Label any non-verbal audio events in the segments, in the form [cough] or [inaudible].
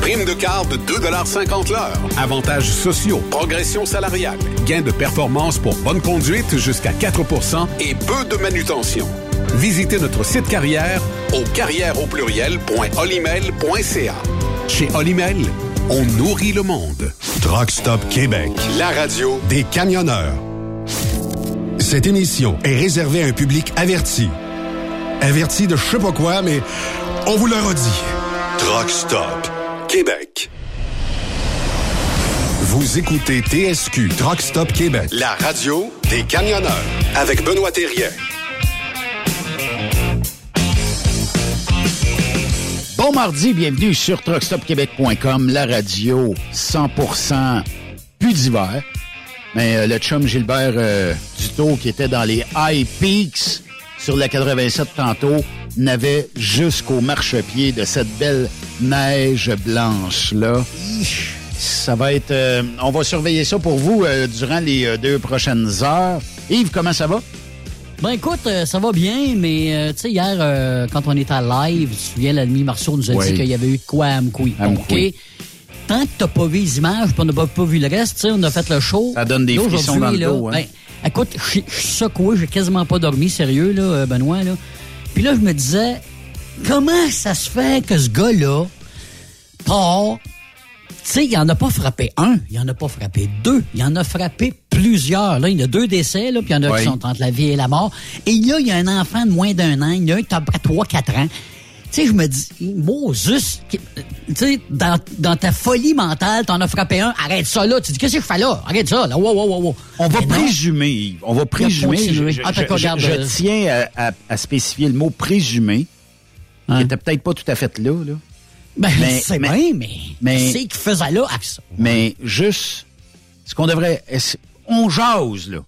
Prime de quart de 2,50 l'heure. Avantages sociaux, progression salariale, gains de performance pour bonne conduite jusqu'à 4% et peu de manutention. Visitez notre site carrière au carrière au pluriel.olimel.ca. Chez Olimel, on nourrit le monde. Truck Stop Québec, la radio des camionneurs. Cette émission est réservée à un public averti. Averti de je sais pas quoi, mais on vous le redit. Truck Stop Québec. Vous écoutez TSQ Truck Stop Québec, la radio des camionneurs avec Benoît Thérien. Bon mardi, bienvenue sur truckstopquebec.com, la radio 100% plus d'hiver. Mais euh, le chum Gilbert euh, Duto, qui était dans les High Peaks sur la 87 tantôt, n'avait jusqu'au marchepied de cette belle neige blanche-là. Ça va être... euh, on va surveiller ça pour vous euh, durant les euh, deux prochaines heures. Yves, comment ça va? Ben écoute, euh, ça va bien, mais euh, tu sais, hier, euh, quand on était à live, tu te souviens, l'ennemi Marceau nous a Oui. dit qu'il y avait eu de quoi à. OK? Tant que t'as pas vu les images, puis on n'a pas, pas vu le reste, tu sais, on a fait le show. Ça donne des frissons dans le dos, hein? ben, écoute, je suis secoué, j'ai quasiment pas dormi, sérieux, là, euh, Benoît, là. Puis là, je me disais, comment ça se fait que ce gars-là part? Tu sais, il en a pas frappé un, il en a pas frappé deux, il en a frappé plusieurs. Là, il y a deux décès, là, puis il y en a Oui. qui sont entre la vie et la mort. Et là, il y a un enfant de moins d'un an, il y en a un qui a à peu près 3-4 ans. Tu sais, je me dis, Moses, qui- tu sais, dans, dans ta folie mentale, t'en as frappé un, arrête ça là. Tu dis, qu'est-ce que je fais là? Arrête ça, là, wow, wow, wow, wow. On va Mais présumer, Yves. On va présumer. Je, Ah, je- tiens à, à- à spécifier le mot présumer, qui Hein? était peut-être pas tout à fait là, là. Ben, Mais- c'est mais- mais, mais- qu'est-ce qu'il faisait là avec ça? Mais juste, ce qu'on devrait... On jase, là.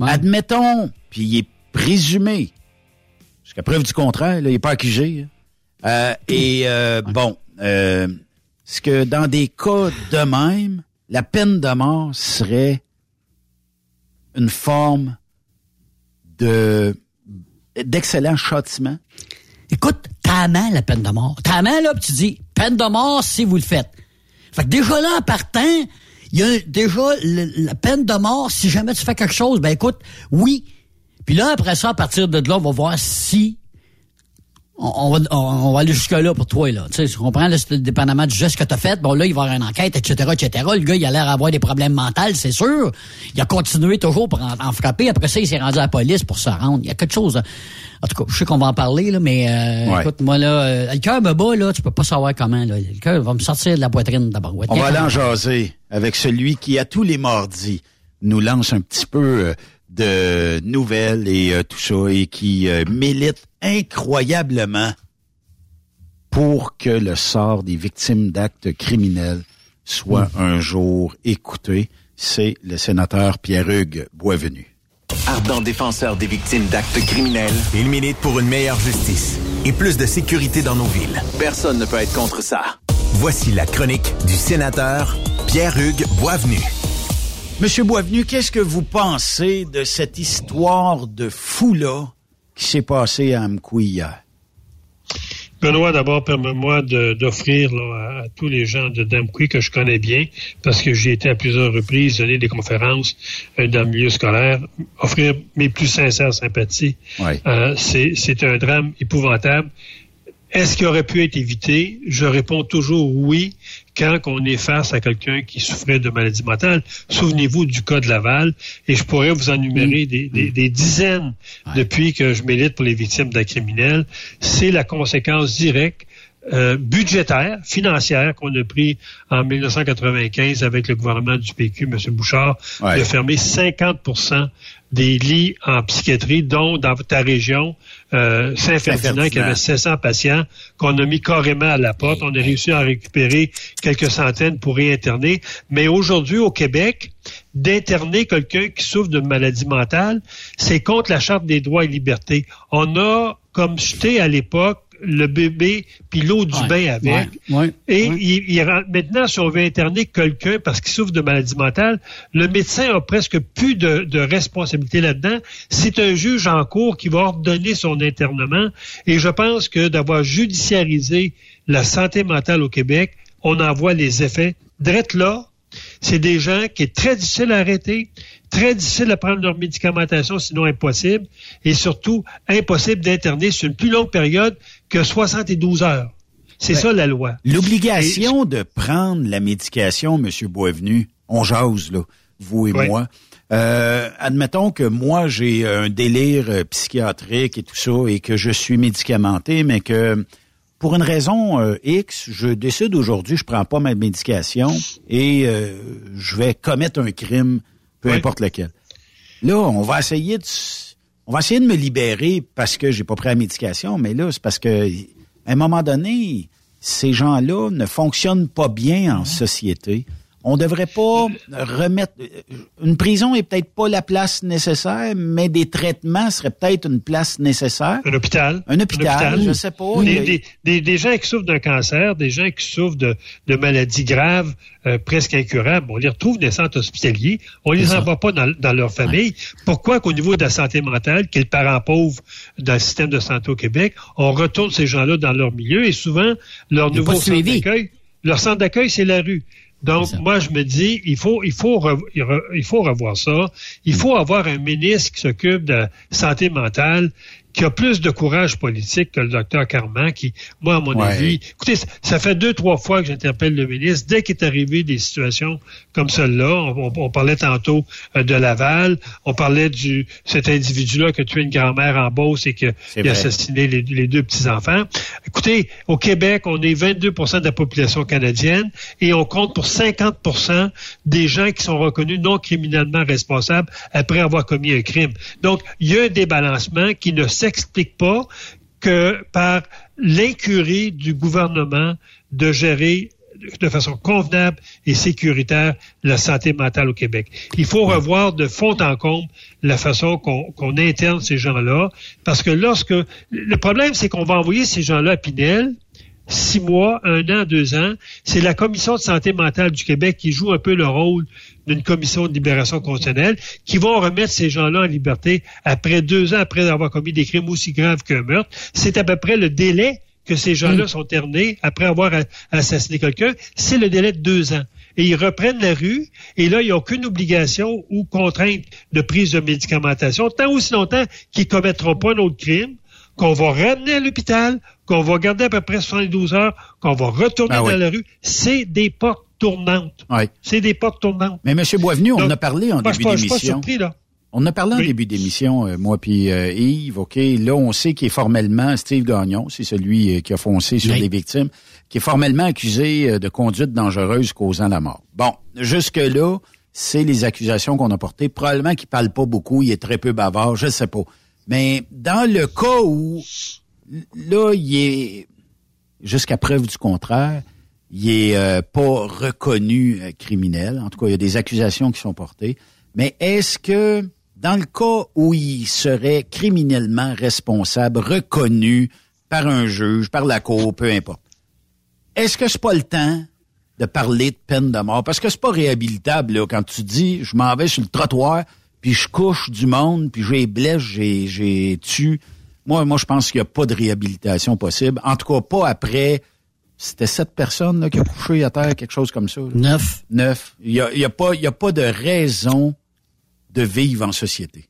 Ouais. Admettons, puis il est présumé. Jusqu'à preuve du contraire, là, il n'est pas accusé. hein. Euh, et euh, bon, euh, ce que dans des cas de même, la peine de mort serait une forme de d'excellent châtiment? Écoute, t'as main la peine de mort. T'as main, là, tu dis, peine de mort si vous le faites. Fait que déjà là, en partant, il y a déjà la peine de mort si jamais tu fais quelque chose. Ben écoute, oui. Puis là, après ça, à partir de là, on va voir si on, va, on, on va aller jusque-là pour toi, là. Tu sais, tu comprends, là, c'est dépendamment du geste que t'as fait. Bon, là, il va y avoir une enquête, etc., etc. Le gars, il a l'air d'avoir des problèmes mentaux, c'est sûr. Il a continué toujours pour en, en frapper. Après ça, il s'est rendu à la police pour se rendre. Il y a quelque chose. En tout cas, je sais qu'on va en parler, là, mais euh, Ouais. écoute, moi, là, euh, le cœur me bat, là, tu peux pas savoir comment, là. Le cœur va me sortir de la poitrine d'abord. On va aller en jaser avec celui qui, à tous les mardis, nous lance un petit peu euh, de nouvelles et euh, tout ça, et qui euh, milite incroyablement pour que le sort des victimes d'actes criminels soit un jour écouté. C'est le sénateur Pierre-Hugues Boisvenu. Ardent défenseur des victimes d'actes criminels, il milite pour une meilleure justice et plus de sécurité dans nos villes. Personne ne peut être contre ça. Voici la chronique du sénateur Pierre-Hugues Boisvenu. Monsieur Boisvenu, qu'est-ce que vous pensez de cette histoire de fou-là qui s'est passée à Amkoui hier? Benoît, d'abord, permets-moi d'offrir à, tous les gens de Damqui que je connais bien, parce que j'ai été à plusieurs reprises donner des conférences euh, dans le milieu scolaire, offrir mes plus sincères sympathies. Euh, c'est un drame épouvantable. Est-ce qu'il aurait pu être évité? Je réponds toujours oui quand on est face à quelqu'un qui souffrait de maladie mentale. Souvenez-vous du cas de Laval, et je pourrais vous énumérer des, des, dizaines depuis que je milite pour les victimes d'un criminel. C'est la conséquence directe euh, budgétaire, financière qu'on a pris en 1995 avec le gouvernement du PQ, M. Bouchard, de fermer 50% des lits en psychiatrie, dont dans ta région, euh, Saint-Ferdinand, qui avait 700 patients, qu'on a mis carrément à la porte. On a réussi à récupérer quelques centaines pour réinterner. Mais aujourd'hui, au Québec, d'interner quelqu'un qui souffre d'une maladie mentale, c'est contre la Charte des droits et libertés. On a, comme jeté à l'époque, le bébé puis l'eau du bain avec. et Il, maintenant, si on veut interner quelqu'un parce qu'il souffre de maladie mentale, le médecin a presque plus de, de responsabilité là-dedans. C'est un juge en cours qui va ordonner son internement. Et je pense que d'avoir judiciarisé la santé mentale au Québec, on en voit les effets. Drette là, c'est des gens qui est très difficile à arrêter, très difficile à prendre leur médicamentation, sinon impossible, et surtout impossible d'interner sur une plus longue période que 72 heures. C'est ça la loi. L'obligation de prendre la médication, M. Boisvenu, on jase, là, vous et moi. Euh, admettons que moi, j'ai un délire euh, psychiatrique et tout ça, et que je suis médicamenté, mais que pour une raison euh, X, je décide aujourd'hui, je prends pas ma médication et je vais commettre un crime peu importe lequel. Là, on va essayer de on va essayer de me libérer parce que j'ai pas pris la médication, mais là, c'est parce que à un moment donné, ces gens-là ne fonctionnent pas bien en société on devrait pas remettre une prison est peut-être pas la place nécessaire, mais des traitements seraient peut-être une place nécessaire. Un hôpital? Un hôpital, je sais pas. Des, gens qui souffrent d'un cancer, des gens qui souffrent de, maladies graves, euh, presque incurables, on les retrouve dans des centres hospitaliers, on les envoie pas dans, leur famille. Pourquoi qu'au niveau de la santé mentale, qui est le parent pauvre dans le système de santé au Québec, on retourne ces gens-là dans leur milieu et souvent leur nouveau centre d'accueil, leur centre d'accueil, c'est la rue. Donc, moi, je me dis, il faut, il faut, il faut revoir ça. Il faut avoir un ministre qui s'occupe de la santé mentale qui a plus de courage politique que le docteur Carman, qui, moi, à mon avis, écoutez, ça fait deux, trois fois que j'interpelle le ministre. Dès qu'il est arrivé des situations comme celle-là, on, parlait tantôt euh, de Laval, on parlait du cet individu-là qui a tué une grand-mère en Beauce et qui a assassiné les, deux petits-enfants. Écoutez, au Québec, on est 22% de la population canadienne et on compte pour 50% des gens qui sont reconnus non criminellement responsables après avoir commis un crime. Donc, il y a un débalancement qui ne s'explique pas que par l'incurie du gouvernement de gérer de façon convenable et sécuritaire la santé mentale au Québec. Il faut revoir de fond en comble la façon qu'on interne ces gens-là, parce que lorsque le problème, c'est qu'on va envoyer ces gens-là à Pinel, six mois, un an, deux ans. C'est la Commission de santé mentale du Québec qui joue un peu le rôle d'une commission de libération conditionnelle qui vont remettre ces gens-là en liberté après deux ans après avoir commis des crimes aussi graves qu'un meurtre. C'est à peu près le délai que ces gens-là mm. sont ternés après avoir assassiné quelqu'un. C'est le délai de deux ans. Et ils reprennent la rue, et là, il n'y a aucune obligation ou contrainte de prise de médicamentation, tant aussi longtemps qu'ils commettront pas un autre crime, qu'on va ramener à l'hôpital, qu'on va garder à peu près 72 heures, qu'on va retourner ah dans la rue. C'est des portes tournantes. C'est des portes tournantes. Mais M. Boisvenu, on en a parlé en début d'émission. On a parlé en début d'émission, euh, moi puis euh, Yves, OK? Là, on sait qu'il est formellement, Steve Gagnon, c'est celui euh, qui a foncé sur les victimes, qui est formellement accusé de conduite dangereuse causant la mort. Bon, jusque-là, c'est les accusations qu'on a portées. Probablement qu'il parle pas beaucoup, il est très peu bavard, je sais pas. Mais dans le cas où, là, il est, jusqu'à preuve du contraire, il est euh, pas reconnu euh, criminel. En tout cas, il y a des accusations qui sont portées. Mais est-ce que, dans le cas où il serait criminellement responsable, reconnu par un juge, par la cour, peu importe, est-ce que c'est pas le temps de parler de peine de mort? Parce que c'est pas réhabilitable, là, quand tu dis, je m'en vais sur le trottoir, puis je couche du monde, puis j'ai blesse, j'ai, j'ai Moi, moi, je pense qu'il n'y a pas de réhabilitation possible. En tout cas, pas après. C'était sept personnes là, qui ont couché à terre, quelque chose comme ça. là. Neuf. Neuf. Il n'y a, y a, pas- y a pas de raison de vivre en société.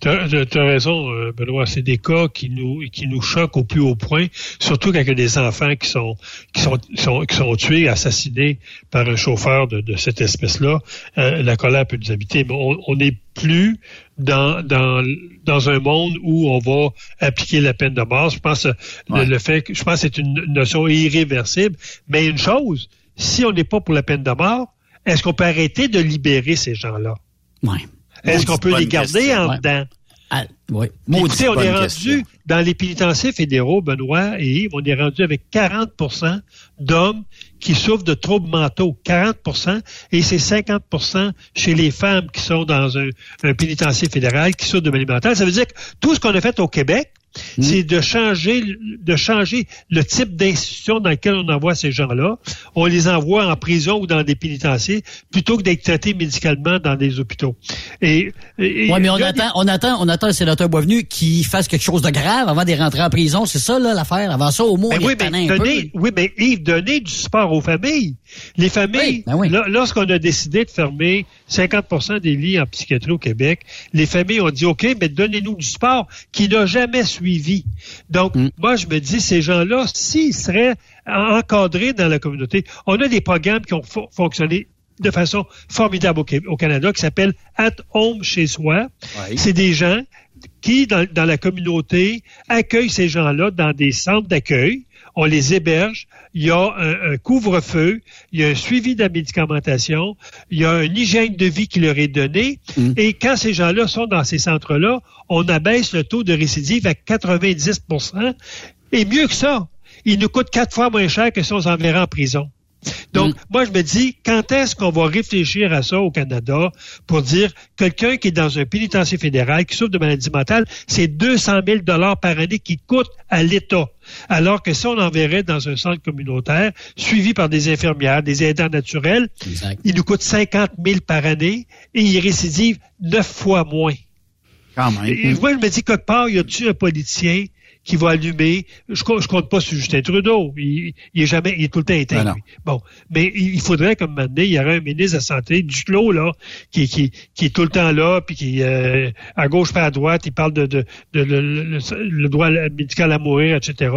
Tu as, raison, euh, Benoît. C'est des cas qui nous qui nous choquent au plus haut point, surtout quand il y a des enfants qui sont qui sont, sont- qui sont tués, assassinés par un chauffeur de, de cette espèce-là. Euh, la colère peut nous habiter, mais on n'est plus dans dans dans un monde où on va appliquer la peine de mort. Je pense le, le fait que je pense que c'est une notion irréversible. Mais une chose, si on n'est pas pour la peine de mort, est-ce qu'on peut arrêter de libérer ces gens-là? Ouais. Est-ce qu'on peut les garder question. en Ouais. dedans? Ah, oui. Écoutez, on est rendu question. dans les pénitenciers fédéraux, Benoît et Yves, on est rendu avec 40% d'hommes qui souffrent de troubles mentaux. 40% et c'est 50% chez les femmes qui sont dans un, un pénitencier fédéral qui souffrent de maladie mentale. Ça veut dire que tout ce qu'on a fait au Québec, Hmm. c'est de changer, de changer le type d'institution dans lequel on envoie ces gens-là. On les envoie en prison ou dans des pénitenciers plutôt que d'être traités médicalement dans des hôpitaux. Et, et- Ouais, mais on attend, on attend, on attend le sénateur Boisvenu qui fasse quelque chose de grave avant de rentrer en prison. C'est ça, là, l'affaire. Avant ça, au moins, Ben on oui, mais tanné un peu. donner, oui, mais Yves, donner du support aux familles. Les familles, Oui, ben oui. lorsqu'on a décidé de fermer 50% des lits en psychiatrie au Québec, les familles ont dit, OK, mais donnez-nous du support qui n'a jamais suivi. Donc, Mm. moi, je me dis, ces gens-là, s'ils seraient en- encadrés dans la communauté, on a des programmes qui ont fo- fonctionné de façon formidable au, Canada qui s'appelle At Home chez soi. C'est des gens qui, dans, dans la communauté, accueillent ces gens-là dans des centres d'accueil. On les héberge. Il y a un, un couvre-feu. Il y a un suivi de la médicamentation. Il y a une hygiène de vie qui leur est donnée. Et quand ces gens-là sont dans ces centres-là, on abaisse le taux de récidive à 90% Et mieux que ça, il nous coûte quatre fois moins cher que si on s'enverrait en prison. Donc, moi, je me dis, quand est-ce qu'on va réfléchir à ça au Canada pour dire quelqu'un qui est dans un pénitencier fédéral, qui souffre de maladie mentale, c'est 200 000 dollars par année qui coûte à l'État. Alors que si on enverrait dans un centre communautaire, suivi par des infirmières, des aidants naturels, Exact. il nous coûte 50 000 par année et il récidive neuf fois moins. Quand même. Et moi, je me dis, quelque part, y a-tu un politicien qui va allumer? Je, je compte pas sur Justin Trudeau. Il, il est jamais, il est tout le temps éteint. Ben. Bon. Mais il faudrait, comme maintenant, il y aurait un ministre de la Santé, Duclos, là, qui, qui, qui est tout le temps là, puis qui, euh, à gauche pas à droite, il parle de, de, de le, le- le- le droit médical à mourir, etc.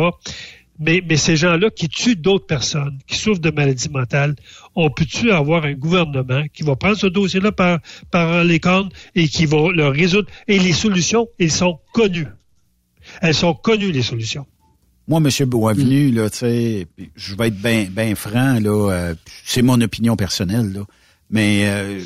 Mais, mais ces gens-là qui tuent d'autres personnes, qui souffrent de maladies mentales, on peut-tu avoir un gouvernement qui va prendre ce dossier-là par, par les cornes et qui va le résoudre? Et les solutions, elles sont connues. Elles sont connues, les solutions. Moi, M. Boisvenu, là, tu sais, je vais être bien ben franc, là, euh, c'est mon opinion personnelle, là, mais euh,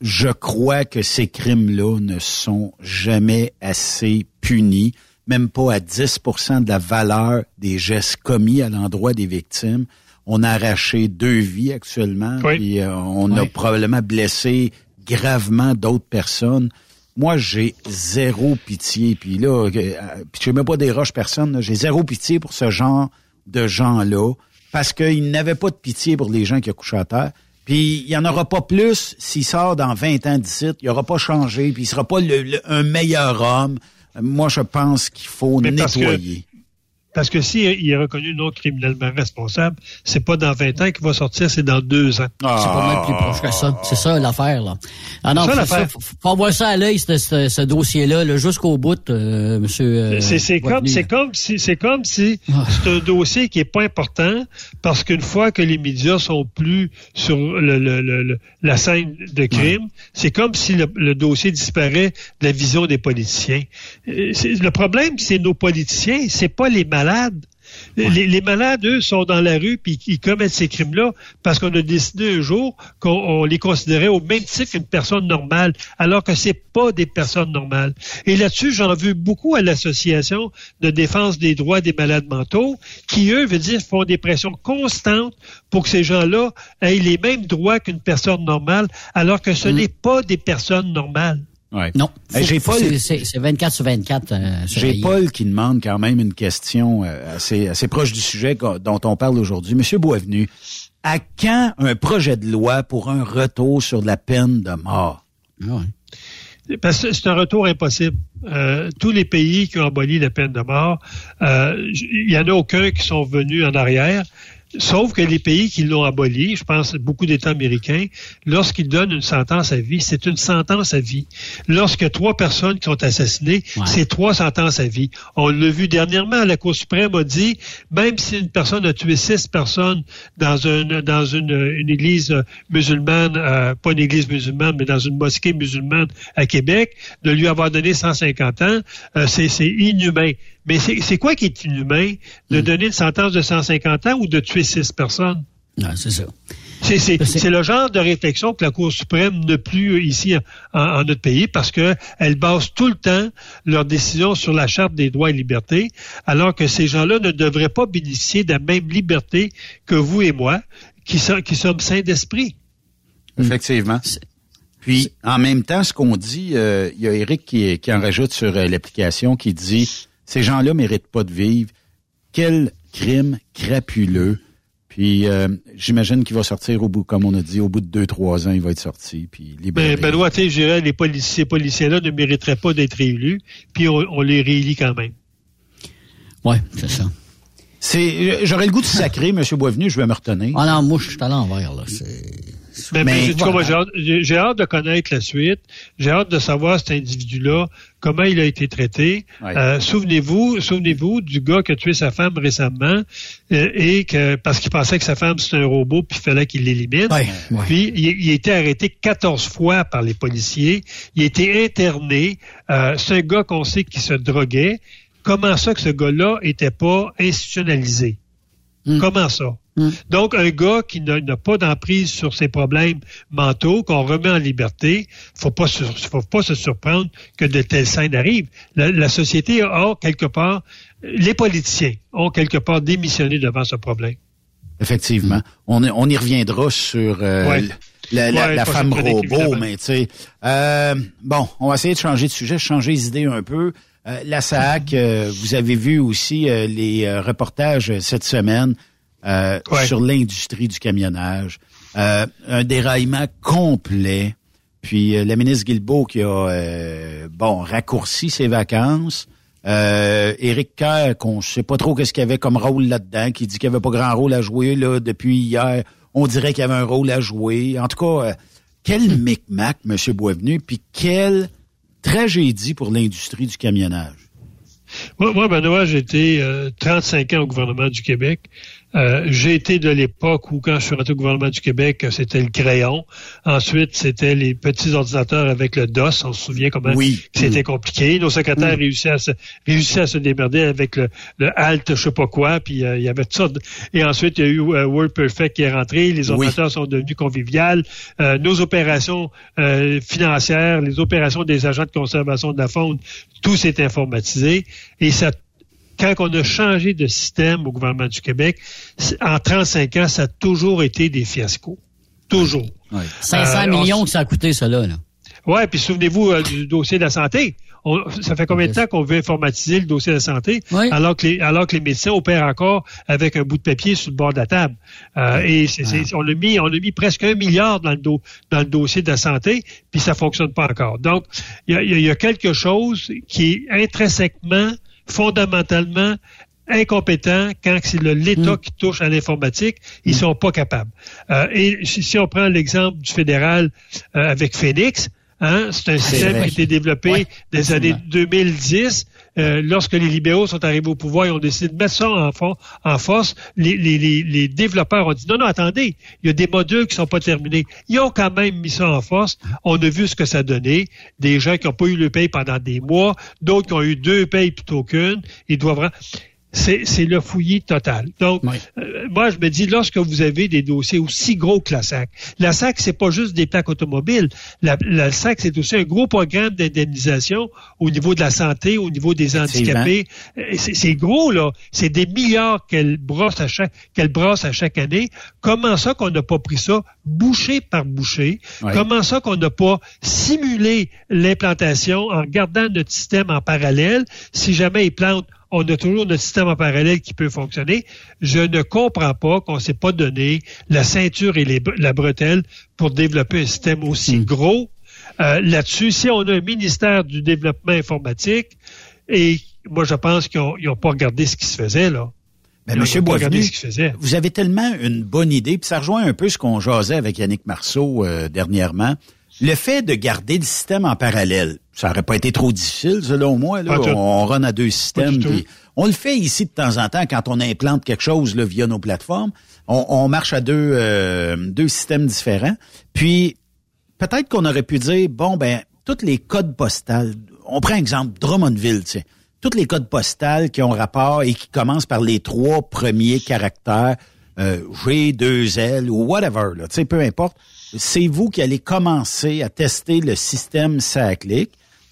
je crois que ces crimes-là ne sont jamais assez punis, même pas à 10% de la valeur des gestes commis à l'endroit des victimes. On a arraché deux vies actuellement, Oui. puis euh, on a probablement blessé gravement d'autres personnes. Moi, j'ai zéro pitié. Puis là, euh, puis je sais même pas des roches personne. J'ai zéro pitié pour ce genre de gens-là parce qu'il n'avait pas de pitié pour les gens qui ont couché à terre. Puis il y en aura pas plus s'il sort dans 20 ans d'ici. Il aura pas changé. Puis il sera pas le- le- un meilleur homme. Moi, je pense qu'il faut Mais nettoyer. Parce que s'il est reconnu non criminellement responsable, c'est pas dans 20 ans qu'il va sortir, c'est dans deux ans. C'est pas mal plus proche que ça. C'est ça l'affaire, là. Ah non, ça, faut, ça à l'œil, ce, ce- ce dossier-là, là, jusqu'au bout, euh, monsieur. euh, C'est comme c'est comme si c'est comme si Ah. c'est un dossier qui est pas important parce qu'une fois que les médias sont plus sur le, le- le- le- la scène de crime, c'est comme si le, le dossier disparaît de la vision des politiciens. Euh, c'est- Le problème, c'est nos politiciens, c'est pas les malades. Les, les malades, eux, sont dans la rue puis ils commettent ces crimes-là parce qu'on a décidé un jour qu'on on les considérait au même titre qu'une personne normale, alors que c'est pas des personnes normales. Et là-dessus, j'en veux beaucoup à l'association de défense des droits des malades mentaux, qui eux, veut dire, font des pressions constantes pour que ces gens-là aient les mêmes droits qu'une personne normale, alors que ce n'est pas des personnes normales. Ouais. Non. J'ai Paul, c'est- C'est c'est 24 sur 24. euh, j'ai. Paul qui demande quand même une question euh, assez, assez proche du sujet dont on parle aujourd'hui. Monsieur Boisvenu, à quand un projet de loi pour un retour sur la peine de mort? Ah ouais. parce que c'est un retour impossible. Euh, tous les pays qui ont aboli la peine de mort, euh, il y en a aucun qui sont venus en arrière. Sauf que les pays qui l'ont aboli, je pense beaucoup d'États américains, lorsqu'ils donnent une sentence à vie, c'est une sentence à vie. Lorsque trois personnes qui sont assassinées, c'est trois sentences à vie. On l'a vu dernièrement, la Cour suprême a dit, même si une personne a tué six personnes dans une dans une, une église musulmane, euh, pas une église musulmane, mais dans une mosquée musulmane à Québec, de lui avoir donné 150 ans, euh, c'est inhumain. Mais c'est quoi qui est inhumain? De Hmm. donner une sentence de 150 ans ou de tuer six personnes? c'est ça. C'est le genre de réflexion que la Cour suprême n'a plus ici en, en, notre pays parce que elle base tout le temps leurs décisions sur la Charte des droits et libertés, alors que ces gens-là ne devraient pas bénéficier de la même liberté que vous et moi, qui, sont, qui sommes saints d'esprit. Effectivement. Puis, en même temps, ce qu'on dit, euh, il y a Eric qui, qui en rajoute sur euh, l'application qui dit ces gens-là méritent pas de vivre. Quel crime crapuleux. Puis euh, j'imagine qu'il va sortir au bout, comme on a dit, au bout de deux, trois ans, il va être sorti. Puis libéré. Ben, Benoît, tu sais, je dirais, les policiers, ces policiers-là ne mériteraient pas d'être réélus, puis on, on les réélit quand même. Oui, c'est ça. C'est, j'aurais le goût de sacrer, [laughs] M. Boisvenu, je vais me retenir. Ah non, moi, je suis à l'envers, là. C'est... Mais, mais, mais voilà. j'ai, hâte, j'ai hâte de connaître la suite. J'ai hâte de savoir cet individu-là, comment il a été traité. Ouais. Euh, souvenez-vous, souvenez-vous du gars qui a tué sa femme récemment euh, et que parce qu'il pensait que sa femme c'était un robot puis il fallait qu'il l'élimine. Ouais, ouais. Puis il, il, a été arrêté 14 fois par les policiers. Il a été interné. Euh, c'est un gars qu'on sait qui se droguait. Comment ça que ce gars-là était pas institutionnalisé? Mm. Comment ça? Mm. Donc, un gars qui n'a pas d'emprise sur ses problèmes mentaux, qu'on remet en liberté, faut pas faut pas se surprendre que de telles scènes arrivent. La, la, société a quelque part, les politiciens ont quelque part démissionné devant ce problème. Effectivement. On, on y reviendra sur euh, ouais. la, la, ouais, la femme robot, mais tu sais. Euh, bon, on va essayer de changer de sujet, changer les idées un peu. Euh, la SAC, euh, vous avez vu aussi euh, les reportages cette semaine ouais. sur l'industrie du camionnage. un déraillement complet. Puis la ministre Guilbeault qui a bon raccourci ses vacances. Éric Kerr, qu'on ne sait pas trop qu'est-ce qu'il y avait comme rôle là-dedans, qui dit qu'il n'y avait pas grand rôle à jouer là depuis hier. On dirait qu'il y avait un rôle à jouer. En tout cas, quel micmac, M. Boisvenu, puis quel tragédie pour l'industrie du camionnage. Moi, moi Benoît, j'ai été euh, 35 ans au gouvernement du Québec. Euh, j'ai été de l'époque où, quand je suis rentré au gouvernement du Québec, c'était le crayon. Ensuite, c'était les petits ordinateurs avec le DOS. On se souvient comment oui. c'était compliqué. Nos secrétaires oui. réussissaient, à se, réussissaient à se démerder avec le, le Alt, je sais pas quoi. Puis euh, il y avait tout ça. Et ensuite, il y a eu euh, WordPerfect qui est rentré. Les ordinateurs sont devenus conviviales. Euh, nos opérations euh, financières, les opérations des agents de conservation de la faune, tout s'est informatisé. Et ça quand on a changé de système au gouvernement du Québec, en 35 ans, ça a toujours été des fiascos. Toujours. Ouais. 500 euh, millions on... que ça a coûté, cela. Là. Ouais, puis souvenez-vous euh, du dossier de la santé. On, ça fait combien de temps qu'on veut informatiser le dossier de la santé oui. alors, que les, alors que les médecins opèrent encore avec un bout de papier sur le bord de la table. Euh, et c est, c est, on, a mis, on a mis presque un milliard dans le, do, dans le dossier de la santé, puis ça fonctionne pas encore. Donc, il y a, y a, quelque chose qui est intrinsèquement fondamentalement incompétents quand c'est l'État mmh. qui touche à l'informatique, ils sont pas capables. Euh, et si, si, on prend l'exemple du fédéral euh, avec Phoenix, hein, c'est un système qui a été développé ouais, des années 2010. Euh, lorsque les libéraux sont arrivés au pouvoir, ils ont décidé de mettre ça en, for en force. Les, développeurs ont dit non, non, attendez, il y a des modules qui sont pas terminés. Ils ont quand même mis ça en force. On a vu ce que ça donnait. Des gens qui n'ont pas eu le paye pendant des mois, d'autres qui ont eu deux payes plutôt qu'une. Ils doivent c'est le fouillis total. Donc, oui. euh, moi, je me dis, lorsque vous avez des dossiers aussi gros que la SAC, la SAC, c'est pas juste des plaques automobiles. La, la SAC, c'est aussi un gros programme d'indemnisation au niveau de la santé, au niveau des handicapés. C'est gros, là. C'est des milliards qu'elle brosse à chaque, qu'elle brosse à chaque année. Comment ça qu'on n'a pas pris ça bouché par bouché? Oui. Comment ça qu'on n'a pas simulé l'implantation en gardant notre système en parallèle? Si jamais ils plantent on a toujours notre système en parallèle qui peut fonctionner. Je ne comprends pas qu'on ne s'est pas donné la ceinture et les, la bretelle pour développer un système aussi mmh. gros Euh, là-dessus, si on a un ministère du développement informatique, et moi, je pense qu'ils n'ont pas regardé ce qui se faisait, là. Mais Monsieur Boisvenu, vous avez tellement une bonne idée, puis ça rejoint un peu ce qu'on jasait avec Yannick Marceau euh, dernièrement. Le fait de garder le système en parallèle, ça aurait pas été trop difficile, selon moi. Là. On, on run à deux systèmes. on le fait ici de temps en temps quand on implante quelque chose là, via nos plateformes. On, marche à deux, euh, deux systèmes différents. Puis peut-être qu'on aurait pu dire, bon, ben, tous les codes postales, on prend exemple Drummondville, tu sais, tous les codes postales qui ont rapport et qui commencent par les trois premiers caractères, euh, G, 2 L ou whatever, là, tu sais, peu importe, c'est vous qui allez commencer à tester le système SACLIC.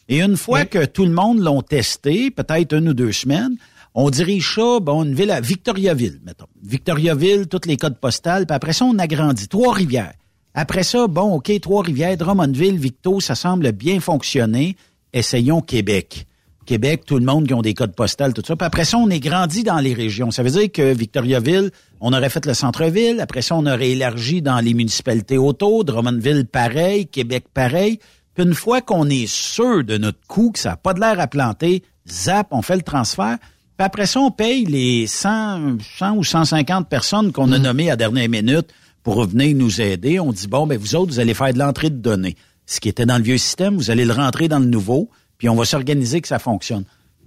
Et une fois que tout le monde l'ont testé, peut-être une ou deux semaines, on dirige ça, bon, une ville à Victoriaville, mettons. Victoriaville, tous les codes postales, puis après ça, on agrandit. Trois-Rivières. Après ça, bon, OK, Trois-Rivières, Drummondville, Victo, ça semble bien fonctionner. Essayons Québec. Québec, tout le monde qui ont des codes postales, tout ça. Puis après ça, on est grandi dans les régions. Ça veut dire que Victoriaville, on aurait fait le centre-ville. Après ça, on aurait élargi dans les municipalités autour. Drummondville, pareil. Québec, pareil. Puis une fois qu'on est sûr de notre coût, que ça n'a pas de l'air à planter, zap, on fait le transfert. Puis après ça, on paye les 100, 100 ou 150 personnes qu'on a mm. nommées à dernière minute pour venir nous aider. On dit, bon, ben vous autres, vous allez faire de l'entrée de données. Ce qui était dans le vieux système, vous allez le rentrer dans le nouveau puis on va s'organiser que ça fonctionne.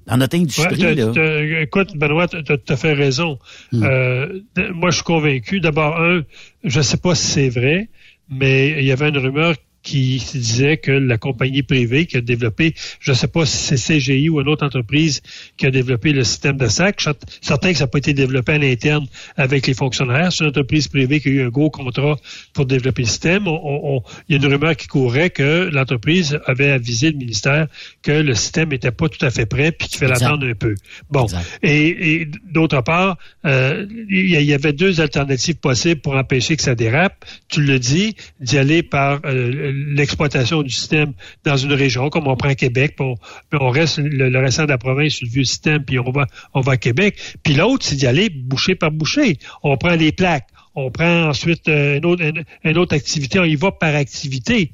Dans notre industrie, là. Écoute, Benoît, tu as, fait raison. Hmm. Euh, moi, je suis convaincu. D'abord, un, je ne sais pas si c'est vrai, mais il y avait une rumeur qui disait que la compagnie privée qui a développé, je ne sais pas si c'est CGI ou une autre entreprise qui a développé le système de SAC, certain que ça n'a pas été développé à l'interne avec les fonctionnaires. C'est une entreprise privée qui a eu un gros contrat pour développer le système. il y a une rumeur qui courait que l'entreprise avait avisé le ministère que le système n'était pas tout à fait prêt puis qu'il fallait attendre un peu. Bon. Et, d'autre part, euh, il y avait deux alternatives possibles pour empêcher que ça dérape. Tu le dis, d'y aller par euh, l'exploitation du système dans une région, comme on prend Québec, puis on, reste le, restant de la province sur le vieux système, puis on va, on va à Québec. Puis l'autre, c'est d'y aller boucher par boucher. On prend les plaques, on prend ensuite euh, une autre, une, autre activité, on y va par activité.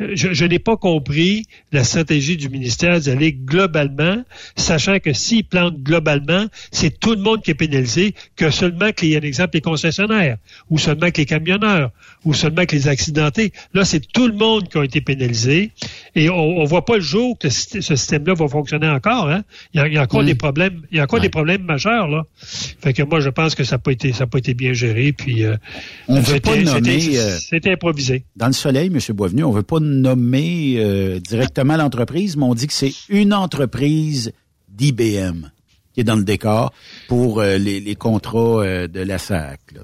Euh, je, je n'ai pas compris la stratégie du ministère d'aller globalement, sachant que s'ils plantent globalement, c'est tout le monde qui est pénalisé, que seulement que les, exemple, les concessionnaires, ou seulement que les camionneurs, ou seulement que les accidentés. Là, c'est tout le monde qui a été pénalisé. Et on ne voit pas le jour que ce système-là va fonctionner encore. Hein? Il, y a, encore des problèmes. Il y a encore des problèmes majeurs. Là. Fait que moi, je pense que ça n'a pas été, ça pas été bien géré. Puis euh, on veut pas nommer. Euh, c'était improvisé. Dans le soleil, M. Boisvenu, on veut pas nommer euh, directement l'entreprise, mais on dit que c'est une entreprise d'IBM qui est dans le décor pour les, contrats de la SAC. Là,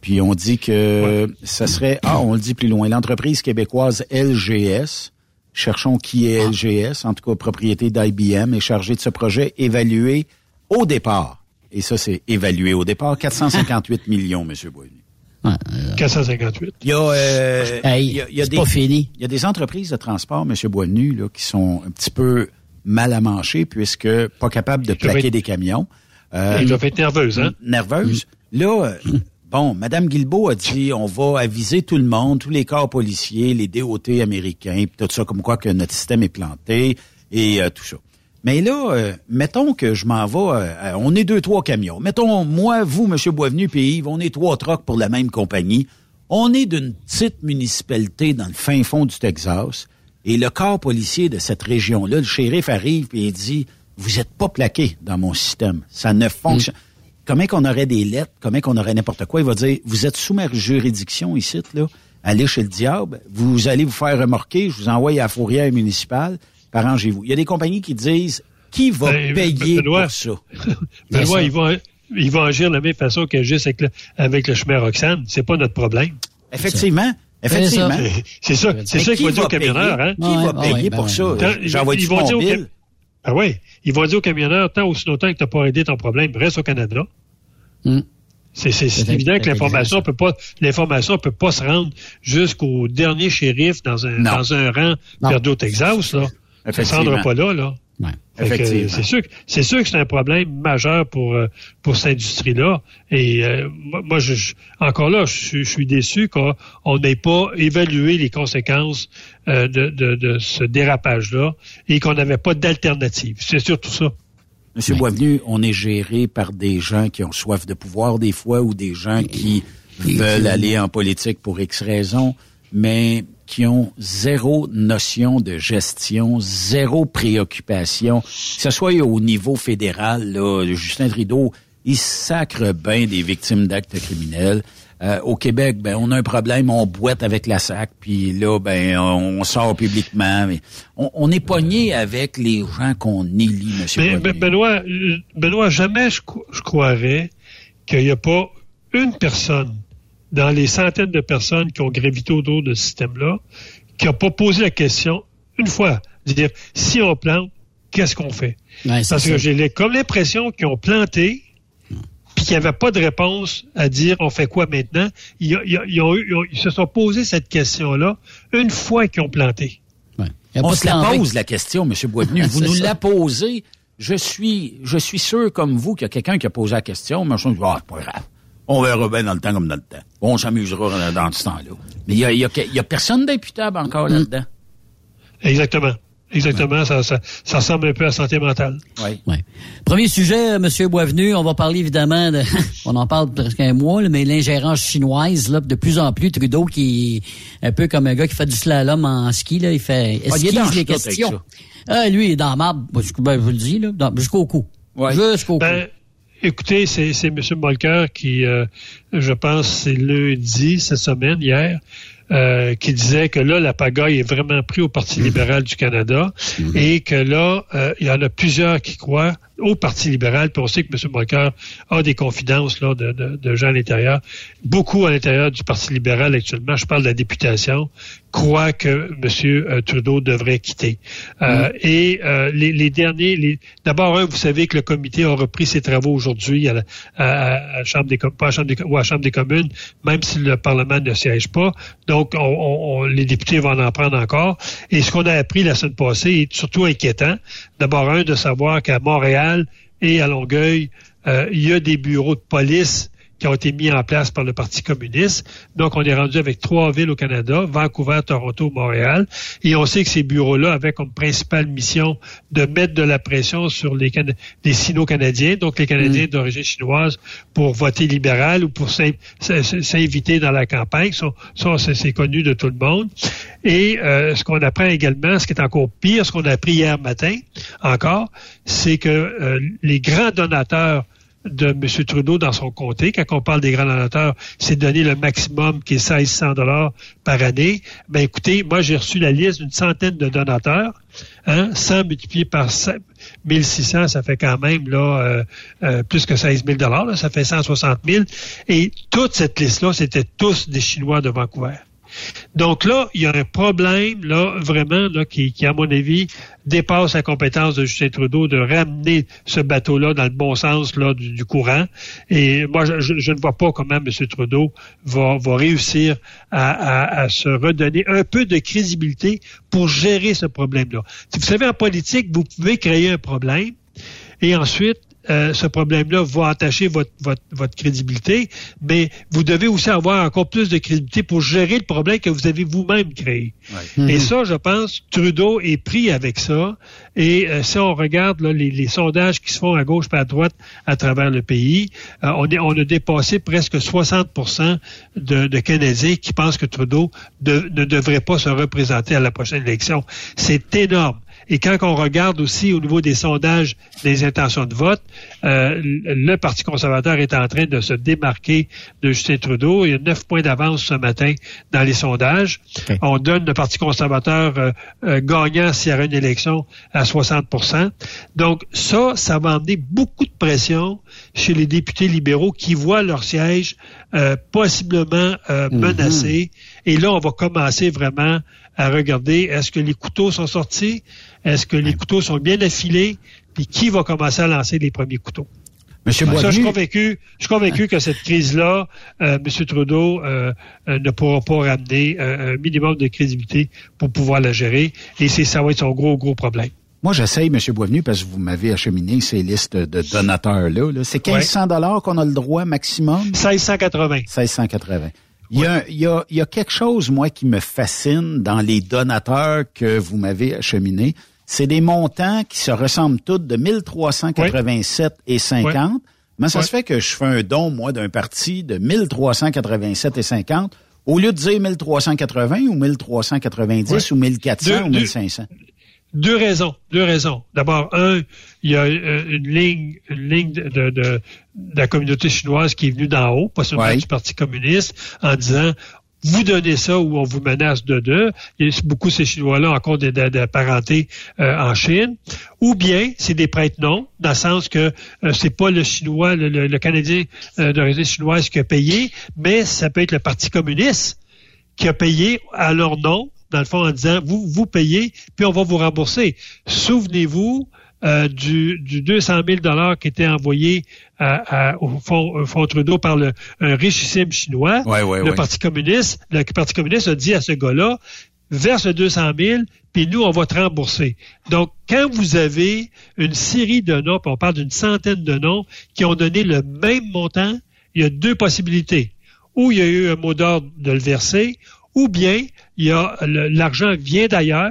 puis on dit que ça serait, ah, on le dit plus loin, l'entreprise québécoise LGS, cherchons qui est LGS, en tout cas propriété d'IBM, est chargée de ce projet évalué au départ. Et ça, c'est évalué au départ, 458 [laughs] millions, M. Boigny. 458. Il y a, euh, il y a, des, fini. Il y a des entreprises de transport, M. Boisvenu, là, qui sont un petit peu mal à mancher puisque pas capables de plaquer des camions. Euh, Ils doivent être nerveuses, hein? Nerveuses. Là, euh, Bon, Mme Guilbeault a dit on va aviser tout le monde, tous les corps policiers, les DOT américains, tout ça, comme quoi que notre système est planté et euh, tout ça. Mais là, euh, mettons que je m'en vais, euh, on est deux, trois camions. Mettons, moi, vous, M. Boisvenu, puis Yves, on est trois trocs pour la même compagnie. On est d'une petite municipalité dans le fin fond du Texas. Et le corps policier de cette région-là, le shérif arrive et il dit, vous êtes pas plaqué dans mon système. Ça ne fonctionne. Mm comment qu'on aurait des lettres, comment qu'on aurait n'importe quoi? Il va dire, vous êtes sous ma juridiction ici, là, allez chez le diable, vous allez vous faire remorquer, je vous envoie à la fourrière municipale, arrangez-vous. Il y a des compagnies qui disent, qui va ben, payer pour ça? Benoît, ils vont, ils vont agir de la même façon qu'agissent avec le, avec le chemin Roxane. C'est pas notre problème. Effectivement. Effectivement. C'est ça, c'est ça qu'il va dire aux camionneurs, hein? Qui va payer pour ben ça? J'envoie du Ah oui, ils vont dire aux camionneurs, tant aussi longtemps que tu n'as pas aidé ton problème, reste au Canada. Hmm. C'est évident que l'information peut pas l'information peut pas se rendre jusqu'au dernier shérif dans un dans un rang perdu au Texas là. Ça ne pas là là. Effectivement. C'est sûr, que- c'est sûr que c'est un problème majeur pour euh, pour cette industrie-là. Et euh, moi, moi, je, je- encore là, je, suis- je suis déçu qu'on on n'ait pas évalué les conséquences euh, de, de, de ce dérapage-là et qu'on n'avait pas d'alternative. C'est surtout ça. Monsieur Boisvenu, on est géré par des gens qui ont soif de pouvoir des fois ou des gens qui veulent aller en politique pour X raisons, mais qui ont zéro notion de gestion, zéro préoccupation, que ce soit au niveau fédéral, là, Justin Trudeau, il sacre bien des victimes d'actes criminels. Euh, au Québec, ben on a un problème, on boite avec la SAC, puis là, ben on, on sort publiquement. Mais on, on est pogné avec les gens qu'on élit, Monsieur mais Benoît, Benoît, jamais je, je croirais qu'il n'y a pas une personne dans les centaines de personnes qui ont gravité autour de ce système-là qui n'a pas posé la question une fois, de dire si on plante, qu'est-ce qu'on fait? Ouais, Parce ça. que j'ai comme l'impression qu'ils ont planté, puis qu'il n'y avait pas de réponse à dire on fait quoi maintenant. Ils, ont- ils ont- ils ont eu- ils ont- ils se sont posé cette question-là une fois qu'ils ont planté. On se la pose, la question, M. Boisvenu. [laughs] Vous nous ça. la posez. Je suis, je suis sûr, comme vous, qu'il y a quelqu'un qui a posé la question. Mais je me dis, ah, c'est pas grave. On verra bien dans le temps comme dans le temps. On s'amusera dans ce temps-là. Mais il y a, il y a, il y a personne d'imputable encore Mm. là-dedans. Exactement. Exactement. Ça, ça, ça ressemble un peu à la santé mentale. Oui. Ouais. Premier sujet, M. Boisvenu, on va parler évidemment de, [laughs] on en parle presque un mois, là, mais l'ingérence chinoise, là, de plus en plus, Trudeau qui est un peu comme un gars qui fait du slalom en ski, là, il fait Ah, il les questions. Ah, lui, il est dans la jusqu'au- ben, je vous le dis, là, jusqu'au cou. Ouais. Jusqu'au Ben, écoutez, c'est, c'est M. Molker qui, euh, je pense, c'est lundi, cette semaine, hier, euh, qui disait que là, la pagaille est vraiment pris au Parti libéral du Canada et que là, euh, il y en a plusieurs qui croient au Parti libéral, puis on sait que M. Molker a des confidences là, de, de- de gens à l'intérieur. Beaucoup à l'intérieur du Parti libéral actuellement, je parle de la députation, croient que M. euh, Trudeau devrait quitter. Euh, Et euh, les, les derniers, les... d'abord, un, vous savez que le comité a repris ses travaux aujourd'hui à, la- à, à- à la Chambre des pas à la Chambre des, ou à la Chambre des communes, même si le Parlement ne siège pas. Donc, on, on- on- les députés vont en prendre encore. Et ce qu'on a appris la semaine passée est surtout inquiétant. D'abord, un, de savoir qu'à Montréal et à Longueuil, euh, il y a des bureaux de police qui ont été mis en place par le Parti communiste. Donc, on est rendu avec trois villes au Canada, Vancouver, Toronto, Montréal. Et on sait que ces bureaux-là avaient comme principale mission de mettre de la pression sur les, Cana- les sino-canadiens, donc les Canadiens d'origine chinoise, pour voter libéral ou pour s'in- s'in- s'inviter dans la campagne. Ça, c'est connu de tout le monde. Et euh, ce qu'on apprend également, ce qui est encore pire, ce qu'on a appris hier matin encore, c'est que euh, les grands donateurs de M. Trudeau dans son comté. Quand on parle des grands donateurs, c'est donner le maximum qui est 1600 dollars par année. Ben écoutez, moi j'ai reçu la liste d'une centaine de donateurs. Hein, 100 multiplié par 7 1600, ça fait quand même là euh, euh, plus que 16 000 dollars. Ça fait 160 000. Et toute cette liste-là, c'était tous des Chinois de Vancouver. Donc là, il y a un problème, là, vraiment, là, qui, qui, à mon avis, dépasse la compétence de Justin Trudeau de ramener ce bateau-là dans le bon sens là, du, courant. Et moi, je, ne vois pas comment M. Trudeau va, va réussir à, à- à se redonner un peu de crédibilité pour gérer ce problème-là. Vous savez, en politique, vous pouvez créer un problème et ensuite, euh, ce problème-là va attacher votre, votre, votre crédibilité, mais vous devez aussi avoir encore plus de crédibilité pour gérer le problème que vous avez vous-même créé. Et ça, je pense, Trudeau est pris avec ça. Et euh, si on regarde là, les, les sondages qui se font à gauche et à droite à travers le pays, euh, on, est, on a dépassé presque 60 de, de Canadiens qui pensent que Trudeau de- ne devrait pas se représenter à la prochaine élection. C'est énorme. Et quand on regarde aussi au niveau des sondages des intentions de vote, euh, le Parti conservateur est en train de se démarquer de Justin Trudeau. Il y a neuf points d'avance ce matin dans les sondages. On donne le Parti conservateur euh, euh, gagnant s'il y a une élection à 60% Donc ça, ça va emmener beaucoup de pression chez les députés libéraux qui voient leur siège euh, possiblement euh, menacé. Et là, on va commencer vraiment à regarder est-ce que les couteaux sont sortis, est-ce que les couteaux sont bien affilés, puis qui va commencer à lancer les premiers couteaux? Monsieur Ça, je suis Boisvenu, convaincu, je suis convaincu que cette crise-là, euh, M. Trudeau euh, euh, ne pourra pas ramener un minimum de crédibilité pour pouvoir la gérer. Et c'est ça va être son gros, gros problème. Moi, j'essaye, M. Boisvenu, parce que vous m'avez acheminé ces listes de donateurs-là. -là, c'est 1500 dollars qu'on a le droit maximum? 1680. 1680. Il y, a, il, y a, il y a quelque chose, moi, qui me fascine dans les donateurs que vous m'avez acheminés. C'est des montants qui se ressemblent tous de 1387 et 50. Mais ça se fait que je fais un don, moi, d'un parti de 1387 et 50 au lieu de dire 1380 ou 1390 ou 1400 ou 1500? Deux raisons, deux raisons. D'abord, un, il y a euh, une ligne, une ligne de, de, la communauté chinoise qui est venue d'en haut, pas seulement du Parti communiste, en disant vous donnez ça ou on vous menace de deux. Beaucoup ces Chinois-là encore de, de, euh, en Chine. Ou bien c'est des prêtres non, dans le sens que euh, c'est pas le Chinois, le, le, Canadien euh, d'origine chinoise qui a payé, mais ça peut être le Parti communiste qui a payé à leur nom dans le fond, en disant, vous, vous payez, puis on va vous rembourser. Souvenez-vous euh, du, du 200 000 dollars qui était envoyé à, au, fonds, Trudeau par le, un richissime chinois. le Parti communiste, le Parti communiste a dit à ce gars-là, verse le 200 000, puis nous, on va te rembourser. Donc, quand vous avez une série de noms, puis on parle d'une centaine de noms, qui ont donné le même montant, il y a deux possibilités. Ou il y a eu un mot d'ordre de le verser, ou bien il y a l'argent vient d'ailleurs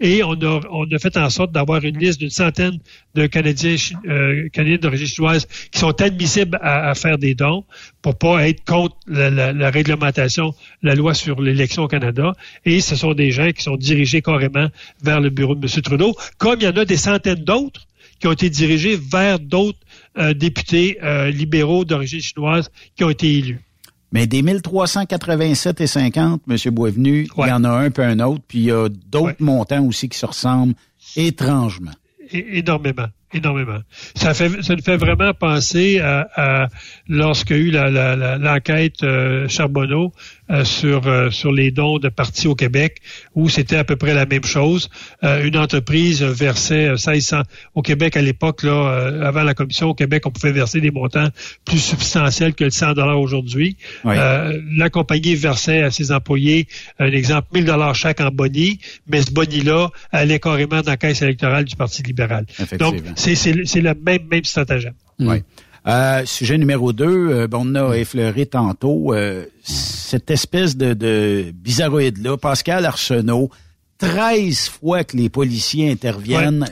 et on a, fait en sorte d'avoir une liste d'une centaine de Canadiens, euh, Canadiens d'origine chinoise qui sont admissibles à, faire des dons pour pas être contre la, réglementation, la loi sur l'élection au Canada. Et ce sont des gens qui sont dirigés carrément vers le bureau de M. Trudeau, comme il y en a des centaines d'autres qui ont été dirigés vers d'autres euh, députés euh, libéraux d'origine chinoise qui ont été élus. Mais des 1387 et 50, M. Boisvenu, il y en a un peu un autre, puis il y a d'autres montants aussi qui se ressemblent étrangement. énormément énormément. Ça fait, ça nous fait vraiment penser à, à lorsqu'il y a eu l'enquête la, euh, Charbonneau euh, sur euh, sur les dons de partis au Québec, où c'était à peu près la même chose. une entreprise versait 1600 au Québec à l'époque là, avant la commission au Québec, on pouvait verser des montants plus substantiels que le 100 dollars aujourd'hui. la compagnie versait à ses employés un exemple 1000 dollars chaque en boni, mais ce boni là allait carrément dans la caisse électorale du Parti libéral. Donc c'est le même, même stratagème. Oui. Euh, sujet numéro deux, euh, on a effleuré tantôt euh, cette espèce de, de bizarroïde-là. Pascal Arsenault, 13 fois que les policiers interviennent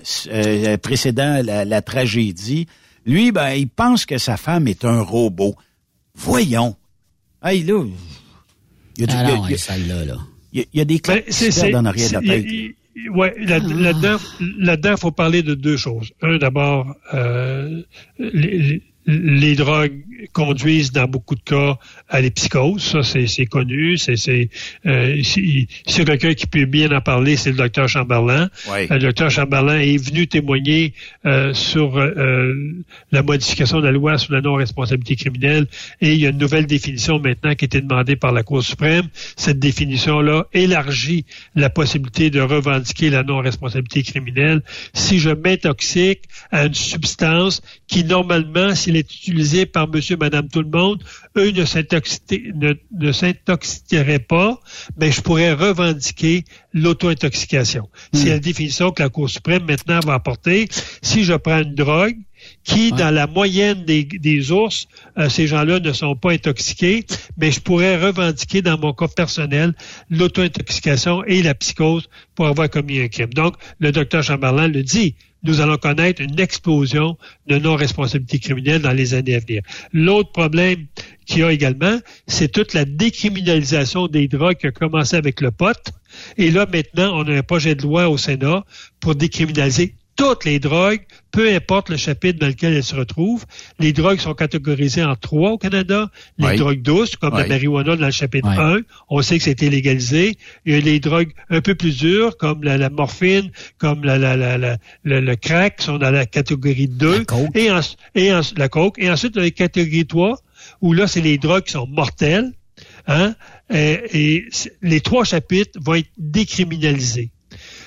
précédant la, tragédie. Lui, ben, il pense que sa femme est un robot. Voyons. Hey, là, il y a, ah non, là, là. Il y a, des ben, claques dans l'arrière de la tête. Ouais, là-dedans, là-dedans, il faut parler de deux choses. Un, d'abord, euh, les, les drogues conduisent dans beaucoup de cas à l'épsychose. Ça, c'est connu. C'est c'est euh, si, quelqu'un qui peut bien en parler, c'est le docteur Chamberlain. Euh, le docteur Chamberlain est venu témoigner euh, sur euh, la modification de la loi sur la non-responsabilité criminelle et il y a une nouvelle définition maintenant qui a été demandée par la Cour suprême. Cette définition-là élargit la possibilité de revendiquer la non-responsabilité criminelle si je m'intoxique à une substance qui, normalement, est utilisé par monsieur, madame, tout le monde, eux ne s'intoxiqueraient pas, mais je pourrais revendiquer l'auto-intoxication. C'est hmm. la définition que la Cour suprême maintenant va apporter. Si je prends une drogue, qui, dans la moyenne des, ours, euh, ces gens-là ne sont pas intoxiqués, mais je pourrais revendiquer dans mon cas personnel l'auto-intoxication et la psychose pour avoir commis un crime. Donc, le docteur Chamberlain le dit, nous allons connaître une explosion de non-responsabilité criminelle dans les années à venir. L'autre problème qu'il y a également, c'est toute la décriminalisation des drogues qui a commencé avec le pote. Et là, maintenant, on a un projet de loi au Sénat pour décriminaliser toutes les drogues, peu importe le chapitre dans lequel elles se retrouvent. Les drogues sont catégorisées en trois au Canada. Les drogues douces, comme la marijuana dans le chapitre 1, on sait que c'était légalisé. Il y a les drogues un peu plus dures, comme la, morphine, comme la, le, crack, sont dans la catégorie 2. Et, et la coke. Et ensuite, dans la catégorie 3, où là, c'est les drogues qui sont mortelles. Hein? et les trois chapitres vont être décriminalisés.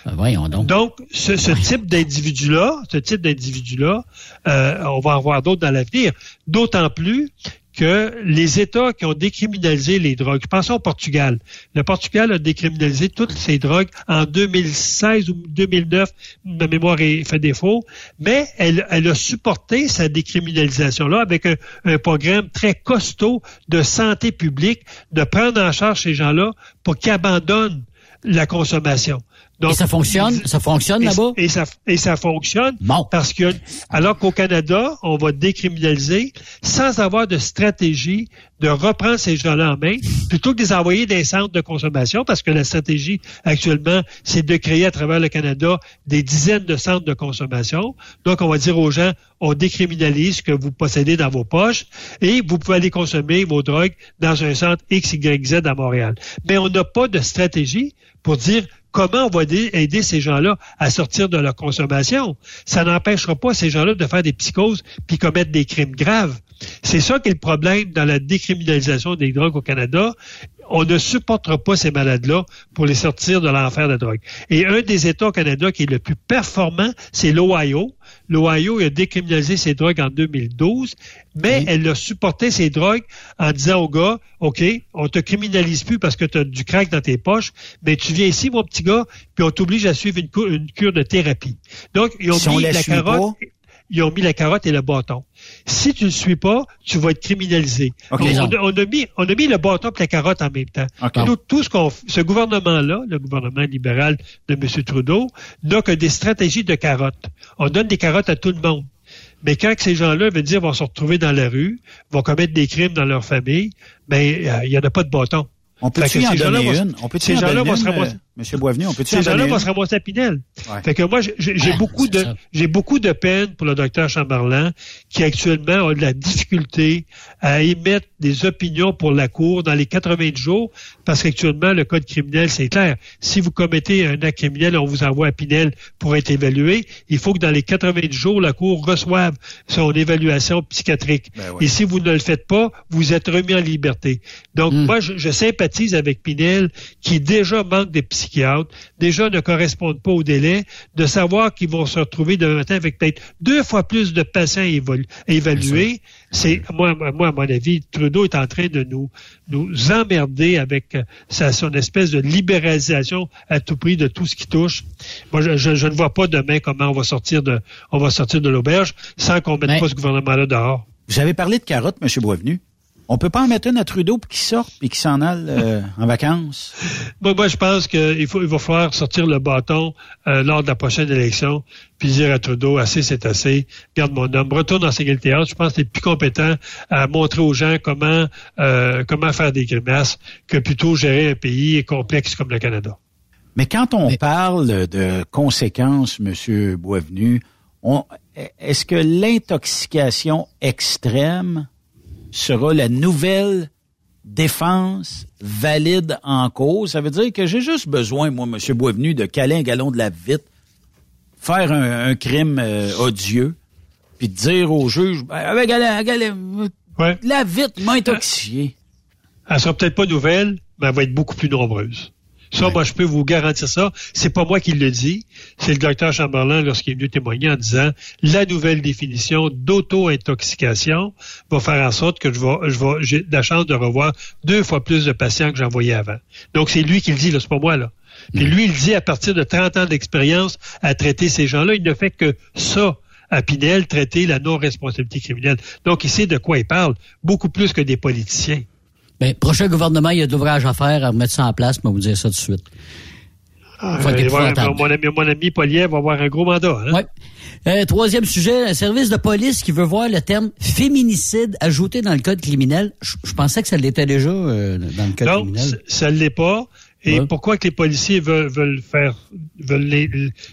Ben, voyons donc. Donc, ce, type d'individu-là, ce type d'individu-là, euh, on va en voir d'autres dans l'avenir. D'autant plus que les États qui ont décriminalisé les drogues, pensons au Portugal. Le Portugal a décriminalisé toutes ces drogues en 2016 ou 2009, ma mémoire est fait défaut, mais elle, elle a supporté sa décriminalisation-là avec un, un programme très costaud de santé publique, de prendre en charge ces gens-là pour qu'ils abandonnent la consommation. Donc, et ça fonctionne, ça fonctionne là-bas? Et ça et ça fonctionne parce que alors qu'au Canada, on va décriminaliser sans avoir de stratégie de reprendre ces gens-là en main, plutôt que de les envoyer des centres de consommation, parce que la stratégie actuellement, c'est de créer à travers le Canada des dizaines de centres de consommation. Donc, on va dire aux gens, on décriminalise ce que vous possédez dans vos poches et vous pouvez aller consommer vos drogues dans un centre X, Y, Z à Montréal. Mais on n'a pas de stratégie pour dire comment on va aider ces gens-là à sortir de leur consommation. Ça n'empêchera pas ces gens-là de faire des psychoses puis commettre des crimes graves. C'est ça qui est le problème dans la décriminalisation des drogues au Canada. On ne supportera pas ces malades-là pour les sortir de l'enfer de la drogue. Et un des États au Canada qui est le plus performant, c'est l'Ohio. L'Ohio a décriminalisé ses drogues en 2012, mais elle a supporté ces drogues en disant aux gars, OK, on te criminalise plus parce que tu as du crack dans tes poches, mais tu viens ici, mon petit gars, puis on t'oblige à suivre une, cure de thérapie. Donc, ils ont mis la carotte. Ils ont mis la carotte et le bâton. Si tu ne le suis pas, tu vas être criminalisé. on, a, mis, on a mis le bâton et la carotte en même temps. Tout, ce qu'on, ce gouvernement-là, le gouvernement libéral de M. Trudeau, n'a que des stratégies de carottes. On donne des carottes à tout le monde. Mais quand ces gens-là veulent dire vont se retrouver dans la rue, vont commettre des crimes dans leur famille, ben euh, il n'y en a pas de bâton. On peut-tu en donner une? On peut ces gens-là vont se ramasser. Monsieur Boisvenu, on peut Ces gens-là vont se ramasser à Pinel. Fait que moi, j'ai beaucoup de, j'ai beaucoup de peine pour le docteur Chamberlain, qui actuellement a de la difficulté à émettre des opinions pour la Cour dans les 80 jours, parce qu'actuellement, le code criminel, c'est clair. Si vous commettez un acte criminel, on vous envoie à Pinel pour être évalué. Il faut que dans les 80 jours, la Cour reçoive son évaluation psychiatrique. Ben Et si vous ne le faites pas, vous êtes remis en liberté. Donc, hmm. moi, je, je sympathise avec Pinel, qui déjà manque des psychiatres déjà ne correspondent pas au délai, de savoir qu'ils vont se retrouver demain matin avec peut-être deux fois plus de patients à évaluer. C'est moi, moi, à mon avis, Trudeau est en train de nous nous emmerder avec euh, sa, son espèce de libéralisation à tout prix de tout ce qui touche. Moi, je, je, ne vois pas demain comment on va sortir de on va sortir de l'auberge sans qu'on mette pas ce gouvernement-là dehors. Vous avez parlé de carottes, M. Boisvenu. On peut pas en mettre une à Trudeau pour qu'il sorte et qu'il s'en aille euh, en vacances? [laughs] Moi, moi je pense qu'il faut, il va falloir sortir le bâton euh, lors de la prochaine élection, puis dire à Trudeau, assez, c'est assez, garde mon homme, retourne dans ses théâtre. Je pense que tu es plus compétent à montrer aux gens comment, euh, comment faire des grimaces que plutôt gérer un pays complexe comme le Canada. Mais quand on parle de conséquences, M. Boisvenu, est-ce que l'intoxication extrême sera la nouvelle défense valide en cause. Ça veut dire que j'ai juste besoin, moi, M. Boisvenu, de caler un galon de la vite, faire un, crime euh, odieux, puis de dire au juge, ben, la vite m'a intoxiqué. Elle sera peut-être pas nouvelle, mais elle va être beaucoup plus nombreuse. Ça, moi, je peux vous garantir ça. C'est pas moi qui le dis. C'est le docteur Chamberlain lorsqu'il est venu témoigner en disant la nouvelle définition d'auto-intoxication va faire en sorte que je vais, je vais, j'ai la chance de revoir deux fois plus de patients que j'en voyais avant. Donc, c'est lui qui le dit, là, c'est pas moi, là. Puis lui, il dit à partir de 30 ans d'expérience à traiter ces gens-là, il ne fait que ça à Pinel, traiter la non-responsabilité criminelle. Donc, il sait de quoi il parle, beaucoup plus que des politiciens. Ben, prochain gouvernement, il y a de l'ouvrage à faire, à mettre ça en place, mais on vous dire ça tout de suite. Ah, mon, ami, mon ami va avoir un gros mandat. Hein? Ouais. Euh, troisième sujet, un service de police qui veut voir le terme féminicide ajouté dans le code criminel. Je, pensais que ça l'était déjà euh, dans le code criminel. Non, ça ne l'est pas. Et pourquoi que les policiers veulent, veulent faire, veulent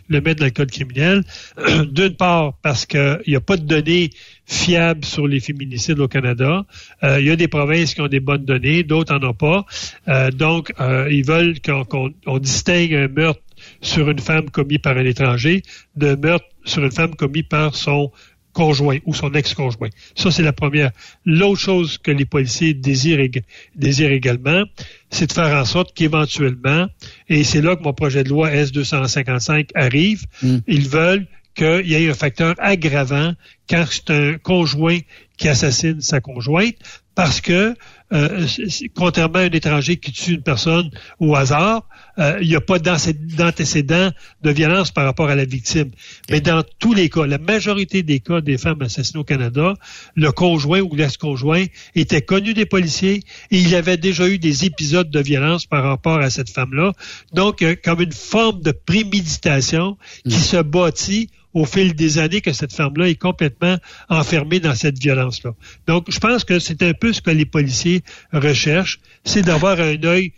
le mettre dans le code criminel? [clears throat] D'une part, parce qu'il n'y a pas de données fiables sur les féminicides au Canada. Euh, il y a des provinces qui ont des bonnes données, d'autres n'en ont pas. Euh, donc, euh, ils veulent qu'on distingue un meurtre sur une femme commis par un étranger de meurtre sur une femme commis par son conjoint ou son ex-conjoint. Ça, c'est la première. L'autre chose que les policiers désirent, désirent également, c'est de faire en sorte qu'éventuellement, et c'est là que mon projet de loi S255 arrive, hmm. ils veulent qu'il y ait un facteur aggravant quand c'est un conjoint qui assassine sa conjointe parce que, euh, contrairement à un étranger qui tue une personne au hasard, euh, il n'y a pas d'antécédent de violence par rapport à la victime. Mais dans tous les cas, la majorité des cas des femmes assassinées au Canada, le conjoint ou l'ex-conjoint était connu des policiers et il avait déjà eu des épisodes de violence par rapport à cette femme-là. Donc, euh, comme une forme de préméditation qui mm. se bâtit au fil des années que cette femme-là est complètement enfermée dans cette violence-là. Donc, je pense que c'est un peu ce que les policiers recherchent, c'est d'avoir un œil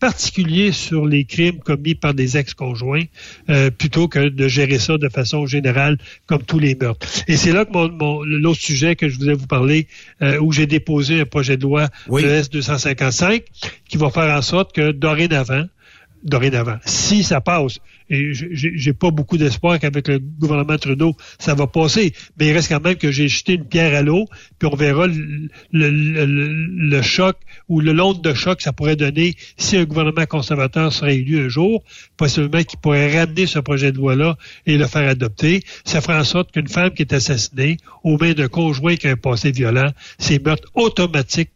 particulier sur les crimes commis par des ex-conjoints euh, plutôt que de gérer ça de façon générale comme tous les meurtres. Et c'est là que mon, l'autre sujet que je voulais vous parler, euh, où j'ai déposé un projet de loi de S255 qui va faire en sorte que dorénavant, dorénavant. Si ça passe, et j'ai pas beaucoup d'espoir qu'avec le gouvernement Trudeau, ça va passer, mais il reste quand même que j'ai jeté une pierre à l'eau, puis on verra le, choc ou le long de choc que ça pourrait donner si un gouvernement conservateur serait élu un jour, possiblement qu'il pourrait ramener ce projet de loi-là et le faire adopter. Ça ferait en sorte qu'une femme qui est assassinée aux mains d'un conjoint qui a un passé violent, c'est meurtre automatique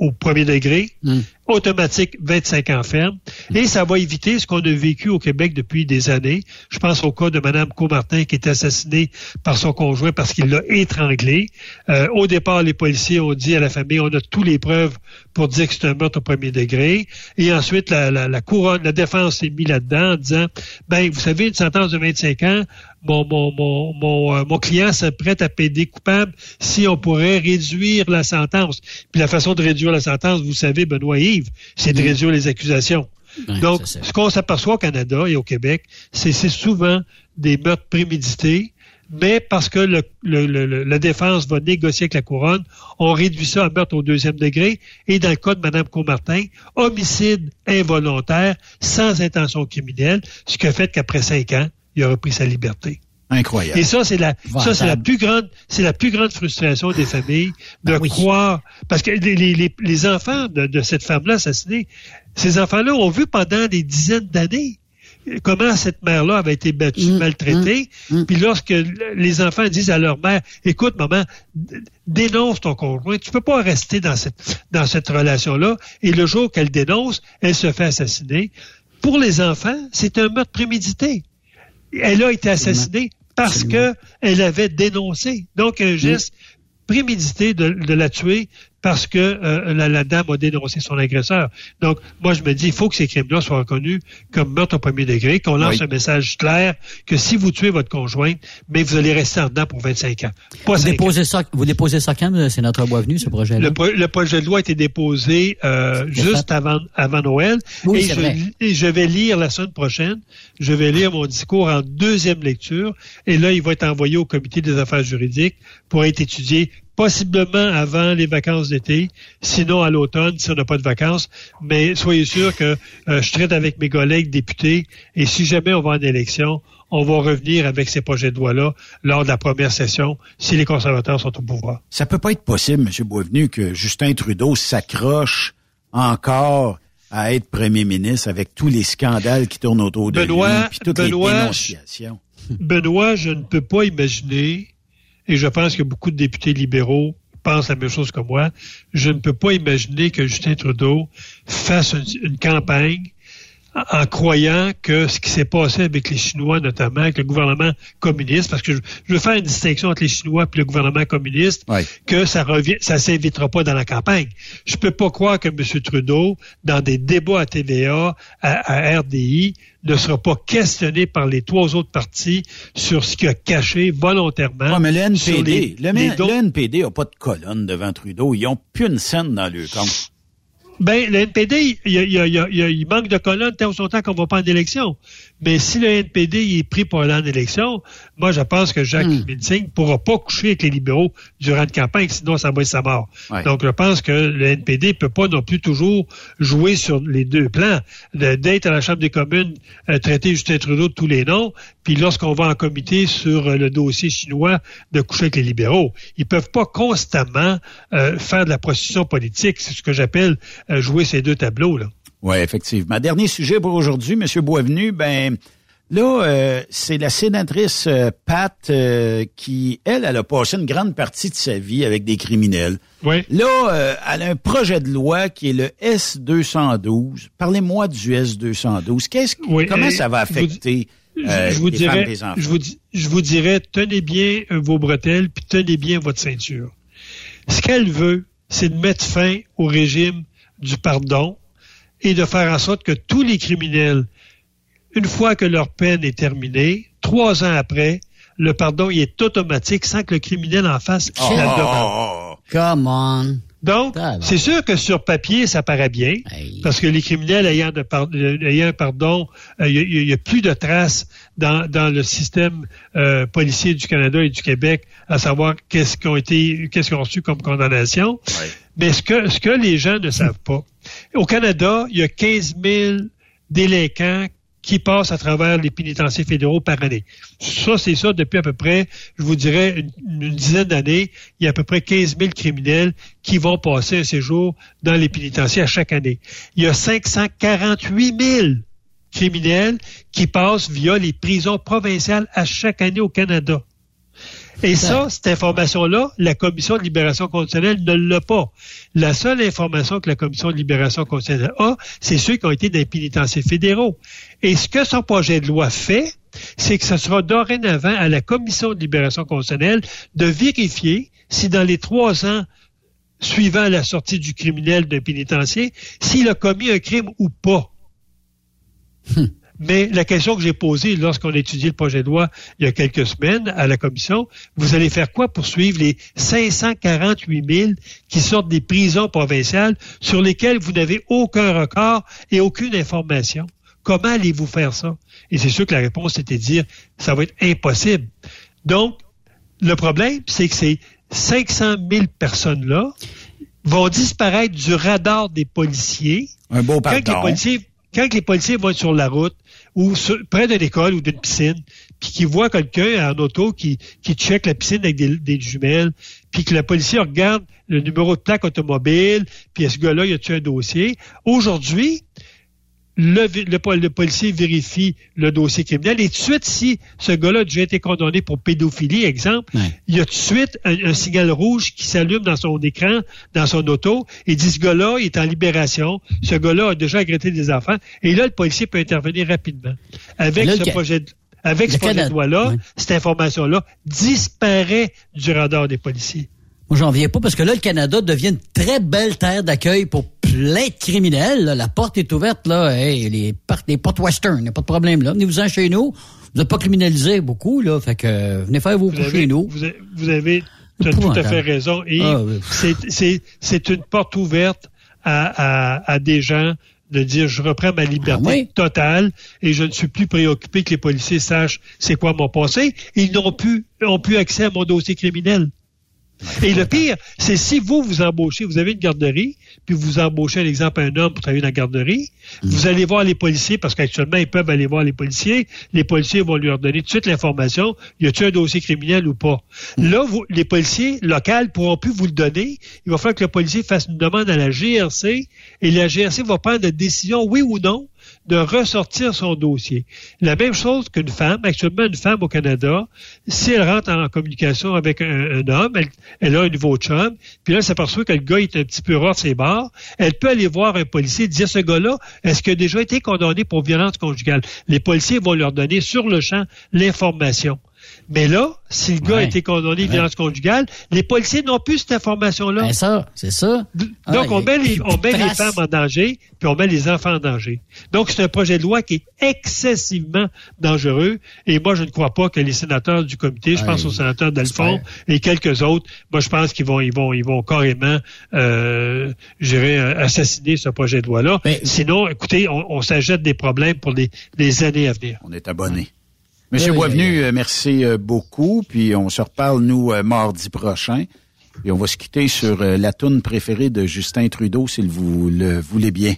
au premier degré, hmm. automatique 25 ans ferme, et ça va éviter ce qu'on a vécu au Québec depuis des années. Je pense au cas de Mme Comartin qui est assassinée par son conjoint parce qu'il l'a étranglée. Euh, au départ, les policiers ont dit à la famille, on a toutes les preuves pour dire que c'est un meurtre au premier degré. Et ensuite, la, la, la couronne, la défense s'est mis là-dedans en disant, ben, vous savez, une sentence de 25 ans, mon, mon, mon, mon, euh, mon client prêt à payer coupable si on pourrait réduire la sentence. Puis la façon de réduire la sentence, vous savez, Benoît Yves, c'est de réduire les accusations. Donc, ce qu'on s'aperçoit au Canada et au Québec, c'est souvent des meurtres prémédités, mais parce que le, le, la défense va négocier avec la couronne, on réduit ça à meurtre au deuxième degré. Et dans le cas de Mme Comartin, homicide involontaire sans intention criminelle, ce qui a fait qu'après cinq ans, il a repris sa liberté. Incroyable. Et ça, c'est la, ça, c'est la plus grande, c'est la plus grande frustration des familles de ben croire, parce que les, les, les enfants de, de cette femme-là assassinée, ces enfants-là ont vu pendant des dizaines d'années comment cette mère-là avait été battue, mm, maltraitée. Mm, mm. Puis lorsque les enfants disent à leur mère, écoute, maman, dénonce ton conjoint, tu peux pas rester dans cette, dans cette relation-là. Et le jour qu'elle dénonce, elle se fait assassiner. Pour les enfants, c'est un meurtre prémédité elle a été assassinée parce qu'elle avait dénoncé. Donc, un geste prémédité de, la tuer parce que euh, la, dame a dénoncé son agresseur. Donc, moi, je me dis, il faut que ces crimes-là soient reconnus comme meurtre au premier degré, qu'on lance un message clair que si vous tuez votre conjoint, mais vous allez rester en dedans pour 25 ans. vous, déposez Ça, vous déposez ça quand, c'est notre venu, ce projet-là? Le, projet de loi a été déposé euh, juste avant, avant Noël. Oui, et, je, vrai. et je vais lire la semaine prochaine, je vais lire mon discours en deuxième lecture, et là, il va être envoyé au comité des affaires juridiques pour être étudié possiblement avant les vacances d'été, sinon à l'automne si on n'a pas de vacances. Mais soyez sûr que euh, je traite avec mes collègues députés et si jamais on va en élection, on va revenir avec ces projets de loi-là lors de la première session si les conservateurs sont au pouvoir. Ça peut pas être possible, M. Boisvenu, que Justin Trudeau s'accroche encore à être premier ministre avec tous les scandales qui tournent autour de lui et toutes les dénonciations. Benoît, je ne peux pas imaginer et je pense que beaucoup de députés libéraux pensent la même chose que moi. Je ne peux pas imaginer que Justin Trudeau fasse une, campagne en croyant que ce qui s'est passé avec les Chinois, notamment avec le gouvernement communiste, parce que je, veux faire une distinction entre les Chinois et le gouvernement communiste, que ça revient, ça s'invitera pas dans la campagne. Je peux pas croire que M. Trudeau, dans des débats à TVA, à RDI, ne sera pas questionné par les trois autres partis sur ce qu'il a caché volontairement. mais le NPD, le, NPD n'a pas de colonne devant Trudeau. Ils n'ont plus une scène dans le camp. Ben, le NPD, il, il, manque de colonne tant son temps qu'on va pas en élection. Mais si le NPD est pris pour aller en élection, moi, je pense que Jacques hmm. ne pourra pas coucher avec les libéraux durant une campagne, sinon ça va être sa mort. Donc, je pense que le NPD peut pas non plus toujours jouer sur les deux plans. D'être à la Chambre des communes, euh, traiter Justin Trudeau de tous les noms, puis lorsqu'on va en comité sur euh, le dossier chinois, de coucher avec les libéraux. Ils peuvent pas constamment euh, faire de la prostitution politique. C'est ce que j'appelle jouer ces deux tableaux. là. Oui, effectivement. Dernier sujet pour aujourd'hui, M. Boisvenu, ben Là, euh, c'est la sénatrice euh, Pat euh, qui, elle, elle a passé une grande partie de sa vie avec des criminels. Oui. Là, elle a un projet de loi qui est le S212. Parlez-moi du S212. Qu'est-ce, comment ça va affecter je vous, les femmes et les enfants? Je vous, je vous dirais, tenez bien vos bretelles, puis tenez bien votre ceinture. Ce qu'elle veut, c'est de mettre fin au régime du pardon et de faire en sorte que tous les criminels une fois que leur peine est terminée, trois ans après, le pardon il est automatique sans que le criminel en fasse oh, la demande. Come on. Donc, c'est sûr que sur papier, ça paraît bien, parce que les criminels ayant, de ayant un pardon, euh, il n'y a, plus de traces dans, dans le système euh, policier du Canada et du Québec, à savoir qu'est-ce qu'ils ont été, qu'est-ce qu'ils ont reçu comme condamnation. Mais ce que, ce que les gens ne savent pas, au Canada, il y a 15 000 délinquants qui passent à travers les pénitenciers fédéraux par année. Ça, c'est ça depuis à peu près, je vous dirais, une, dizaine d'années. Il y a à peu près 15 000 criminels qui vont passer un séjour dans les pénitenciers à chaque année. Il y a 548 000 criminels qui passent via les prisons provinciales à chaque année au Canada. Et ça, cette information-là, la Commission de libération conditionnelle ne l'a pas. La seule information que la Commission de libération conditionnelle a, c'est ceux qui ont été dans les pénitenciers fédéraux. Et ce que son projet de loi fait, c'est que ce sera dorénavant à la Commission de libération conditionnelle de vérifier si dans les trois ans suivant la sortie du criminel d'un pénitencier, s'il a commis un crime ou pas. Hum. Mais la question que j'ai posée lorsqu'on a étudié le projet de loi il y a quelques semaines à la commission, vous allez faire quoi pour suivre les 548 000 qui sortent des prisons provinciales sur lesquelles vous n'avez aucun record et aucune information? Comment allez-vous faire ça? Et c'est sûr que la réponse était de dire, ça va être impossible. Donc, le problème, c'est que ces 500 000 personnes-là vont disparaître du radar des policiers. Un beau pardon. Quand les policiers, quand les policiers vont être sur la route, ou près de l'école ou d'une piscine, puis qui voit quelqu'un en auto qui, qui check la piscine avec des, jumelles, puis que le policier regarde le numéro de plaque automobile, puis est-ce gars-là, y a-tu un dossier? Aujourd'hui, le, policier vérifie le dossier criminel et tout de suite, si ce gars-là a déjà été condamné pour pédophilie, exemple, il y a tout de suite un, signal rouge qui s'allume dans son écran, dans son auto, et dit ce gars-là est en libération, ce gars-là a déjà agressé des enfants, et là, le policier peut intervenir rapidement. Avec ce projet de avec ce projet de loi-là, cette information-là disparaît du radar des policiers. Moi, j'en viens pas parce que là, le Canada devient une très belle terre d'accueil pour plein de criminels. La porte est ouverte, là. Hey, les, les portes western, il n'y a pas de problème, là. Venez-vous-en chez nous. Vous n'êtes pas criminalisé beaucoup, là. Fait que venez faire vos coups chez nous. Vous avez, tout à fait raison. Et ah, c'est une porte ouverte à, à, à des gens de dire je reprends ma liberté ah totale et je ne suis plus préoccupé que les policiers sachent c'est quoi mon passé. Ils n'ont plus ont plus accès à mon dossier criminel. Et le pire, c'est si vous vous embauchez, vous avez une garderie, puis vous embauchez, à l'exemple, un homme pour travailler dans la garderie, vous allez voir les policiers, parce qu'actuellement, ils peuvent aller voir les policiers. Les policiers vont lui donner tout de suite l'information, y a-t-il un dossier criminel ou pas. Là, vous, les policiers locaux pourront plus vous le donner. Il va falloir que le policier fasse une demande à la GRC, et la GRC va prendre une décision, oui ou non, de ressortir son dossier. La même chose qu'une femme, actuellement une femme au Canada, si elle rentre en communication avec un, homme, elle, a un nouveau chum, puis là, elle s'aperçoit que le gars est un petit peu hors de ses barres, elle peut aller voir un policier et dire, ce gars-là, est-ce qu'il a déjà été condamné pour violence conjugale? Les policiers vont leur donner sur le champ l'information. Mais là, si le gars a été condamné de violence conjugale, les policiers n'ont plus cette information-là. C'est ben ça, c'est ça. Donc, ah, on met, les, on met les femmes en danger, puis on met les enfants en danger. Donc, c'est un projet de loi qui est excessivement dangereux. Et moi, je ne crois pas que les sénateurs du comité, je pense aux sénateurs d'Alfond et quelques autres, moi, je pense qu'ils vont, ils vont, ils vont carrément, euh, assassiner ce projet de loi-là. Sinon, écoutez, on, on s'ajoute des problèmes pour les, les années à venir. On est abonné. Monsieur Boisvenu, euh, merci euh, beaucoup. Puis on se reparle, nous, euh, mardi prochain. Et on va se quitter sur la toune préférée de Justin Trudeau, s'il vous le voulez bien.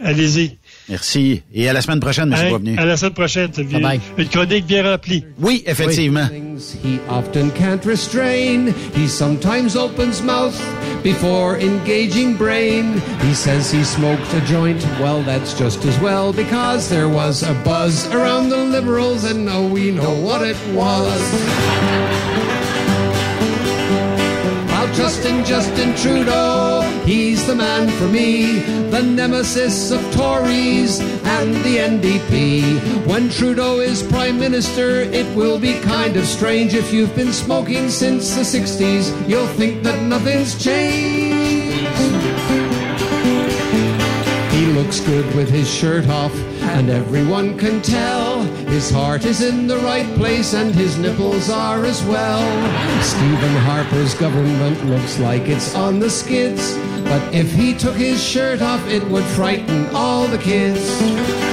Allez-y. Merci. Et à la semaine prochaine, M. Hey, Boisvenu. à la semaine prochaine, Sylvie. Bye-bye. Une chronique bien remplie. Oui, effectivement. Things he often can't restrain. He sometimes opens mouth before engaging brain. He says he smoked a joint. Well, that's just as well because there was a buzz around the liberals, and now we know what it was. While Justin, Justin Trudeau, he's the man for me, the nemesis of Tories and the NDP. When Trudeau is Prime Minister, it will be kind of strange. If you've been smoking since the 60s, you'll think that nothing's changed. Looks good with his shirt off, and everyone can tell his heart is in the right place and his nipples are as well. Stephen Harper's government looks like it's on the skids, but if he took his shirt off, it would frighten all the kids.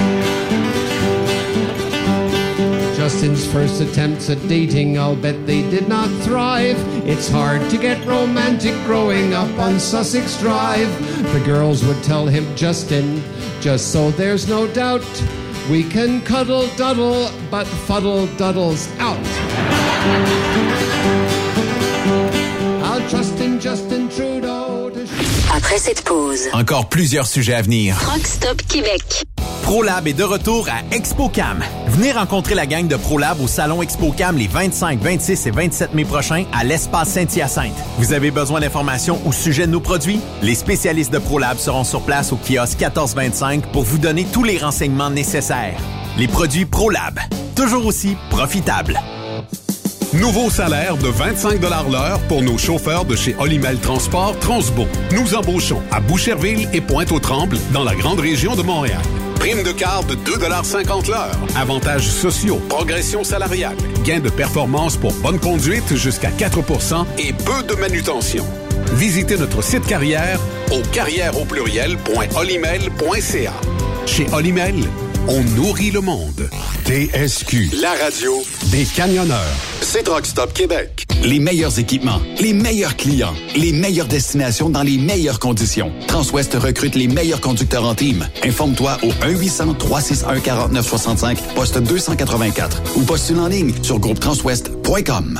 Justin's first attempts at dating, I'll bet they did not thrive. It's hard to get romantic growing up on Sussex Drive. The girls would tell him, Justin, just so there's no doubt, we can cuddle duddle, but fuddle duddles out. I'll trust in Justin Trudeau to Après cette pause, Encore plusieurs sujets à venir. Rock Stop Québec. ProLab est de retour à ExpoCam. Venez rencontrer la gang de ProLab au salon ExpoCam les 25, 26 et 27 mai prochains à l'espace Saint-Hyacinthe. Vous avez besoin d'informations au sujet de nos produits? Les spécialistes de ProLab seront sur place au kiosque 1425 pour vous donner tous les renseignements nécessaires. Les produits ProLab, toujours aussi profitables. Nouveau salaire de 25 l'heure pour nos chauffeurs de chez Olimel Transport Transbo. Nous embauchons à Boucherville et Pointe-aux-Trembles dans la grande région de Montréal. Prime de quart de 2,50 l'heure. Avantages sociaux, progression salariale, gain de performance pour bonne conduite jusqu'à 4% et peu de manutention. Visitez notre site carrière au carrière au. Chez Olimel, on nourrit le monde. TSQ. La radio des camionneurs. C'est Rock Stop Québec. Les meilleurs équipements, les meilleurs clients, les meilleures destinations dans les meilleures conditions. Transwest recrute les meilleurs conducteurs en team. Informe-toi au 1-800-361-4965, poste 284 ou postule en ligne sur groupetranswest.com.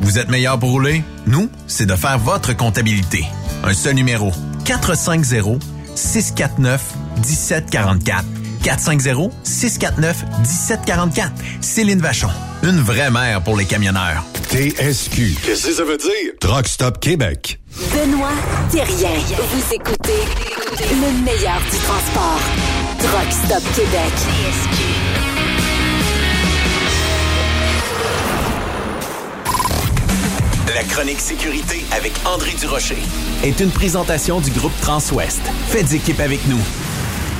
Vous êtes meilleur pour rouler? Nous, c'est de faire votre comptabilité. Un seul numéro. 450-649-1744. 450-649-1744. Céline Vachon. Une vraie mère pour les camionneurs. TSQ. Qu'est-ce que ça veut dire? Truck Stop Québec. Benoît Thérien. Vous écoutez le meilleur du transport. Truck Stop Québec. La chronique sécurité avec André Durocher. Est une présentation du groupe Transouest. Faites équipe avec nous.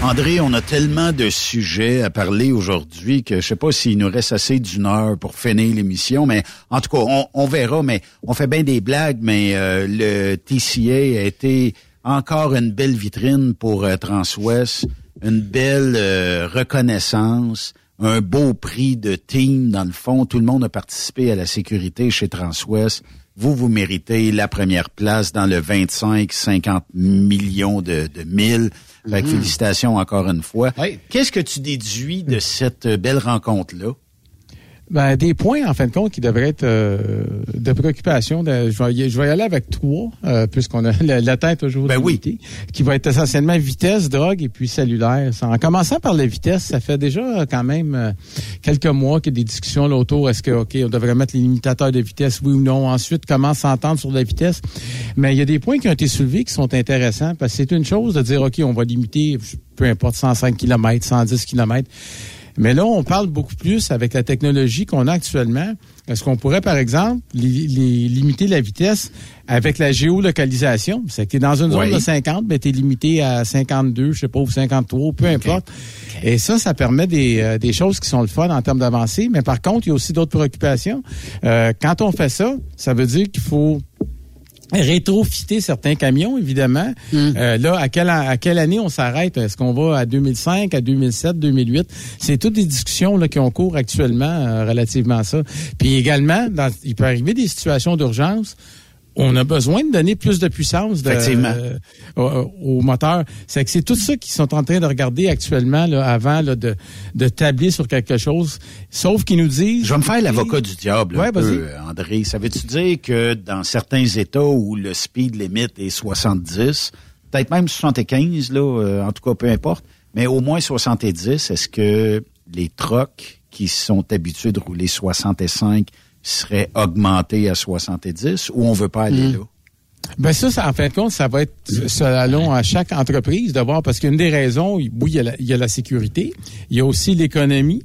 André, on a tellement de sujets à parler aujourd'hui que je sais pas s'il nous reste assez d'une heure pour finir l'émission, mais en tout cas, on, on verra. Mais on fait bien des blagues, mais euh, le TCA a été encore une belle vitrine pour euh, Transwest, une belle euh, reconnaissance, un beau prix de team dans le fond. Tout le monde a participé à la sécurité chez Transwest. Vous, vous méritez la première place dans le 25-50 millions de, de mille. Fait que Mhm. félicitations encore une fois. Qu'est-ce que tu déduis de cette belle rencontre-là? Ben, des points, en fin de compte, qui devraient être euh, de préoccupation. De- je, vais y, je vais y aller avec trois, euh, puisqu'on a [laughs] la, la tête toujours Ben limitée, qui va être essentiellement vitesse, drogue et puis cellulaire. En commençant par la vitesse, ça fait déjà quand même euh, quelques mois qu'il y a des discussions là autour. Est-ce que, OK, on devrait mettre les limitateurs de vitesse, oui ou non? Ensuite, comment s'entendre sur la vitesse? Mais il y a des points qui ont été soulevés qui sont intéressants, parce que c'est une chose de dire, OK, on va limiter, peu importe, 105 km, 110 km. Mais là, on parle beaucoup plus avec la technologie qu'on a actuellement. Est-ce qu'on pourrait, par exemple, li- li- limiter la vitesse avec la géolocalisation? C'est que tu es dans une zone Oui. de 50, mais tu es limité à 52, je sais pas, ou 53, peu importe. Et ça, ça permet des, euh, des choses qui sont le fun en termes d'avancée. Mais par contre, il y a aussi d'autres préoccupations. Euh, quand on fait ça, ça veut dire qu'il faut rétrofiter certains camions, évidemment. Euh, là, à quelle, à quelle année on s'arrête? Est-ce qu'on va à 2005, à 2007, 2008? C'est toutes des discussions là, qui ont cours actuellement euh, relativement à ça. Puis également, dans- il peut arriver des situations d'urgence on a besoin de donner plus de puissance de, euh, au, au moteur. C'est que c'est tout ça qu'ils sont en train de regarder actuellement là, avant là, de, de tabler sur quelque chose. Sauf qu'ils nous disent... Je vais me faire l'avocat du diable Ouais, peu, André. Ça veut-tu dire que dans certains États où le speed limit est 70, peut-être même 75, là, euh, en tout cas, peu importe, mais au moins 70, est-ce que les trucks qui sont habitués de rouler 65 seraient augmentés à 70 ou on veut pas aller Hmm. là? Ben ça, ça, en fin de compte, ça va être selon à chaque entreprise de voir, parce qu'une des raisons, oui, il y, a la, il y a la sécurité, il y a aussi l'économie.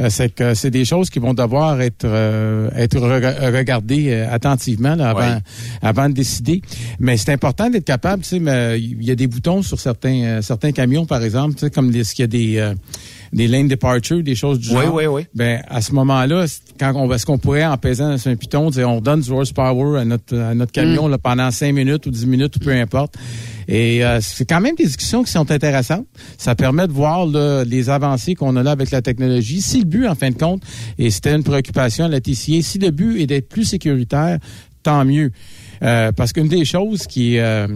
Euh, c'est que c'est des choses qui vont devoir être euh, être rega- regardées euh, attentivement là, avant Ouais. avant de décider. Mais c'est important d'être capable, tu sais, mais il y a des boutons sur certains euh, certains camions par exemple, tu sais, comme les- s'il y a des euh, des lane departure, des choses du Oui, genre. oui, oui. Ben à ce moment-là, quand on est-ce qu'on pourrait en pesant sur un piton, on donne du horsepower à notre à notre camion Mm. là, pendant 5 minutes ou 10 minutes ou peu importe. Et euh, c'est quand même des discussions qui sont intéressantes. Ça permet de voir là, les avancées qu'on a là avec la technologie. Si le but, en fin de compte, et c'était une préoccupation à la TCA, si le but est d'être plus sécuritaire, tant mieux. Euh, parce qu'une des choses qui euh,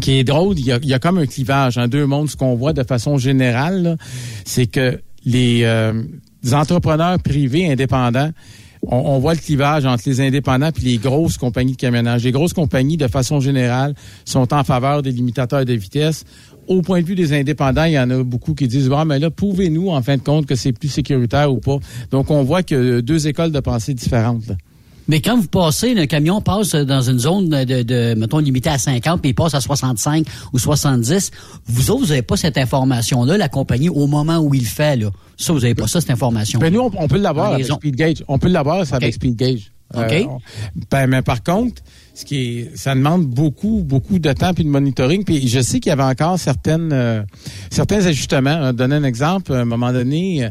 qui est drôle, il y a, il y a comme un clivage en deux mondes. Ce qu'on voit de façon générale, c'est que les, euh, les entrepreneurs privés indépendants, on, voit le clivage entre les indépendants et les grosses compagnies de camionnage. Les grosses compagnies, de façon générale, sont en faveur des limitateurs de vitesse. Au point de vue des indépendants, il y en a beaucoup qui disent bon, mais là, prouvez-nous en fin de compte que c'est plus sécuritaire ou pas? Donc, on voit que deux écoles de pensée différentes. Mais quand vous passez, le camion passe dans une zone de, de mettons, limitée à 50, puis il passe à 65 ou 70, vous autres, vous n'avez pas cette information-là, la compagnie, au moment où il le fait, là. Ça, vous n'avez pas ça, cette information. Ben nous, on, on peut l'avoir avec ondes. Speed Gauge. On peut l'avoir avec Speed Gauge. OK. on- ben, mais par contre, ce qui est, ça demande beaucoup, beaucoup de temps puis de monitoring. Puis je sais qu'il y avait encore certaines, euh, certains ajustements. Euh, Donner un exemple, à un moment donné, euh,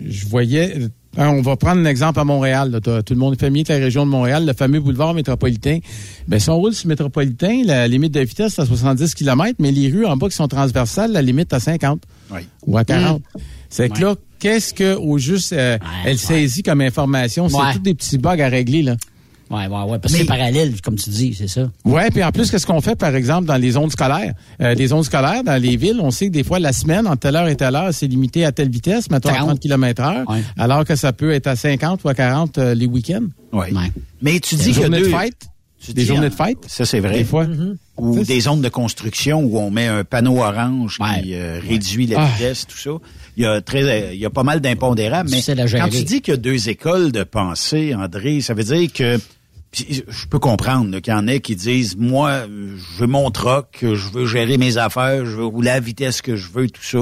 je voyais. Euh, on va prendre un exemple à Montréal. là. T'as- Tout le monde est familier de la région de Montréal, le fameux boulevard métropolitain. Ben, si on roule sur le métropolitain, la limite de vitesse c'est à 70 km, mais les rues en bas qui sont transversales, la limite à 50 Oui. ou à 40. C'est que Ouais. là, qu'est-ce que au juste euh, elle saisit comme information? C'est Ouais. tous des petits bugs à régler, là. Ouais, ouais, ouais, parce que c'est parallèle, comme tu dis, c'est ça. Ouais, puis en plus, qu'est-ce qu'on fait, par exemple, dans les zones scolaires? Euh, les zones scolaires, dans les villes, on sait que des fois, la semaine, entre telle heure et telle heure, c'est limité à telle vitesse, mettons à 40. 30 km heure, Ouais. alors que ça peut être à 50 ou à 40 euh, les week-ends. Oui. Ouais. Mais tu dis journées deux... de fête? tu Des dis, journées hein, de fête? Ça, c'est vrai. Des fois. Ou Ça, des zones de construction où on met un panneau orange qui euh, réduit la Ah. vitesse, tout ça. Il y a très, euh, il y a pas mal d'impondérables. Mais à quand tu dis qu'il y a deux écoles de pensée, André, ça veut dire que je peux comprendre qu'il y en a qui disent moi je veux mon troc, je veux gérer mes affaires, je veux rouler à la vitesse que je veux, tout ça.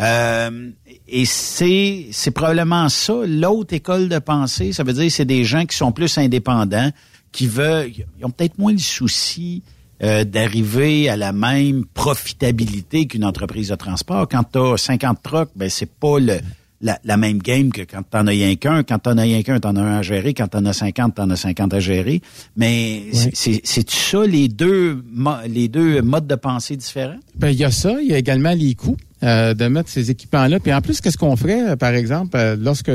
Euh, et c'est c'est probablement ça l'autre école de pensée. Ça veut dire c'est des gens qui sont plus indépendants, qui veulent, ils ont peut-être moins le souci euh, d'arriver à la même profitabilité qu'une entreprise de transport. Quand tu as 50 trucks, ben c'est pas le, la, la même game que quand t'en as rien qu'un. Quand t'en as rien qu'un, t'en as un à gérer. Quand t'en as 50, t'en as 50 à gérer. Mais c'est- ça les deux les deux modes de pensée différents? Ben, il y a ça. Il y a également les coûts euh, de mettre ces équipements-là. Puis en plus, qu'est-ce qu'on ferait, euh, par exemple, euh, lorsque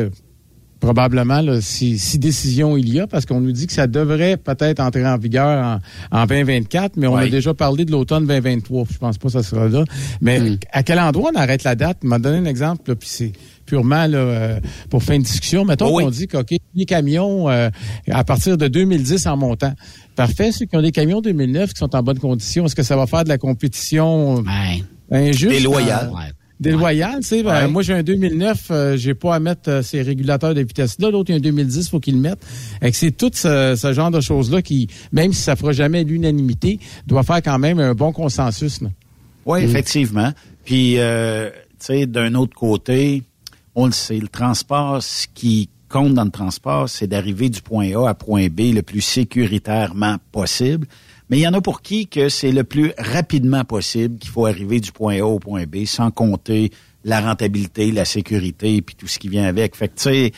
probablement, là, si, si décision il y a, parce qu'on nous dit que ça devrait peut-être entrer en vigueur en, en 2024, mais on a déjà parlé de l'automne 2023. puis Je pense pas que ça sera là. Mais Hmm. à quel endroit on arrête la date? M'a donné un exemple, là, puis c'est purement là, euh, pour faire une discussion. Mettons Oui. qu'on dit que les camions euh, à partir de 2010 en montant. Parfait, ceux qui ont des camions 2009 qui sont en bonne condition, est-ce que ça va faire de la compétition Ouais. injuste? Déloyale. Ouais. Déloyal, tu sais. ben, Ouais. moi, j'ai un 2009, euh, j'ai pas à mettre euh, ces régulateurs de vitesse-là. L'autre, il y a un 2010, faut qu'il le mette. Et que c'est tout ce, ce genre de choses-là qui, même si ça fera jamais l'unanimité, doit faire quand même un bon consensus. là. Oui, effectivement. Puis, euh, tu sais, d'un autre côté, on le sait, le transport, ce qui compte dans le transport, c'est d'arriver du point A à point B le plus sécuritairement possible. Mais il y en a pour qui que c'est le plus rapidement possible qu'il faut arriver du point A au point B, sans compter la rentabilité, la sécurité, puis tout ce qui vient avec. Fait que, tu sais,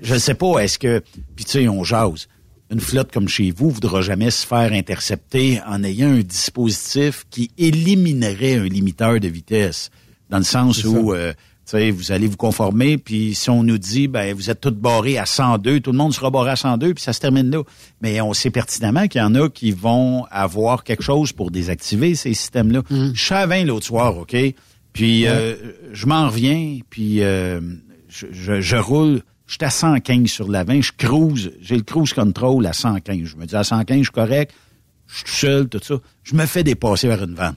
je sais pas, est-ce que... Puis, tu sais, on jase. Une flotte comme chez vous voudra jamais se faire intercepter en ayant un dispositif qui éliminerait un limiteur de vitesse. Dans le sens où, euh, vous allez vous conformer, puis si on nous dit, ben vous êtes tous barrés à 102, tout le monde sera barré à 102, puis ça se termine là. Mais on sait pertinemment qu'il y en a qui vont avoir quelque chose pour désactiver ces systèmes-là. Je suis à 20 l'autre soir, OK? Puis euh, je m'en reviens, puis euh, je, je, je roule, je suis à 115 sur la 20, je cruise, j'ai le cruise control à 115. Je me dis à 115, je suis correct, je suis tout seul, tout ça. Je me fais dépasser vers une vanne.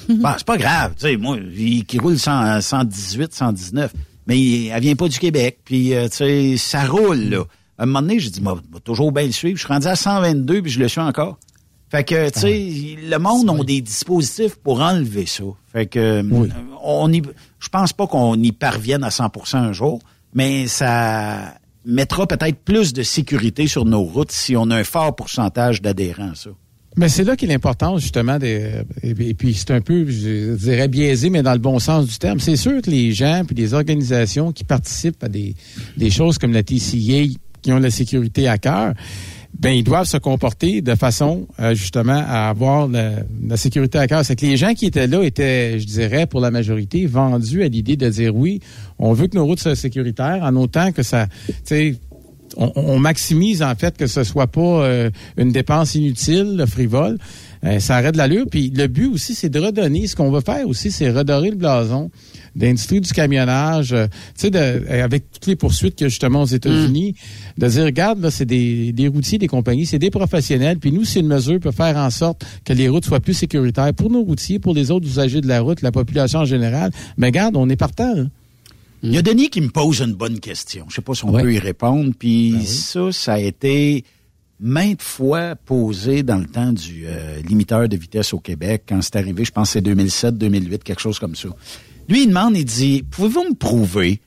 [laughs] Bon, c'est pas grave, tu sais, moi, il, qui roule 100, 118, 119, mais elle vient pas du Québec, puis euh, tu sais, ça roule, là. À un moment donné, j'ai dit, moi, toujours bien le suivre. Je suis rendu à 122, puis je le suis encore. Fait que, tu sais, le monde a des dispositifs pour enlever ça. Fait que, euh, on y, je pense pas qu'on y parvienne à 100% un jour, mais ça mettra peut-être plus de sécurité sur nos routes si on a un fort pourcentage d'adhérents à ça. Mais c'est là qu'est l'importance, justement, des, et, puis c'est un peu, je dirais, biaisé, mais dans le bon sens du terme. C'est sûr que les gens puis les organisations qui participent à des, des choses comme la TCA, qui ont la sécurité à cœur, ben ils doivent se comporter de façon euh, justement à avoir la, la sécurité à cœur. C'est que les gens qui étaient là étaient, je dirais, pour la majorité, vendus à l'idée de dire oui, on veut que nos routes soient sécuritaires, en autant que ça, tu sais, on, on maximise en fait que ce soit pas euh, une dépense inutile, frivole. Euh, ça arrête de l'allure. Puis le but aussi, c'est de redonner. Ce qu'on veut faire aussi, c'est redorer le blason d'industrie du camionnage, euh, tu sais, avec toutes les poursuites qu'il y a justement aux États-Unis, de dire, regarde, là, c'est des, des routiers, des compagnies, c'est des professionnels, puis nous, si une mesure peut faire en sorte que les routes soient plus sécuritaires pour nos routiers, pour les autres usagers de la route, la population en général, mais regarde, on est partant. là. Il y a Denis qui me pose une bonne question. Je sais pas si on Ouais. peut y répondre. Puis ça, ça a été maintes fois posé dans le temps du euh, limiteur de vitesse au Québec, quand c'est arrivé, je pense que c'est 2007, 2008, quelque chose comme ça. Lui, il demande, il dit, pouvez-vous me prouver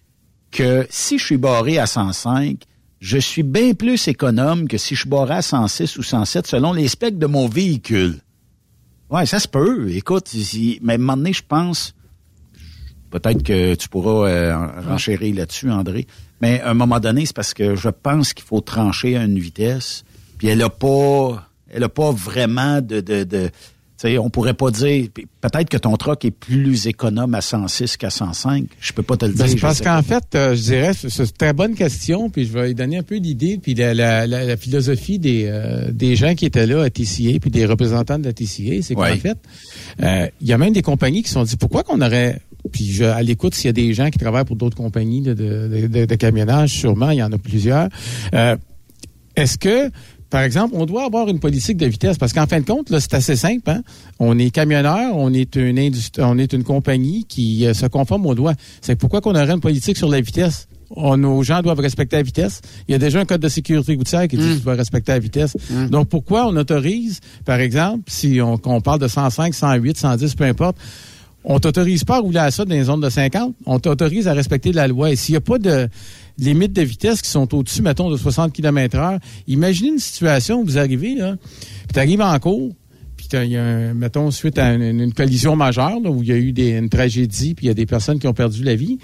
que si je suis barré à 105, je suis bien plus économe que si je suis barré à 106 ou 107 selon les specs de mon véhicule? Ouais, ça se peut. Écoute, il- mais à un moment donné, je pense, peut-être que tu pourras euh, en- renchérir là-dessus, André. Mais à un moment donné, c'est parce que je pense qu'il faut trancher à une vitesse. Puis elle a pas, elle a pas vraiment de, de, de tu sais, on pourrait pas dire. Peut-être que ton truck est plus économe à 106 qu'à 105. Je peux pas te le Ben, dire. parce qu'en fait, euh, je dirais, c'est une très bonne question, puis je vais lui donner un peu l'idée, puis la, la, la, la philosophie des, euh, des gens qui étaient là à TCA, puis des représentants de la TCA, c'est qu'en Ouais. fait, euh, il y a même des compagnies qui se sont dit, pourquoi qu'on aurait, puis je, à l'écoute, s'il y a des gens qui travaillent pour d'autres compagnies de, de, de, de- de camionnage, sûrement, il y en a plusieurs, euh, est-ce que, par exemple, on doit avoir une politique de vitesse? Parce qu'en fin de compte, c'est assez simple. Hein? On est camionneur, on est une industrie, on est une compagnie qui euh, se conforme aux lois. C'est pourquoi qu'on aurait une politique sur la vitesse? On, nos gens doivent respecter la vitesse. Il y a déjà un code de sécurité routière qui dit que tu dois respecter la vitesse. Donc pourquoi on autorise, par exemple, si on, qu'on parle de 105, 108, 110, peu importe, on t'autorise pas à rouler à ça dans les zones de 50. On t'autorise à respecter la loi. Et s'il n'y a pas de limites de vitesse qui sont au-dessus, mettons, de 60 km heure, imaginez une situation où vous arrivez, là, puis tu arrives en cours, puis t'as- il y a un, mettons, suite à une, une collision majeure, là, où il y a eu des, une tragédie, puis il y a des personnes qui ont perdu la vie.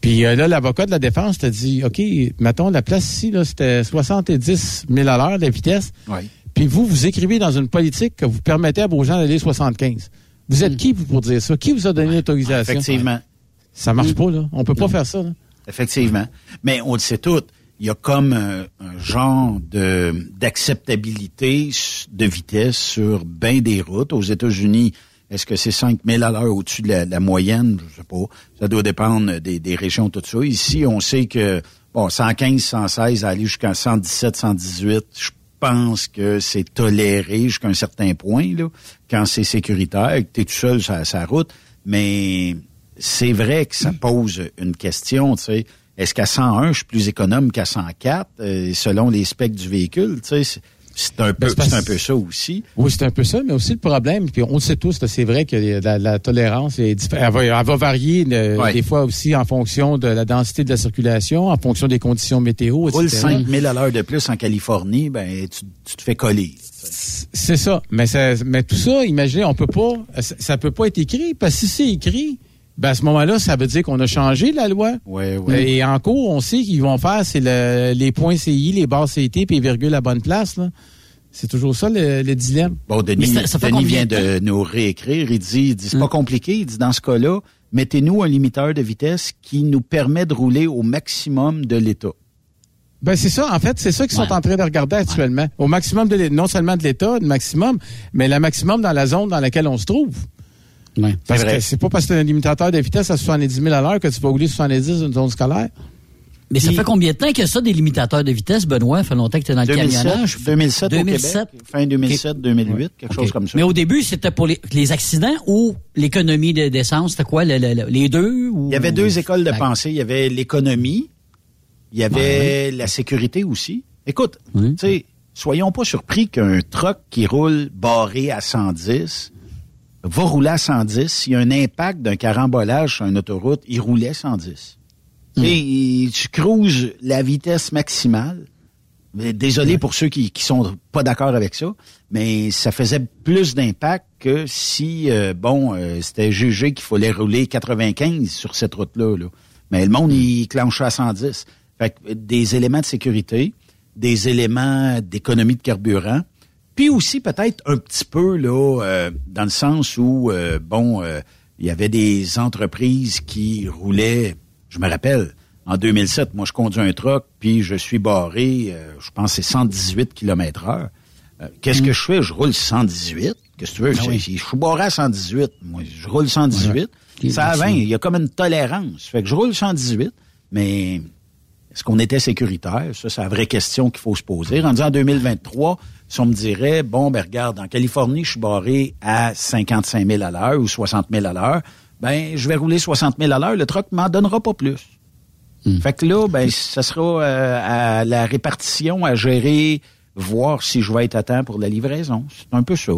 Puis euh, là, l'avocat de la défense t'a dit, OK, mettons, la place ici, là, c'était 70 000 à l'heure, la vitesse. Puis vous, vous écrivez dans une politique que vous permettez à vos gens d'aller 75. Vous êtes qui, pour dire ça? Qui vous a donné l'autorisation? Effectivement. Ça marche pas, là. On peut pas faire ça, là. Effectivement. Mais on le sait tout. Il y a comme un, un genre de d'acceptabilité de vitesse sur bien des routes. Aux États-Unis, est-ce que c'est 5000 à l'heure au-dessus de la, la moyenne? Je sais pas. Ça doit dépendre des, des régions, tout ça. Ici, on sait que, bon, 115, 116, aller jusqu'à 117, 118, je pense que c'est toléré jusqu'à un certain point, là, quand c'est sécuritaire, que tu es tout seul sur, sur la route. Mais c'est vrai que ça pose une question, tu sais. Est-ce qu'à 101, je suis plus économe qu'à 104, euh, selon les specs du véhicule, tu sais? C'est- un, peu, Ben, un peu ça aussi. Oui, c'est un peu ça, mais aussi le problème, puis on le sait tous, c'est vrai que la, la tolérance est elle va, elle va varier Ouais. des fois aussi en fonction de la densité de la circulation, en fonction des conditions météo, Roule etc. 5000 à l'heure de plus en Californie, ben tu, tu te fais coller. C'est ça. Mais, ça, mais tout ça, imaginez, on peut pas, ça, ça peut pas être écrit, parce que si c'est écrit, ben à ce moment-là, ça veut dire qu'on a changé la loi. Ouais, ouais. Et en cours, on sait qu'ils vont faire, c'est le- les points CI, les barres CT, puis les virgules à bonne place. là. C'est toujours ça le, le dilemme. Bon, Denis, ça- ça Denis vient de de nous réécrire. Il dit, il dit c'est pas compliqué. Il dit, dans ce cas-là, mettez-nous un limiteur de vitesse qui nous permet de rouler au maximum de l'État. Ben c'est ça, en fait, c'est ça qu'ils sont en train de regarder actuellement. Au maximum de non seulement de l'État, le maximum, mais le maximum dans la zone dans laquelle on se trouve. Parce vrai. que c'est pas parce que tu as un limitateur de vitesse à 70 000 à l'heure que tu vas rouler 70 dans une zone scolaire. Mais ça fait combien de temps qu'il y a ça, des limitateurs de vitesse, Benoît? Ça fait longtemps que tu es dans le 2007, camionnage. 2007, 2007. au Québec, fin 2007, 2008, quelque chose comme ça. Mais au début, c'était pour les, les accidents ou l'économie de- d'essence? C'était quoi, le- le- le- les deux? Ou... Il y avait deux écoles de La- pensée. Il y avait l'économie, il y avait la sécurité aussi. Écoute, tu sais, soyons pas surpris qu'un truck qui roule barré à 110 va rouler à 110. S'il y a un impact d'un carambolage sur une autoroute, il roulait 110. Tu sais, il- tu cruises la vitesse maximale. Désolé pour ceux qui, qui sont pas d'accord avec ça, mais ça faisait plus d'impact que si, euh, bon, euh, c'était jugé qu'il fallait rouler 95 sur cette route-là. là. Mais le monde, il clenchait à 110. Fait que, des éléments de sécurité, des éléments d'économie de carburant, puis aussi peut-être un petit peu là, euh, dans le sens où, euh, bon, euh, il y avait des entreprises qui roulaient, je me rappelle, en 2007, moi je conduis un truck, puis je suis barré, euh, je pense que c'est 118 km heure. Euh, Qu'est-ce que je fais? Je roule 118. Qu'est-ce que tu veux? Ah je, oui. je suis barré à 118. Moi, je roule 118. Ouais. Ça à Ok, 20. merci. Il y a comme une tolérance. Fait que je roule 118, mais est-ce qu'on était sécuritaire? Ça, c'est la vraie question qu'il faut se poser. Rendu en 2023, si on me dirait, bon, ben regarde, en Californie, je suis barré à 55 000 à l'heure ou 60 000 à l'heure, ben je vais rouler 60 000 à l'heure, le truck m'en donnera pas plus. Fait que là, ben, ça sera euh, à la répartition à gérer, voir si je vais être à temps pour la livraison. C'est un peu ça.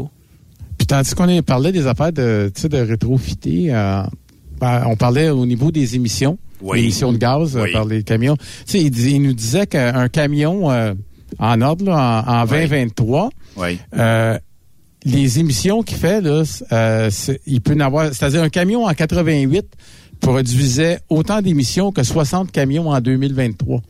Puis tandis qu'on est- parlait des affaires de, tu sais, de rétrofiter, euh, ben, on parlait au niveau des émissions, Oui. émissions de gaz euh, par les camions. Tu sais, il, dis- il nous disait qu'un camion euh, en ordre, là, en, en 2023, Oui. euh, les émissions qu'il fait, là, euh, il peut en avoir, c'est-à-dire un camion en 88 produisait autant d'émissions que 60 camions en 2023.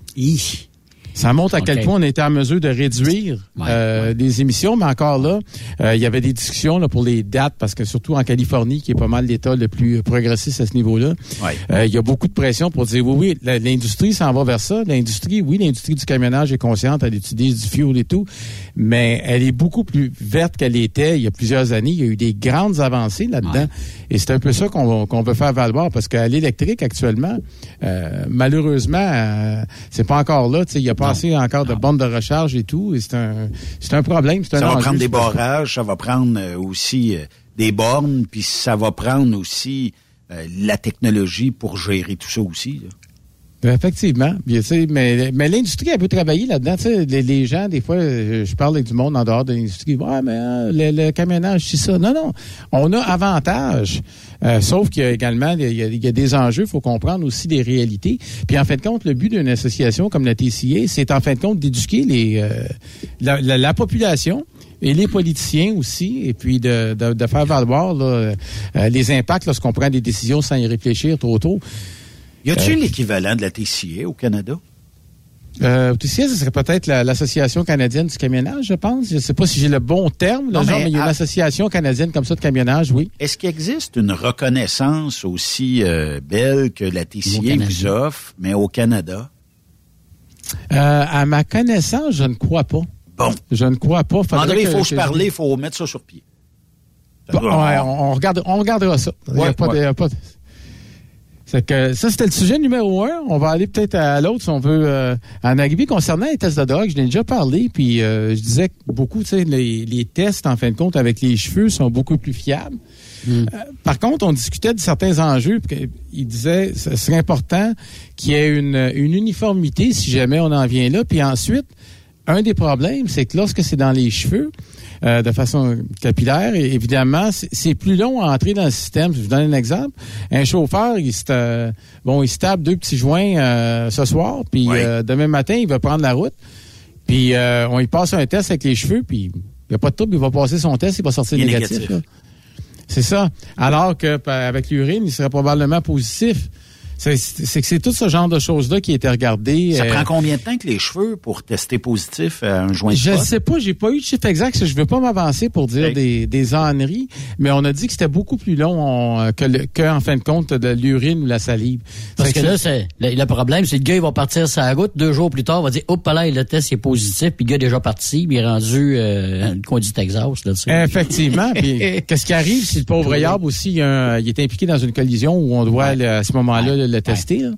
Ça montre à quel point on était en mesure de réduire euh, les émissions, mais encore là, euh, il y avait des discussions là, pour les dates, parce que surtout en Californie, qui est pas mal l'État le plus progressiste à ce niveau-là, Ouais. euh, il y a beaucoup de pression pour dire oui, oui, l'industrie s'en va vers ça. L'industrie, oui, l'industrie du camionnage est consciente, elle utilise du fuel et tout, mais elle est beaucoup plus verte qu'elle était il y a plusieurs années. Il y a eu des grandes avancées là-dedans. Et c'est un peu ça qu'on veut faire valoir, parce qu'à l'électrique, actuellement, euh, malheureusement, euh, c'est pas encore là. Tu sais, Il y a pas assez encore de bornes de recharge et tout. Et c'est un, c'est un problème. un Ça va prendre des barrages, ça va prendre euh, aussi euh, des bornes, puis ça va prendre aussi euh, la technologie pour gérer tout ça aussi. là. Effectivement. Bien, mais mais l'industrie, elle peut travailler là-dedans. Les, les gens, des fois, euh, je parle avec du monde en dehors de l'industrie. Ouais, mais hein, le, le camionnage, c'est ça. Non, non. On a avantage. Euh, sauf qu'il y a également il y a, il y a des enjeux. Il faut comprendre aussi des réalités. Puis en fin de compte, le but d'une association comme la TCA, c'est en fin de compte d'éduquer les euh, la, la- la population et les politiciens aussi, et puis de, de, de faire valoir là, euh, les impacts lorsqu'on prend des décisions sans y réfléchir trop tôt. Y a-t-il Euh, l'équivalent de la TCA au Canada? Euh, TCA, ce serait peut-être la- l'Association canadienne du camionnage, je pense. Je ne sais pas si j'ai le bon terme, là, Non, genre, mais mais il y a une association canadienne comme ça de camionnage, oui. Est-ce qu'il existe une reconnaissance aussi euh, belle que la TCA vous offre, mais au Canada? Euh, à ma connaissance, je ne crois pas. Bon. Je ne crois pas. Faudrait André, il faut que se parler, il faut mettre ça sur pied. Bon, ouais, on, on regarde, on regardera ça. Il y a Ouais, pas pas de- que ça, c'était le sujet numéro un. On va aller peut-être à l'autre si on veut euh, en arriver concernant les tests de drogue. Je l'ai déjà parlé, puis euh, je disais que beaucoup, tu sais, les, les tests, en fin de compte, avec les cheveux sont beaucoup plus fiables. Euh, par contre, on discutait de certains enjeux. Il disait ce serait important qu'il y ait une, une uniformité si jamais on en vient là. Puis ensuite, un des problèmes, c'est que lorsque c'est dans les cheveux, euh, de façon capillaire, et évidemment, c'est plus long à entrer dans le système. Je vous donne un exemple. Un chauffeur, il se, euh, bon, il se tape deux petits joints euh, ce soir, puis demain matin, il va prendre la route. Puis on y passe un test avec les cheveux, puis il n'y a pas de trouble, il va passer son test, il va sortir Il négatif. négatif. C'est ça. Alors que avec l'urine, il serait probablement positif. C'est c'est que c'est tout ce genre de choses-là qui a été regardé. Ça euh, prend combien de temps que les cheveux pour tester positif à un joint de Je pote? sais pas, j'ai pas eu de chiffre exact. Je veux pas m'avancer pour dire des, des âneries, mais on a dit que c'était beaucoup plus long on- que, le- que, en fin de compte, de l'urine ou la salive. Parce que là, c'est le, le problème, c'est que le gars, il va partir sur la route, deux jours plus tard, il va dire, hop là, le test est positif, puis le gars est déjà parti, puis il est rendu euh, une conduite Texas, là. Effectivement. Puis, [laughs] qu'est-ce qui arrive si le pauvre Yab aussi, il, a un- il est impliqué dans une collision où on doit, à ce moment-là, le tester? là?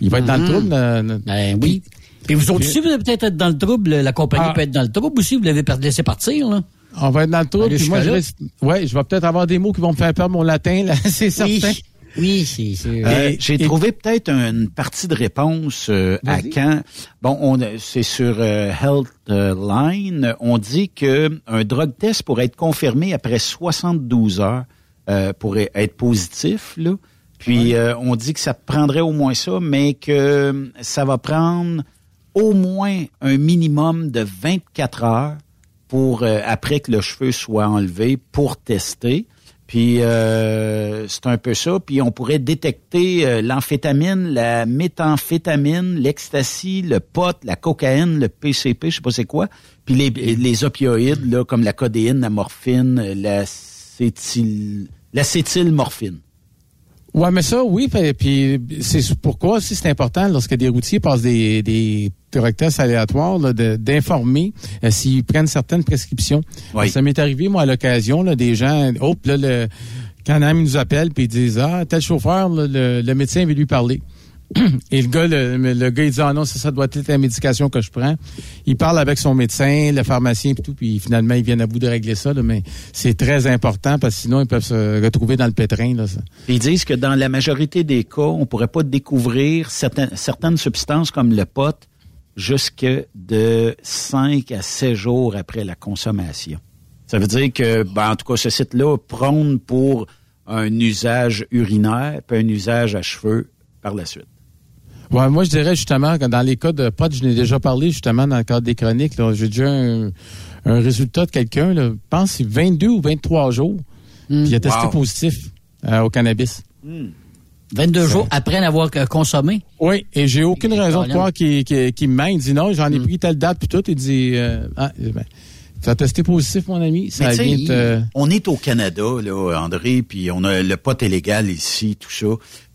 Il va être dans le Mhm. trouble. là, là. Ben oui. Puis vous autres aussi, vous allez peut-être être dans le trouble. La compagnie Ah. peut être dans le trouble aussi. Vous l'avez laissé partir, là. On va être dans le trouble. Allez Puis moi, je risque- ouais, je vais peut-être avoir des mots qui vont me faire perdre mon latin, là, [laughs] c'est certain. Oui, c'est... c'est- Euh, Et- J'ai et- trouvé peut-être une partie de réponse euh, à quand. Bon, on c'est sur euh, Healthline. On dit que un drug test pourrait être confirmé après 72 heures euh, pour être positif. Là. Puis euh, on dit que ça prendrait au moins ça, mais que ça va prendre au moins un minimum de 24 heures pour euh, après que le cheveu soit enlevé pour tester. Puis euh, c'est un peu ça. Puis on pourrait détecter euh, l'amphétamine, la méthamphétamine, l'ecstasy, le pot, la cocaïne, le PCP, je sais pas c'est quoi. Puis les, les opioïdes là, comme la codéine, la morphine, l'acétyl, l'acétylmorphine. Ouais, mais ça, oui, puis c'est pourquoi aussi c'est important lorsque des routiers passent des, des tests aléatoires d'informer euh, s'ils prennent certaines prescriptions. Oui. Ça m'est arrivé, moi, à l'occasion, là, des gens, oh, là, le, quand un ami nous appelle, puis ils disent, ah, tel chauffeur, là, le, le médecin veut lui parler. Et le gars, le, gars, il dit, ah non, ça doit être la médication que je prends. Il parle avec son médecin, le pharmacien, puis tout, puis finalement, ils viennent à bout de régler ça, mais c'est très important parce que sinon, ils peuvent se retrouver dans le pétrin. Ils disent que dans la majorité des cas, on pourrait pas découvrir certaines, certaines substances comme le pot jusque de 5 à 7 jours après la consommation. Ça veut dire que, ben, en tout cas, ce site-là prône pour un usage urinaire puis un usage à cheveux par la suite. Ouais, moi, je dirais justement que dans les cas de potes, je n'ai déjà parlé justement dans le cadre des chroniques. J'ai déjà un, un résultat de quelqu'un, je pense que c'est 22 ou 23 jours, puis il a testé Wow. positif euh, au cannabis. 22 jours après l'avoir euh, consommé? Oui, et j'ai aucune raison de croire qu'il me ment. Il dit non, j'en ai pris telle date, puis tout. Il dit, euh, ah, ben, tu as testé positif, mon ami. Ça vient te... On est au Canada, là, André, puis on a le pot est légal ici, tout ça.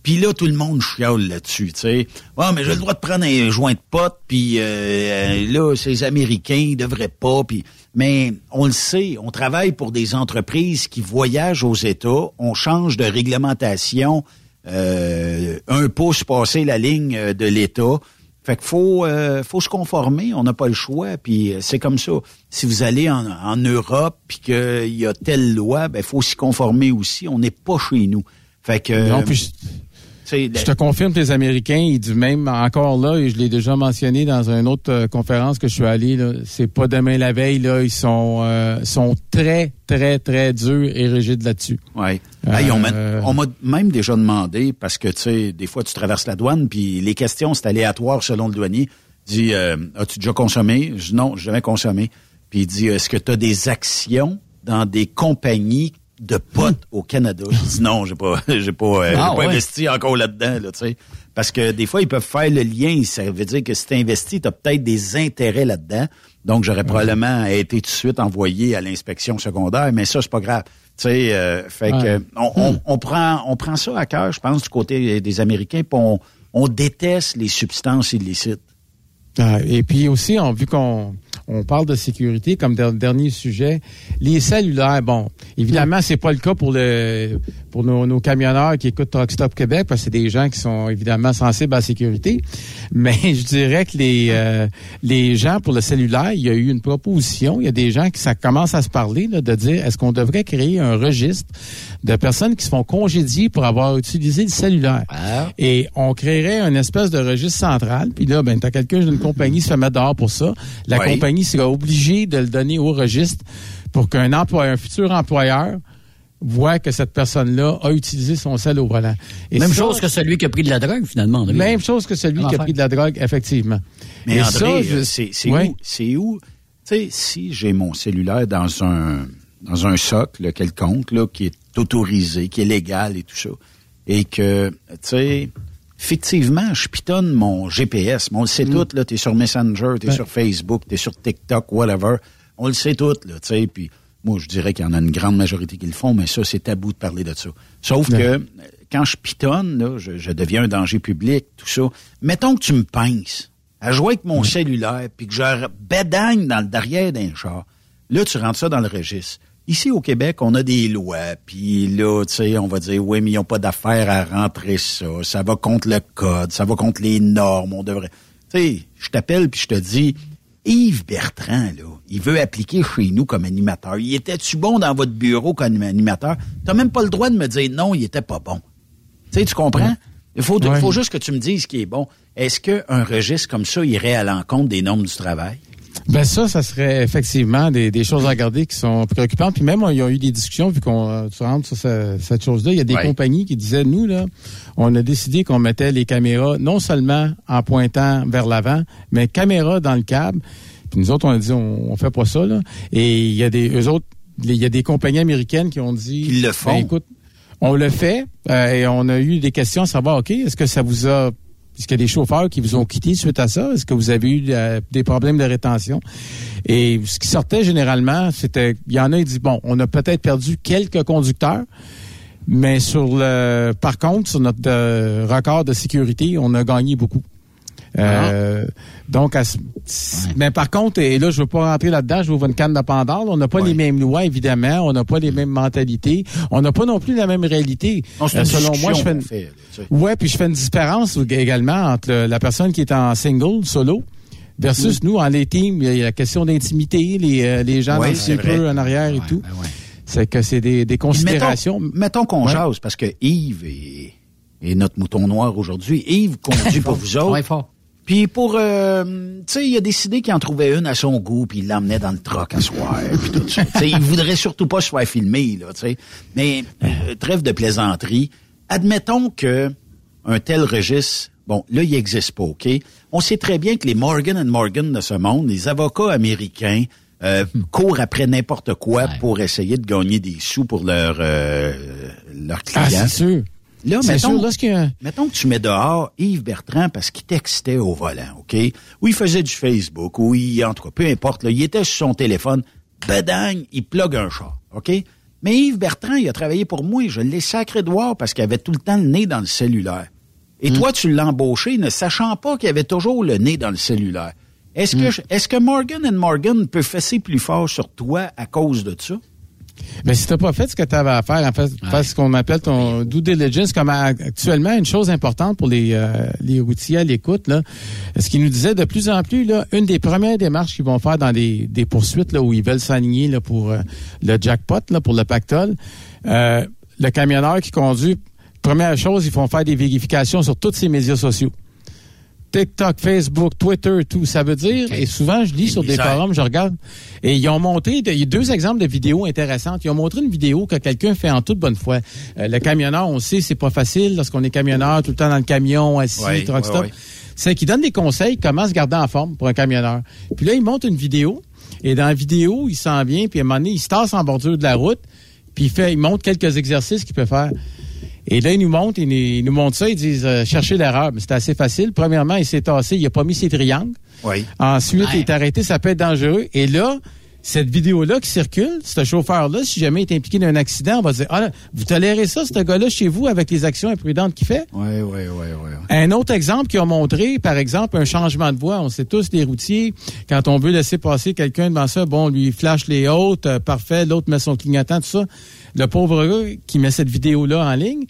Puis là, tout le monde chiale là-dessus, tu sais. Ouais, mais j'ai le droit de prendre un joint de pot, puis euh, là, ces Américains, ils devraient pas, puis... Mais on le sait, on travaille pour des entreprises qui voyagent aux États, on change de réglementation euh, un pouce passé la ligne euh, de l'État. Fait qu'il faut, euh, faut se conformer, on n'a pas le choix, puis euh, c'est comme ça. Si vous allez en, en Europe, puis qu'il y a telle loi, ben faut s'y conformer aussi. On n'est pas chez nous. Fait que... je- te confirme que les Américains, ils disent même encore là, et je l'ai déjà mentionné dans une autre euh, conférence que je suis allé, c'est pas demain la veille, là, ils sont, euh, sont très, très, très durs et rigides là-dessus. Ouais. Euh, Hey, on m'a même déjà demandé, parce que, tu sais, des fois, tu traverses la douane, puis les questions, c'est aléatoire selon le douanier. Il dit, euh, as-tu déjà consommé? Je dis, non, jamais consommé. Puis il dit, est-ce que tu as des actions dans des compagnies de potes au Canada? Je dis, non, j'ai pas, [laughs] j'ai pas, euh, Ah, j'ai pas ouais. investi encore là-dedans, là, tu sais. Parce que des fois, ils peuvent faire le lien. Ça veut dire que si tu investi, tu as peut-être des intérêts là-dedans. Donc, j'aurais probablement été tout de suite envoyé à l'inspection secondaire, mais ça, c'est pas grave. Tu sais, euh, fait Ouais. que on, on- on prend on prend ça à cœur, je pense, du côté des Américains, puis on, on déteste les substances illicites. Ah, et puis aussi, on, vu qu'on on parle de sécurité comme der- dernier sujet, les cellulaires, bon, évidemment, c'est pas le cas pour le pour nos, nos camionneurs qui écoutent Truck Stop Québec, parce que c'est des gens qui sont évidemment sensibles à la sécurité. [laughs] Mais je dirais que les euh, les gens pour le cellulaire, il y a eu une proposition, il y a des gens qui ça commence à se parler là, de dire est-ce qu'on devrait créer un registre de personnes qui se font congédier pour avoir utilisé le cellulaire. Et on créerait une espèce de registre central. Puis là, ben, t'as quelqu'un d'une compagnie qui se fait mettre dehors pour ça. La Oui. compagnie sera obligée de le donner au registre pour qu'un employeur, un futur employeur voit que cette personne-là a utilisé son sel au volant. Et Même ça, chose que celui qui a pris de la drogue, finalement. André. Même chose que celui qui a pris de la drogue, effectivement. Mais Et André, ça, je- c'est où? C'est où? Tu sais, si j'ai mon cellulaire dans un dans un socle quelconque là, qui est autorisé, qui est légal et tout ça, et que, tu sais, fictivement, je pitonne mon GPS. Mais on le sait Mm. tout, là. T'es sur Messenger, t'es Ben. sur Facebook, t'es sur TikTok, whatever. On le sait tout, là, tu sais. Puis moi, je dirais qu'il y en a une grande majorité qui le font, mais ça, c'est tabou de parler de ça. Sauf Ouais. que quand je pitonne, là, je, je deviens un danger public, tout ça. Mettons que tu me pinces à jouer avec mon cellulaire, puis que je bédagne dans le derrière d'un char. Là, tu rentres ça dans le registre. Ici, au Québec, on a des lois, puis là, tu sais, on va dire, oui, mais ils n'ont pas d'affaire à rentrer ça. Ça va contre le code, ça va contre les normes, on devrait... Tu sais, je t'appelle, puis je te dis, Yves Bertrand, là, il veut appliquer chez nous comme animateur. Il était-tu bon dans votre bureau comme animateur? T'as même pas le droit de me dire non, il était pas bon. Tu sais, tu comprends? Il faut, Ouais. faut juste que tu me dises ce qui est bon. Est-ce qu'un registre comme ça irait à l'encontre des normes du travail? Ben ça, ça serait effectivement des, des choses à regarder qui sont préoccupantes. Puis même, il y a eu des discussions, vu qu'on euh, tu rentres sur ce- cette chose-là. Il y a des Ouais. compagnies qui disaient, nous, là, on a décidé qu'on mettait les caméras non seulement en pointant vers l'avant, mais caméras dans le câble. Puis nous autres, on a dit, on, on fait pas ça, là. Et il y a des, eux autres, il y a des compagnies américaines qui ont dit... Ils le font. Ben, écoute, on le fait euh, et on a eu des questions à savoir, OK, est-ce que ça vous a... Est-ce qu'il y a des chauffeurs qui vous ont quitté suite à ça? Est-ce que vous avez eu euh, des problèmes de rétention? Et ce qui sortait généralement, c'était... Il y en a qui disent, bon, on a peut-être perdu quelques conducteurs, mais sur le... Par contre, sur notre euh, record de sécurité, on a gagné beaucoup. Euh, Donc, à ce- mais par contre, et là, je veux pas rentrer là-dedans, je vous une canne de Pandore. On n'a pas les mêmes lois, évidemment. On n'a pas les mêmes mentalités. On n'a pas non plus la même réalité. Non, Euh, selon moi, je fais une... fait. Ouais, puis je fais une différence également entre le- la personne qui est en single, solo, versus nous, en les teams. Il y a la question d'intimité, les, euh, les gens Ouais, dans le en arrière et tout. C'est que c'est des, des considérations. Mettons, mettons qu'on Ouais. jase, parce que Yves est, est notre mouton noir aujourd'hui. Yves conduit [laughs] pour vous autres. Ouais, fort. Puis pour, euh, tu sais, il a décidé qu'il en trouvait une à son goût, puis il l'emmenait dans le troc à soir, [laughs] puis tout ça. Il voudrait surtout pas se faire filmer, là, tu sais. Mais euh, trêve de plaisanterie. Admettons que un tel registre, bon, là, il n'existe pas, OK? On sait très bien que les Morgan Morgan de ce monde, les avocats américains, euh, courent après n'importe quoi pour essayer de gagner des sous pour leurs euh, leurs clients. Ah, c'est sûr. Là, mettons, sûr, mettons que tu mets dehors Yves Bertrand parce qu'il textait au volant, OK? Ou il faisait du Facebook, ou il, en tout cas, peu importe, là, il était sur son téléphone, bedagne, il plug un char, OK? Mais Yves Bertrand, il a travaillé pour moi, je l'ai sacré dehors parce qu'il avait tout le temps le nez dans le cellulaire. Et toi, tu l'as embauché ne sachant pas qu'il avait toujours le nez dans le cellulaire. Est-ce que, est-ce que Morgan Morgan peut fesser plus fort sur toi à cause de ça? Mais si t'as pas fait ce que tu avais à faire, en fait, faire ce qu'on appelle ton due diligence, comme actuellement, une chose importante pour les, euh, les routiers à l'écoute, là, ce qui nous disait de plus en plus, là, une des premières démarches qu'ils vont faire dans des, des poursuites là, où ils veulent s'aligner là, pour euh, le jackpot, là, pour le pactole, euh, le camionneur qui conduit, première chose, ils font faire des vérifications sur tous ces médias sociaux. TikTok, Facebook, Twitter, tout. Ça veut dire, et souvent je lis sur des forums, je regarde, et ils ont monté, il y a deux exemples de vidéos intéressantes. Ils ont montré une vidéo que quelqu'un fait en toute bonne foi. Euh, le camionneur, on sait, c'est pas facile lorsqu'on est camionneur, tout le temps dans le camion, assis, Ouais, truck ouais, stop. ouais. C'est qu'il donne des conseils comment se garder en forme pour un camionneur. Puis là, il monte une vidéo, et dans la vidéo, il s'en vient, puis à un moment donné, il se tasse en bordure de la route, puis il fait, il montre quelques exercices qu'il peut faire. Et là, il nous montre, il nous, il nous montre ça, ils disent euh, chercher l'erreur. Mais c'est assez facile. Premièrement, il s'est tassé, il a pas mis ses triangles. Oui. Ensuite, Ouais. il est arrêté, ça peut être dangereux. Et là, cette vidéo-là qui circule, ce chauffeur-là, si jamais il est impliqué dans un accident, on va dire, ah là, vous tolérez ça, ce gars-là, chez vous, avec les actions imprudentes qu'il fait? Oui, oui, oui, oui. Un autre exemple qui a montré, par exemple, un changement de voie. On sait tous, les routiers, quand on veut laisser passer quelqu'un devant ça, bon, on lui flash les hautes, euh, parfait, l'autre met son clignotant, tout ça. Le pauvre gars qui met cette vidéo-là en ligne,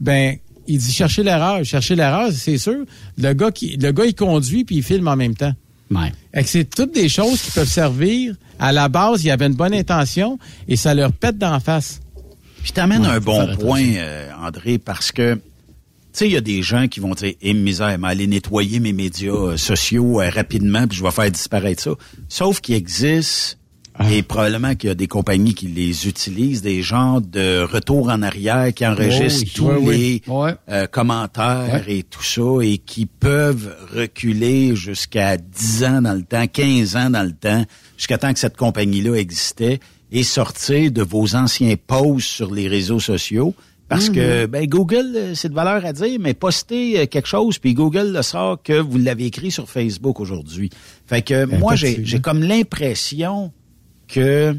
ben, il dit chercher l'erreur. Chercher l'erreur, c'est sûr. Le gars qui, le gars, il conduit puis il filme en même temps. Ouais. C'est toutes des choses qui peuvent servir. À la base, il y avait une bonne intention et ça leur pète d'en face. Puis t'amènes Ouais, un bon point, euh, André, parce que, tu sais, il y a des gens qui vont dire, eh, misère, mais aller nettoyer mes médias euh, sociaux euh, rapidement, puis je vais faire disparaître ça. Sauf qu'il existe, Ah. et probablement qu'il y a des compagnies qui les utilisent, des genres de retour en arrière qui enregistrent oui, tous oui, les euh, commentaires et tout ça, et qui peuvent reculer jusqu'à 10 ans dans le temps, 15 ans dans le temps, jusqu'à temps que cette compagnie-là existait, et sortir de vos anciens posts sur les réseaux sociaux, Parce que ben, Google, euh, c'est de valeur à dire, mais postez euh, quelque chose, puis Google le sort que vous l'avez écrit sur Facebook aujourd'hui. Fait que moi, j'ai comme l'impression que,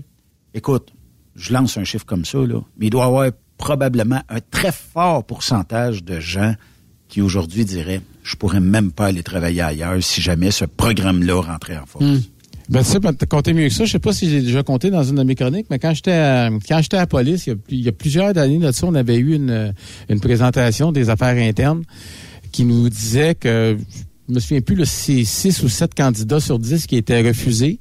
écoute, je lance un chiffre comme ça, là, mais il doit y avoir probablement un très fort pourcentage de gens qui aujourd'hui diraient je pourrais même pas aller travailler ailleurs si jamais ce programme-là rentrait en force. Ben, tu sais, ben, compté mieux que ça. Je sais pas si j'ai déjà compté dans une de mes chroniques, mais quand j'étais à, quand j'étais à la police, il y, a, plusieurs années on avait eu une, une présentation des affaires internes qui nous disait que, je me souviens plus, c'est six ou sept candidats sur 10 qui étaient refusés.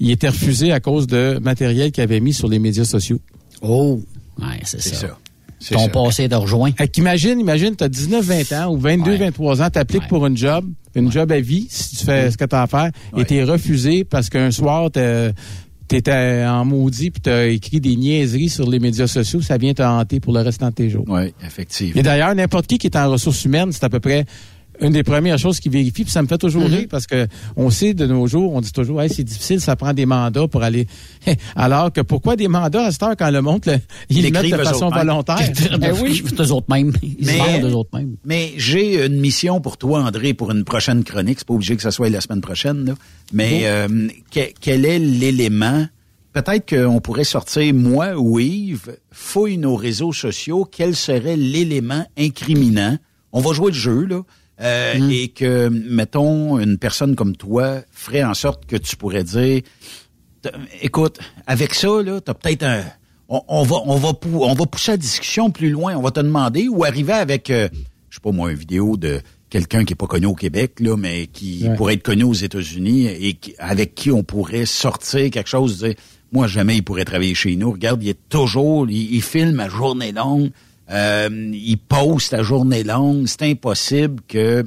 Ils étaient refusés à cause de matériel qu'ils avaient mis sur les médias sociaux. Oh, ouais, c'est ça. ça. Ton ça. passé de rejoint. Fait qu'imagine, imagine, tu as 19, 20 ans ou 22, 23 ans, tu appliques pour une job, une job à vie, si tu fais ce que tu as à faire, et tu es refusé parce qu'un soir, tu étais en maudit puis tu as écrit des niaiseries sur les médias sociaux, ça vient te hanter pour le restant de tes jours. Oui, effectivement. Et d'ailleurs, n'importe qui qui est en ressources humaines, c'est à peu près une des premières choses qu'ils vérifient, puis ça me fait toujours Mm-hmm. rire parce que on sait de nos jours, on dit toujours, hey, c'est difficile, ça prend des mandats pour aller. [laughs] Alors que pourquoi des mandats à cette heure quand le monde, le- ils le mettent de façon volontaire? [laughs] Ben oui. Eux autres mêmes. Ils Mais- eux autres mêmes. Mais j'ai une mission pour toi, André, pour une prochaine chronique. C'est pas obligé que ce soit la semaine prochaine, là. Mais euh, que- quel est l'élément? Peut-être qu'on pourrait sortir, moi ou Yves, fouille nos réseaux sociaux, quel serait l'élément incriminant? On va jouer le jeu, là. Euh, Et que, mettons, une personne comme toi ferait en sorte que tu pourrais dire écoute, avec ça, là, t'as peut-être un. On, on va, on va, pou- on va pousser la discussion plus loin. On va te demander ou arriver avec, euh, je sais pas moi, une vidéo de quelqu'un qui est pas connu au Québec, là, mais qui Ouais. pourrait être connu aux États-Unis et qui- avec qui on pourrait sortir quelque chose. Dire, moi, jamais il pourrait travailler chez nous. Regarde, il est toujours, il, il filme à journée longue, euh, il poste à journée longue. C'est impossible que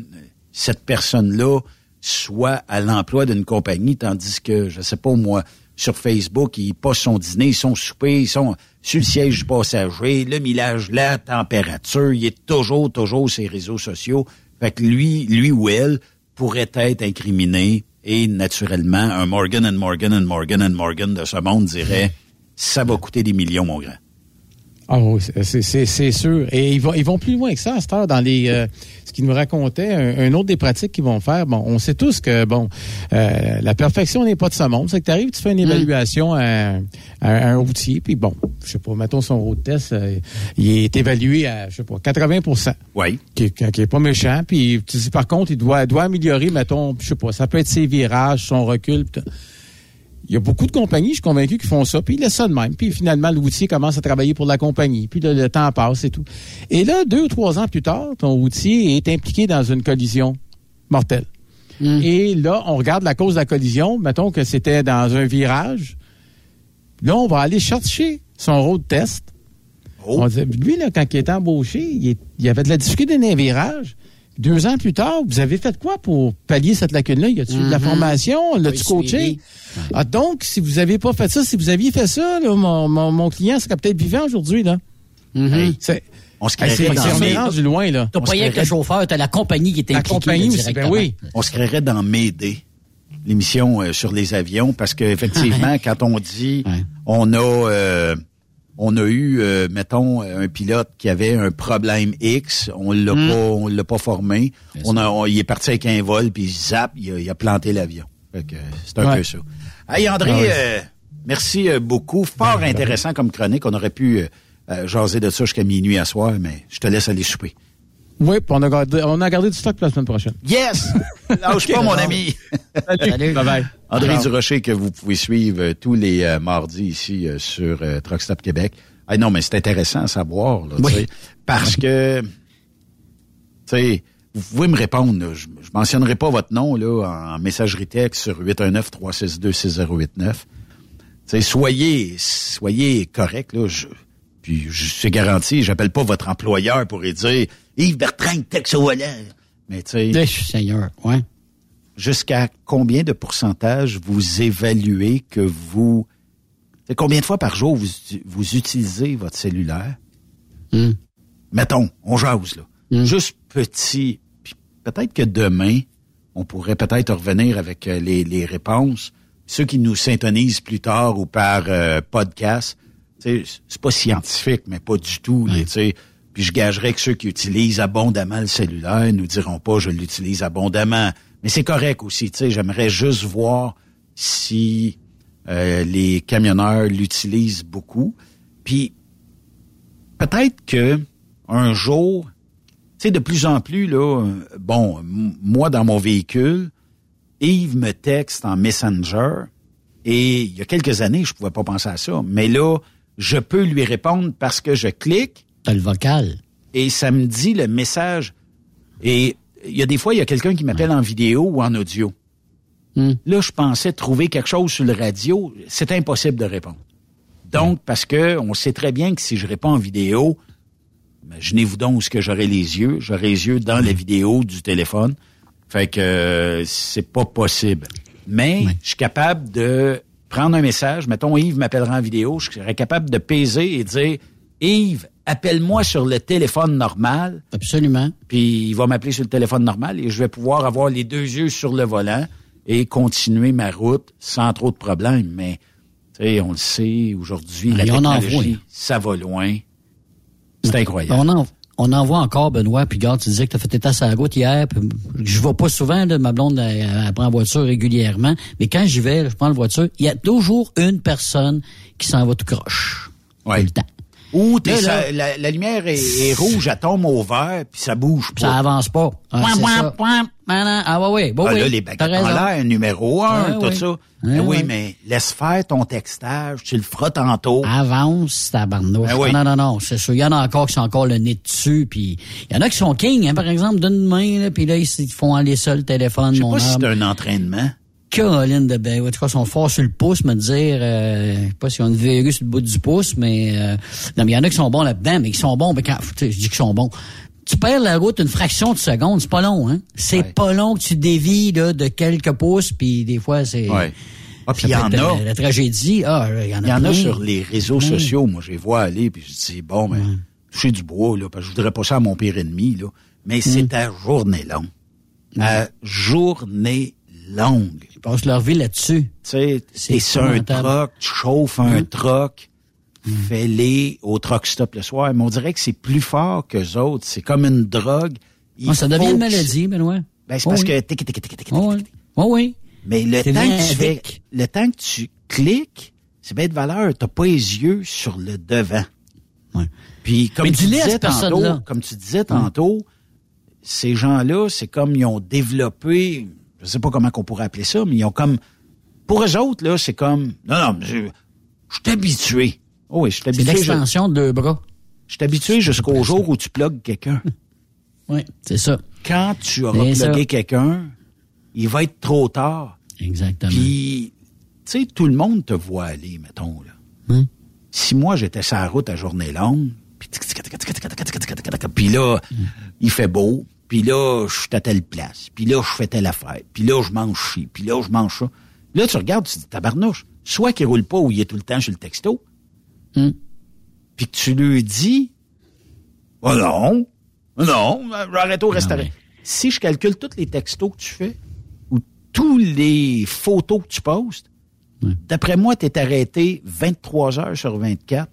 cette personne-là soit à l'emploi d'une compagnie, tandis que, je sais pas moi, sur Facebook, ils passent son dîner, soupés, ils sont sur le siège du passager, le millage, la température, il est toujours, toujours sur les réseaux sociaux. Fait que lui, lui ou elle pourrait être incriminé et naturellement, un Morgan and Morgan and Morgan and Morgan de ce monde dirait, ça va coûter des millions, mon grand. Ah oui, c'est- c'est- c'est c'est sûr. Et ils vont, ils vont plus loin que ça à cette heure dans les euh, ce qu'ils nous racontaient. Un, un autre des pratiques qu'ils vont faire. Bon, on sait tous que bon, euh, la perfection n'est pas de ce monde. C'est que tu arrives, tu fais une évaluation à, à- à un routier, puis bon, je sais pas, mettons son road test, euh, il est évalué à je sais pas 80% Oui. qui, qui est pas méchant. Puis tu dis par contre, il doit, doit améliorer, mettons, je sais pas, ça peut être ses virages, son recul. pis. Il y a beaucoup de compagnies, je suis convaincu, qui font ça, puis ils laissent ça de même. Puis finalement, le routier commence à travailler pour la compagnie, puis le, le temps passe et tout. Et là, deux ou trois ans plus tard, ton routier est impliqué dans une collision mortelle. Et là, on regarde la cause de la collision, mettons que c'était dans un virage. Là, on va aller chercher son road test. On dit, lui, là, quand il est embauché, il, est- il avait de la difficulté dans un virage. Deux ans plus tard, vous avez fait quoi pour pallier cette lacune-là? Y a-tu de la Mhm. formation? L'as-tu coaché? Ah, donc, si vous avez pas fait ça, si vous aviez fait ça, là, mon, mon, mon client serait peut-être vivant aujourd'hui, là. Mhm. C'est- On se créerait dans, vraiment rendu loin, là. T'as On pas rien que le chauffeur, t'as la compagnie qui est La impliquée. compagnie aussi, ben oui. on se créerait dans Médée, l'émission euh, sur les avions, parce que effectivement, [laughs] quand on dit Ouais. on a euh, on a eu, euh, mettons, un pilote qui avait un problème X, on l'a Hmm. pas, on l'a pas formé. On a, on- il est parti avec un vol, puis zap, il a, il a planté l'avion. Fait que, euh, c'est un Ouais. peu ça. Hey André, Ah euh, merci euh, beaucoup. Fort intéressant comme chronique. On aurait pu euh, euh, jaser de ça jusqu'à minuit à soir, mais je te laisse aller souper. Oui, puis on a, gardé, on a gardé du stock pour la semaine prochaine. Yes! [laughs] Lâche pas, mon ami! Salut. Bye bye. André Alors. Durocher, que vous pouvez suivre euh, tous les euh, mardis ici euh, sur euh, Truck Stop Québec. Ah non, mais c'est intéressant à savoir, là, sais, parce que, tu sais, vous pouvez me répondre. là. je, je mentionnerai pas votre nom là en messagerie texte sur 819-362-6089. Tu sais, soyez, soyez correct là. Je, puis je suis garanti, j'appelle pas votre employeur pour lui dire Yves Bertrand, texte au volant. Mais tu sais, Eh, Seigneur, ouais. jusqu'à combien de pourcentage vous évaluez que vous... C'est combien de fois par jour vous, vous utilisez votre cellulaire? Hmm. Mettons, on jase, là. Mm. Juste petit. Puis peut-être que demain, on pourrait peut-être revenir avec euh, les, les réponses. Ceux qui nous syntonisent plus tard ou par euh, podcast, c'est pas scientifique, mais pas du tout. là, tu sais. Puis je gagerais que ceux qui utilisent abondamment le cellulaire nous diront pas je l'utilise abondamment. Mais c'est correct aussi. tu sais. J'aimerais juste voir si euh, les camionneurs l'utilisent beaucoup. Puis peut-être que un jour, tu sais, de plus en plus, là, bon, moi, dans mon véhicule, Yves me texte en Messenger, et il y a quelques années, je pouvais pas penser à ça, mais là, je peux lui répondre parce que je clique. T'as le vocal. Et ça me dit le message. Et il y a des fois, il y a quelqu'un qui m'appelle en vidéo ou en audio. Hmm. Là, je pensais trouver quelque chose sur le radio. C'est impossible de répondre. Donc, parce que on sait très bien que si je réponds en vidéo, imaginez-vous donc où ce que j'aurais les yeux. J'aurais les yeux dans la vidéo du téléphone. Fait que euh, c'est pas possible. Mais je suis capable de prendre un message. Mettons, Yves m'appellera en vidéo. Je serais capable de peser et dire Yves, appelle-moi sur le téléphone normal. Absolument. Puis il va m'appeler sur le téléphone normal et je vais pouvoir avoir les deux yeux sur le volant et continuer ma route sans trop de problèmes. Mais tu sais, on le sait, aujourd'hui, la en technologie, ça va loin. C'est incroyable. On en, on en voit encore, Benoît. Puis, regarde, tu disais que tu as fait tes tasses à la route hier. puis je vais pas souvent, là, ma blonde, elle, elle prend la voiture régulièrement. Mais quand j'y vais, là, je prends la voiture, il y a toujours une personne qui s'en va tout croche. Ouais. Tout le temps. Ou t'es Là, sa- là- la, la lumière est, est rouge, elle tombe au vert, puis ça bouge pas. Ça avance pas. Ah, Point, point, ça. Maintenant, Ah, ouais, ouais. Bon, ah, oui. là, les baguettes en l'air, numéro un, Ouais, tout ça. Ouais, Mais oui, mais laisse faire ton textage, tu le feras tantôt. Avance, tabarnouche. Ben oui. Ah, non, non, non, c'est sûr. Il y en a encore qui sont encore le nez dessus, puis il y en a qui sont king, hein, par exemple, d'une main, là, puis là, ils font aller ça le téléphone, Je sais mon pas si homme. c'est un entraînement. Caroline de ben, en tout cas, ils sont forts sur le pouce, me dire, euh, je sais pas s'ils ont une verrue sur le bout du pouce, mais, euh, non, mais il y en a qui sont bons là-dedans, mais qui sont bons, mais quand, je dis qu'ils sont bons. Tu perds la route une fraction de seconde, c'est pas long, hein? C'est pas long que tu dévies, là, de quelques pouces, puis des fois, c'est... Ouais. Ah, puis il y en a. La tragédie, ah, il y en a Il y en a sur les réseaux sociaux. Moi, je les vois aller, puis je dis, bon, mais toucher du bois, là, parce que je voudrais pas ça à mon pire ennemi, là. Mais c'est à journée longue. À journée longue. Ils passent leur vie là-dessus. Tu sais, C'est un troc, tu chauffes un Mm. troc, fais-les au truck stop le soir. Mais on dirait que c'est plus fort que autres. C'est comme une drogue. Ah, ça devient une maladie, Benoît. Ben, c'est Oh parce oui. que tic, tic, tic, Oh, oui. Oh, oui. Mais le temps, que tu fais, le temps que tu cliques, c'est bien de valeur. T'as pas les yeux sur le devant. Puis comme tu disais tantôt, comme tu disais tantôt, ces gens-là, c'est comme ils ont développé, je sais pas comment qu'on pourrait appeler ça, mais ils ont comme, pour eux autres, là, c'est comme, non, non, mais je, je suis habitué. Oh oui, je suis habitué. C'est l'extension de deux bras. Je suis habitué jusqu'au jour où tu plugues quelqu'un. oui, c'est ça. Quand tu auras plugué quelqu'un, il va être trop tard. Exactement. Puis, tu sais, tout le monde te voit aller, mettons, là. Si moi, j'étais sur la route à journée longue, puis là, il fait beau, puis là, je suis à telle place, puis là, je fais telle affaire, puis là, je mange ci, puis là, je mange ça. Là, tu regardes, tu te dis, tabarnouche, soit qu'il roule pas ou il est tout le temps sur le texto, Hum. puis que tu lui dis, oh non, non, j'arrête au restaurant. Si je calcule tous les textos que tu fais, ou tous les photos que tu postes, d'après moi, tu es arrêté 23 heures sur 24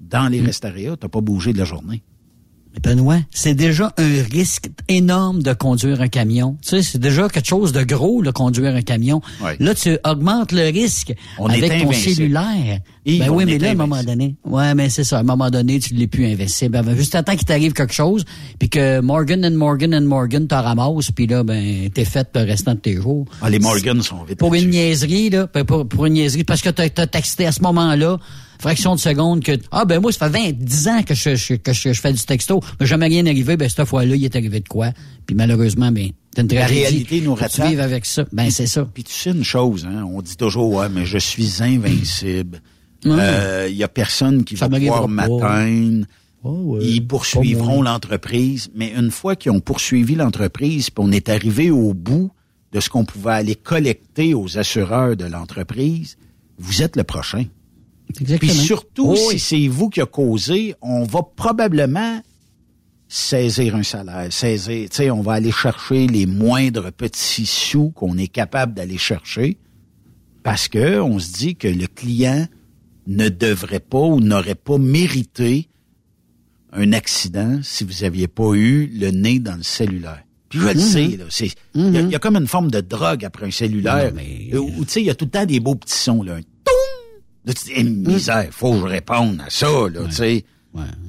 dans les restaurants, t'as pas bougé de la journée. Benoît, c'est déjà un risque énorme de conduire un camion. Tu sais, c'est déjà quelque chose de gros, de conduire un camion. Là, tu augmentes le risque On avec ton cellulaire. Ben oui, mais là, à un moment donné. Ouais, mais c'est ça. À un moment donné, tu l'es plus invincible. Ben, Juste attends qu'il t'arrive quelque chose, puis que Morgan and Morgan and Morgan te ramasse, puis là, ben, t'es fait le restant de tes jours. Ah, les Morgan sont vite. Pour une niaiserie, là, ben, pour, pour une niaiserie, parce que t'as as texté à ce moment-là, fraction de seconde que ah ben moi ça fait 20 10 ans que je, je- que je, je fais du texto mais jamais rien arrivé ben cette fois-là il est arrivé de quoi? Puis malheureusement ben une La réalité nous rattrape. avec ça? Ben c'est ça Puis tu sais une chose, hein, on dit toujours, ouais, mais je suis invincible. Il Ouais. y a personne qui Ça va pouvoir m'atteindre. Ils Pas poursuivront l'entreprise, mais une fois qu'ils ont poursuivi l'entreprise, puis on est arrivé au bout de ce qu'on pouvait aller collecter aux assureurs de l'entreprise, vous êtes le prochain. Puis Exactement. surtout, Oh, si c'est vous qui a causé, on va probablement saisir un salaire, saisir, tu sais, on va aller chercher les moindres petits sous qu'on est capable d'aller chercher parce que on se dit que le client ne devrait pas ou n'aurait pas mérité un accident si vous aviez pas eu le nez dans le cellulaire. Puis je le Mhm. sais, il y a- y, a comme une forme de drogue après un cellulaire. Où, tu sais, il y a tout le temps des beaux petits sons, là. Un! Là, tu dis, eh, misère, faut que je réponde à ça, là, tu sais.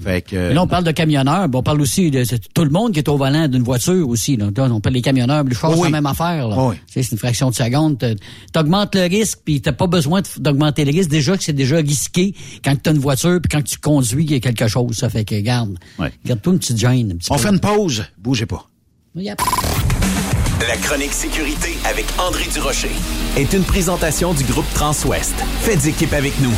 Fait que... Mais là, on parle de camionneurs, mais on parle aussi de tout le monde qui est au volant d'une voiture aussi. Là. On parle des camionneurs, les chars, Oui. c'est la même affaire. Là. Oui. Tu sais, C'est une fraction de seconde. T'as- T'augmentes le risque, puis t'as pas besoin d'augmenter le risque. Déjà que c'est déjà risqué quand tu as une voiture, puis quand tu conduis, il y a quelque chose. Ça fait que, garde, garde-toi une petite gêne. Un petit On peu. fait une pause, bougez pas. Yep. La chronique sécurité avec André Durocher. est une présentation du groupe Transwest. Faites équipe avec nous.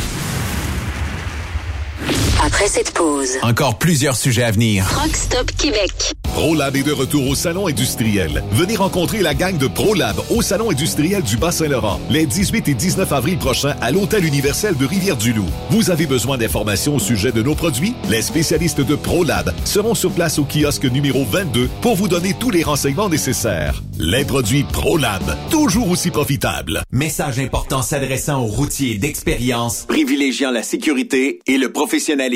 Après cette pause, Encore plusieurs sujets à venir. Truck Stop Québec. ProLab est de retour au Salon industriel. Venez rencontrer la gang de ProLab au Salon industriel du Bas-Saint-Laurent les 18 et 19 avril prochains à l'Hôtel universel de Rivière-du-Loup. Vous avez besoin d'informations au sujet de nos produits? Les spécialistes de ProLab seront sur place au kiosque numéro 22 pour vous donner tous les renseignements nécessaires. Les produits ProLab, toujours aussi profitables. Message important s'adressant aux routiers d'expérience, privilégiant la sécurité et le professionnalisme.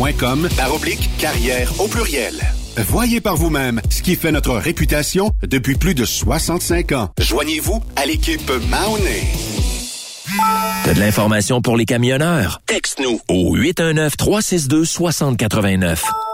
guimauné.com par oblique carrière au pluriel. Voyez par vous-même ce qui fait notre réputation depuis plus de 65 ans. Joignez-vous à l'équipe Mahoney. T'as de l'information pour les camionneurs? Texte-nous au 819-362-6089.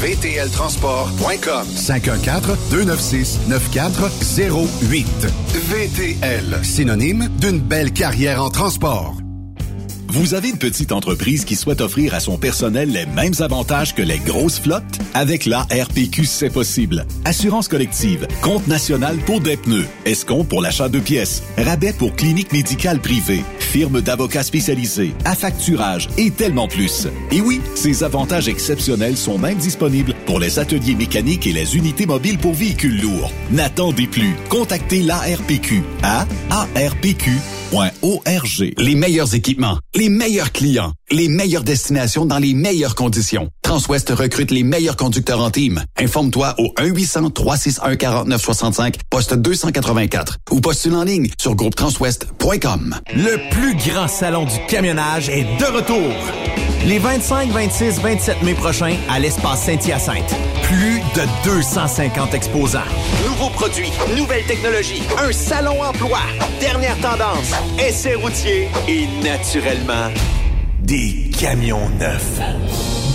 vtltransport.com 514-296-9408. VTL, synonyme d'une belle carrière en transport. Vous avez une petite entreprise qui souhaite offrir à son personnel les mêmes avantages que les grosses flottes? Avec la RPQ, c'est possible. Assurance collective, compte national pour des pneus, escompte pour l'achat de pièces, rabais pour clinique médicale privée, firme d'avocats spécialisés, affacturage et tellement plus. Et oui, ces avantages exceptionnels sont même disponibles pour les ateliers mécaniques et les unités mobiles pour véhicules lourds. N'attendez plus. Contactez l'ARPQ à arpq.org. Les meilleurs équipements, les meilleurs clients, les meilleures destinations dans les meilleures conditions. Transwest recrute les meilleurs conducteurs en team. Informe-toi au 1-800-361-4965, poste 284 ou postule en ligne sur groupetranswest.com. Le plus grand salon du camionnage est de retour. Les 25, 26, 27 mai prochains à l'espace Saint-Hyacinthe. Plus de 250 exposants. Nouveaux produits, nouvelles technologies, un salon emploi, dernière tendance, essais routiers et naturellement, Des camions neufs.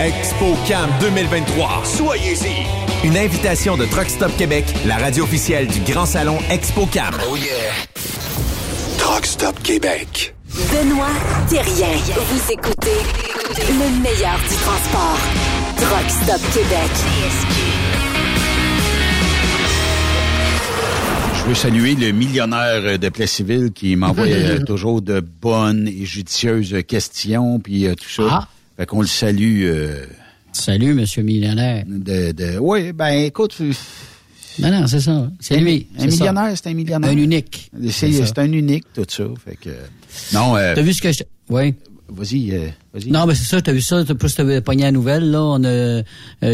ExpoCam 2023. Soyez-y. Une invitation de Truck Stop Québec, la radio officielle du Grand Salon ExpoCam. Oh yeah. Truck Stop Québec. Benoît Thérien. Vous écoutez le meilleur du transport. Truck Stop Québec. Je veux saluer le millionnaire de Plessisville qui m'envoie [laughs] euh, toujours de bonnes et judicieuses questions, puis euh, tout ça. Ah. Fait qu'on le salue. euh, Salut, monsieur millionnaire. de, de... Oui, ben écoute... Non, non, c'est ça. C'est lui. Un millionnaire, c'est un millionnaire. Un unique. C'est un unique, tout ça. Fait que... Non, euh, T'as vu ce que je... Oui. vas-y, euh, vas-y. Non, mais c'est ça, t'as vu ça, t'as plus t'avais pogné la nouvelle, là. On a euh,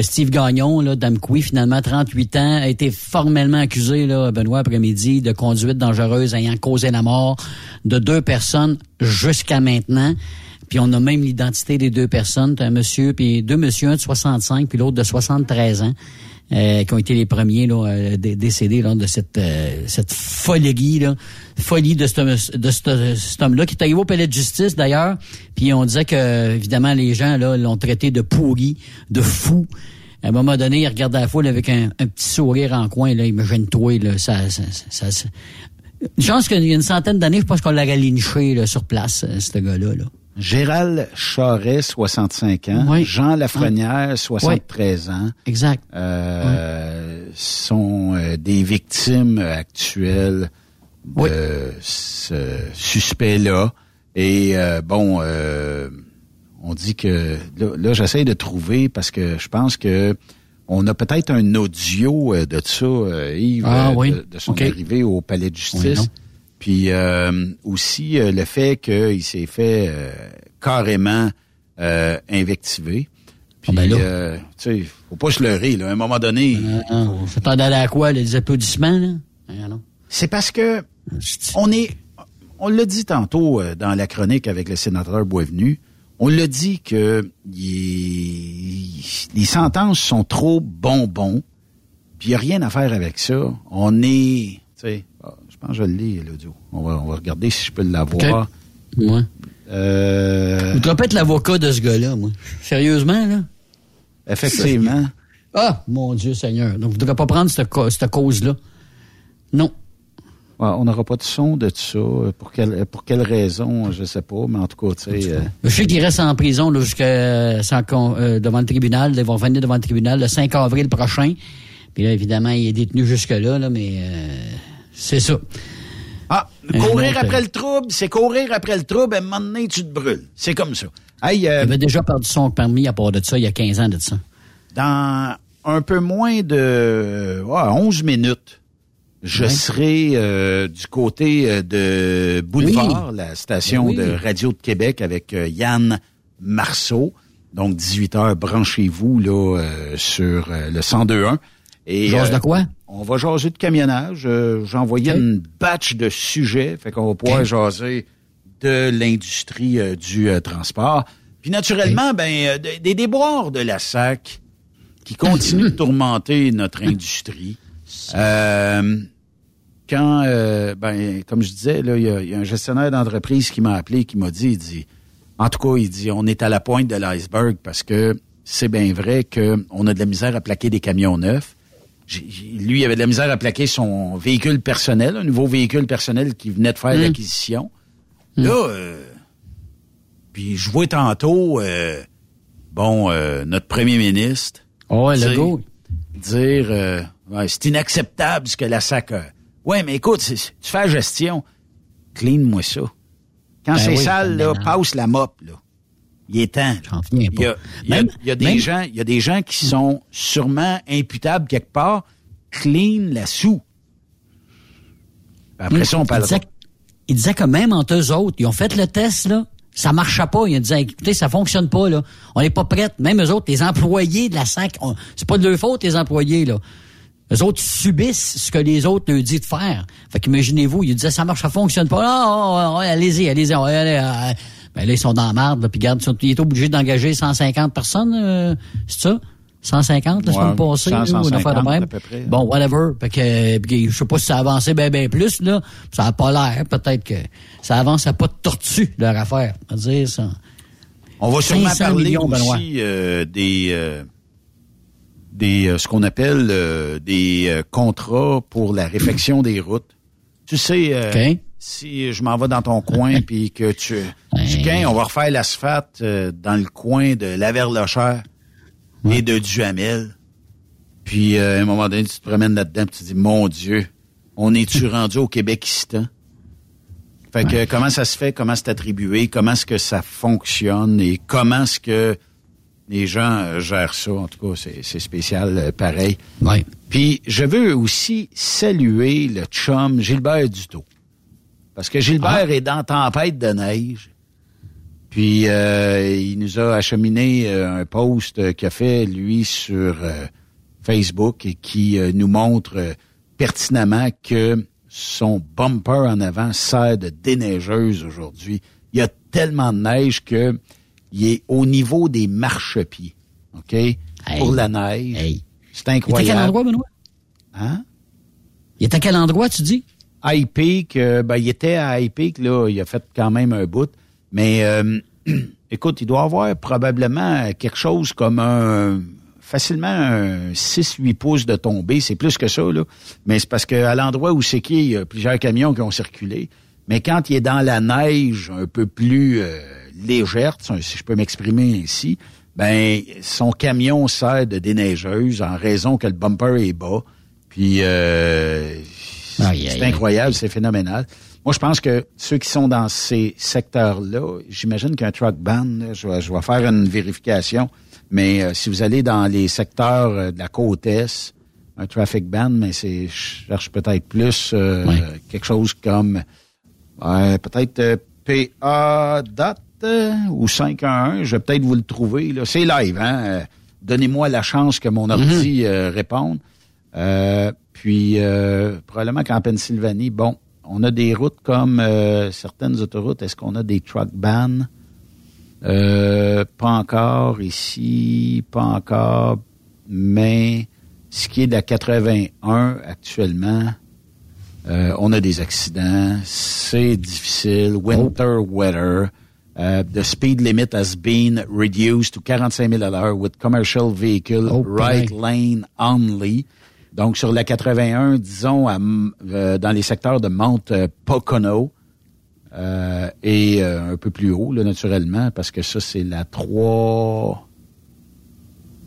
Steve Gagnon, là, d'Amqui, finalement, 38 ans, a été formellement accusé, là, Benoît, après-midi, de conduite dangereuse ayant causé la mort de deux personnes jusqu'à maintenant. Puis on a même l'identité des deux personnes. Un monsieur, puis deux monsieur, un de 65, puis l'autre de 73 ans. euh, qui ont été les premiers là, euh, dé- décédés là, de cette euh, cette folie là, folie de, ce, de ce- cet homme-là qui est arrivé au palais de justice d'ailleurs. Puis on disait que évidemment les gens là l'ont traité de pourri, de fou. À un moment donné, il regardait la foule avec un, petit sourire en coin là, imagine-toi là, ça, ça, ça, ça- Une chance qu'il y a une centaine d'années, je pense qu'on l'aurait lynché là, sur place, euh, ce gars-là. Là. Gérald Charret, 65 ans. Oui. Jean Lafrenière, 73 ans. Exact. Euh, sont euh, des victimes actuelles de ce suspect-là. Et euh, bon, euh, on dit que là, là, j'essaie de trouver parce que je pense que on a peut-être un audio de ça, Yves, Ah, oui. de, de son arrivée au palais de Oui, justice. Puis euh, aussi euh, le fait qu'il s'est fait euh, carrément euh, invectiver. Puis, ben là. euh, tu sais, faut pas se leurrer, là. À un moment donné. Ça t'en allait à quoi, les applaudissements, là? Ah. C'est parce que on est, on l'a dit tantôt euh, dans la chronique avec le sénateur Boisvenu, on l'a dit que il- les sentences sont trop bonbons, puis il n'y a rien à faire avec ça. On est, tu sais, ah, je pense que je l'ai, l'audio. On va, on va regarder si je peux l'avoir. Ouais. Euh, voudrais pas être l'avocat de ce gars-là, moi. Sérieusement, là? effectivement. Ah, mon Dieu Seigneur. Donc, vous ne devrez pas prendre cette, ca- cette cause-là. Non. Ouais, on n'aura pas de son de ça. Pour quelle, pour quelle raison, je sais pas, mais en tout cas, tu sais. euh, Je sais qu'il reste en prison jusqu'à con- euh, devant le tribunal. Ils vont venir devant le tribunal le 5 avril prochain. Puis là, évidemment, il est détenu jusque-là, là, mais euh, c'est ça. Ah, Un courir autre, après euh, le trouble, c'est courir après le trouble, et à un moment donné, tu te brûles. C'est comme ça. Hey, euh, Il avait déjà perdu son permis à part de ça, il y a 15 ans de ça. dans un peu moins de ouais, 11 minutes, je serai euh, du côté euh, de Boulevard, la station Ben oui. de Radio de Québec avec euh, Yann Marceau. Donc 18 h branchez-vous là euh, sur euh, le 1021 et Jase de euh, quoi? On va jaser de camionnage. Euh, J'ai envoyé une batch de sujets, fait qu'on va pouvoir jaser de l'industrie euh, du euh, transport. Puis naturellement, ben euh, de- des déboires de la SAC qui continuent de [laughs] tourmenter notre industrie. [laughs] Euh, quand, euh, ben, comme je disais, là, il y, a- il y a un gestionnaire d'entreprise qui m'a appelé, qui m'a dit, il dit, en tout cas, il dit, on est à la pointe de l'iceberg parce que c'est bien vrai qu'on a de la misère à plaquer des camions neufs. Lui, il avait de la misère à plaquer son véhicule personnel, un nouveau véhicule personnel qui venait de faire Mm. l'acquisition. Là, euh, puis je vois tantôt, euh, bon, euh, notre premier ministre Oh, ouais, dire, euh, ouais, c'est inacceptable ce que la SAC a. Ouais, mais écoute, tu fais la gestion, clean-moi ça. Quand Ben c'est oui, sale, là, maintenant. passe la mop, là. Il est temps. J'en reviens Il y a, pas. il y a- Même- il y a des même- gens, il y a des gens qui sont sûrement imputables quelque part. Clean la sous. Après ça, on il parlera. disait, il disait que même entre eux autres, ils ont fait le test, là. Ça marchait pas. Ils disaient, écoutez, ça fonctionne pas, là. On n'est pas prêts. Même eux autres, les employés de la SAC, on- c'est pas de leur faute, les employés, là. Eux autres subissent ce que les autres leur disent de faire. Fait qu'imaginez-vous, ils disaient, ça marche, ça fonctionne pas. Ah, allez-y, allez-y. allez, ah, ah. Ben là, ils sont dans la marde, puis sont- ils étaient obligés d'engager 150 personnes, euh, c'est ça? 150 la Ouais, semaine passée, 100, là, ou une affaire de 150 même? à peu près. Bon, whatever. Fait que, euh, je sais pas si ça a avancé bien, bien plus, là. Ça a pas l'air. Peut-être que ça avance à pas de tortue, leur affaire. On va dire ça. On va sûrement 500 parler millions, aussi euh, des euh, des euh, ce qu'on appelle des contrats pour la réfection des routes. Tu sais, euh, OK. Si je m'en vais dans ton coin [laughs] puis que tu tu gagnes, on va refaire l'asphalte euh, dans le coin de Laverlochère et de Duhamel. Puis euh, à un moment donné, tu te promènes là-dedans puis tu te dis mon Dieu, on est-tu [laughs] rendu au Québec ici fait que comment ça se fait, comment c'est attribué, comment est-ce que ça fonctionne? Et comment est-ce que les gens euh, gèrent ça? En tout cas, c'est, spécial, euh, pareil. Ouais. Puis je veux aussi saluer le chum Gilbert Duto. Parce que Gilbert est dans Tempête de neige. Puis euh, il nous a acheminé euh, un post qu'il a fait, lui, sur euh, Facebook et qui euh, nous montre pertinemment que son bumper en avant sert de déneigeuse aujourd'hui. Il y a tellement de neige que il est au niveau des marchepieds. OK? Pour la neige. C'est Il est à incroyable. quel endroit, Benoît? Hein? Il est à quel endroit, tu dis? High Peak, euh, ben, il était à High Peak, là, il a fait quand même un bout. Mais euh, [clears throat] écoute, il doit avoir probablement quelque chose comme un facilement un 6-8 pouces de tombée. C'est plus que ça, là. Mais c'est parce qu'à l'endroit où c'est qu'il y a, plusieurs camions qui ont circulé. Mais quand il est dans la neige un peu plus euh, légère, si je peux m'exprimer ainsi, ben son camion sert de déneigeuse en raison que le bumper est bas. Puis euh, c'est incroyable, c'est phénoménal. Moi, je pense que ceux qui sont dans ces secteurs-là, j'imagine qu'un truck ban, je, vais, je vais faire une vérification, mais euh, si vous allez dans les secteurs euh, de la côte Est, un traffic ban, mais c'est, je cherche peut-être plus euh, quelque chose comme peut-être euh, PA date ou 511, je vais peut-être vous le trouver. Là. C'est live, hein? donnez-moi la chance que mon ordi euh, réponde. Euh, puis, euh, probablement qu'en Pennsylvanie, bon, on a des routes comme euh, certaines autoroutes. Est-ce qu'on a des truck bans? Euh, pas encore ici, pas encore. Mais ce qui est de la 81 actuellement, euh, on a des accidents, c'est difficile. Winter weather. Uh, the speed limit has been reduced to 45 000 à l'heure with commercial vehicle right lane only. Donc, sur la 81, disons, euh, dans les secteurs de Mount euh, Pocono euh, et euh, un peu plus haut, là, naturellement, parce que ça, c'est la 3...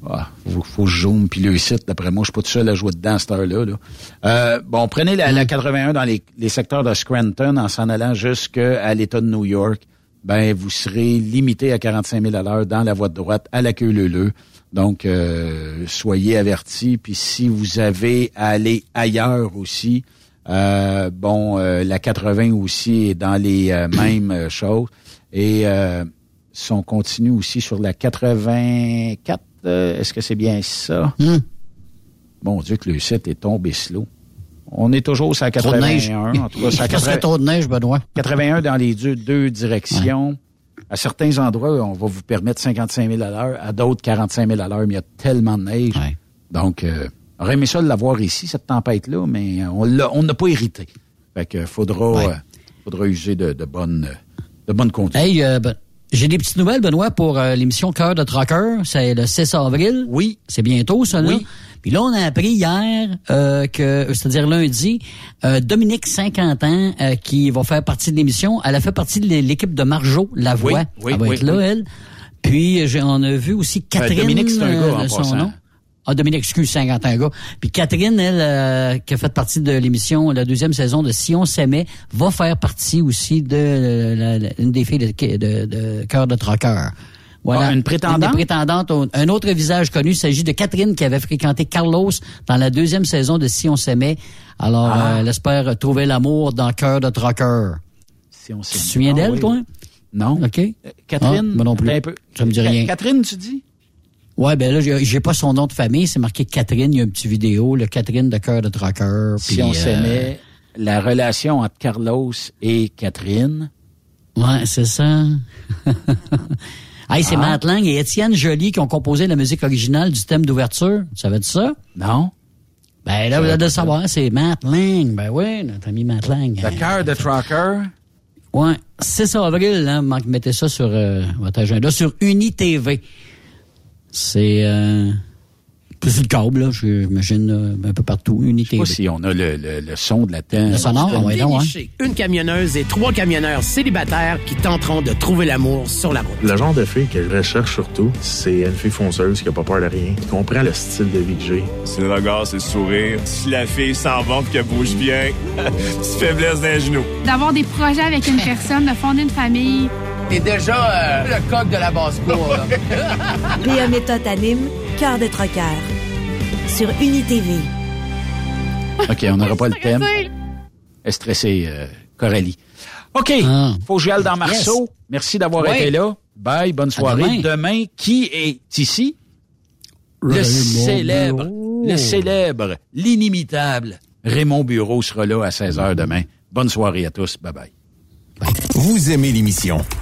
Ah, faut, puis le site. D'après moi, je suis pas tout seul à jouer dedans à cette heure-là. là. Bon, prenez la, la 81 dans les, les secteurs de Scranton en s'en allant jusqu'à l'État de New York. Ben, vous serez limité à 45 000 à l'heure dans la voie de droite à la queue leu Donc, euh, soyez avertis. Puis si vous avez à aller ailleurs aussi, euh, bon, euh, la 80 aussi est dans les euh, [coughs] mêmes euh, choses. Et euh, si on continue aussi sur la 84, euh, est-ce que c'est bien ça? Mon Dieu, que le site est tombé slow. On est toujours sur la Trop de neige. 81. En tout cas, sur la Ça serait 80 trop de neige, Benoît. 81 dans les deux, deux directions. À certains endroits, on va vous permettre 55 000 à l'heure. À d'autres, 45 000 à l'heure, mais il y a tellement de neige. Donc, euh, on aurait aimé ça de l'avoir ici, cette tempête-là, mais on l'a, on n'a pas hérité. Fait que faudra, euh, faudra user de, de bonnes, de bonnes conditions. Hey, euh, ben, j'ai des petites nouvelles, Benoît, pour euh, l'émission Cœur de Trucker. C'est le 6 avril. Oui. C'est bientôt, ça, là? Oui. Puis là, on a appris hier euh, que, c'est-à-dire lundi, euh, Dominique, 50 ans, euh, qui va faire partie de l'émission, elle a fait partie de l'équipe de Marjo, La Voix. Oui, oui, elle va oui, être là, elle. Puis, on a vu aussi Catherine. Dominique, c'est un gars, en euh, son passant. nom. Ah, Dominique, excuse, 51 gars. Puis Catherine, elle, euh, qui a fait partie de l'émission, la deuxième saison de Si on s'aimait, va faire partie aussi de euh, la- la- une des filles de, de, de Cœur de Troqueur. Voilà. Ah, une prétendante? Une au- Un autre visage connu, il s'agit de Catherine qui avait fréquenté Carlos dans la deuxième saison de Si on s'aimait. Alors, Ah. euh, elle espère trouver l'amour dans Cœur de Troqueur. Si on Tu te souviens Ah, d'elle, oui. toi? Non. OK. Catherine, Ah, moi non plus. un peu. Ça me dit rien. Catherine, tu dis? Ouais, ben là, j'ai pas son nom de famille, c'est marqué Catherine, il y a une petite vidéo, le Catherine de Cœur de Troqueur. Si puis, on euh, s'aimait, la relation entre Carlos et Catherine? Ouais, c'est ça. [laughs] hey, c'est Ah. Matt Lang et Étienne Joly qui ont composé la musique originale du thème d'ouverture. Tu savais de ça? Non. Ben là, vous de savoir, c'est Matt Lang. Ben oui, notre ami Matt Lang. Le cœur de Trucker. Ouais, 6 avril, hein, mettez ça sur euh, votre agenda, sur UniTV. C'est... Euh, c'est sur le câble, là, j'imagine, euh, un peu partout, Je sais UniTV. pas si on a le, le, le son de la tête. Le sonore, ah ouais, donc, hein. Une camionneuse et trois camionneurs célibataires qui tenteront de trouver l'amour sur la route. Le genre de fille que je recherche surtout, c'est une fille fonceuse qui a pas peur de rien, qui comprend le style de vie que j'ai. C'est le regard, c'est le sourire. Si la fille s'en va puis qu'elle bouge bien, [laughs] petite faiblesse d'un genou. D'avoir des projets avec une personne, de fonder une famille. T'es déjà le coq de la basse-cour, là. Léa Méthode anime Cœur de Troqueur sur UniTV. OK, on n'aura pas le [laughs] thème. Est stressé, euh, Coralie. OK, faut que j'y aille dans Marceau. Yes. Merci d'avoir Ouais. été là. Bye, bonne soirée. demain. qui est ici? Le célèbre, Bureau. le célèbre, l'inimitable Raymond Bureau sera là à 16h demain. Bonne soirée à tous. Bye-bye. Vous aimez l'émission?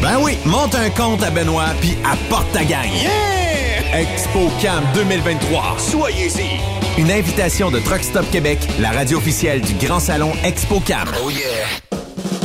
Ben oui, monte un compte à Benoît puis apporte ta gagne. Yeah! ExpoCam 2023. Soyez-y. Une invitation de Truck Stop Québec, la radio officielle du Grand Salon ExpoCam. Oh yeah!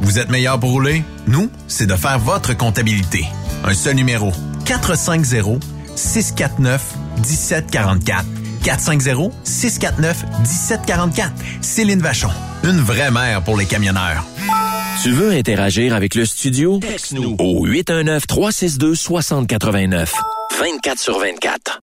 Vous êtes meilleur pour rouler? Nous, c'est de faire votre comptabilité. Un seul numéro. 450 649 1744. 450-649-1744. Céline Vachon. Une vraie mère pour les camionneurs. Tu veux interagir avec le studio? Texte-nous au 819-362-6089. 24 sur 24.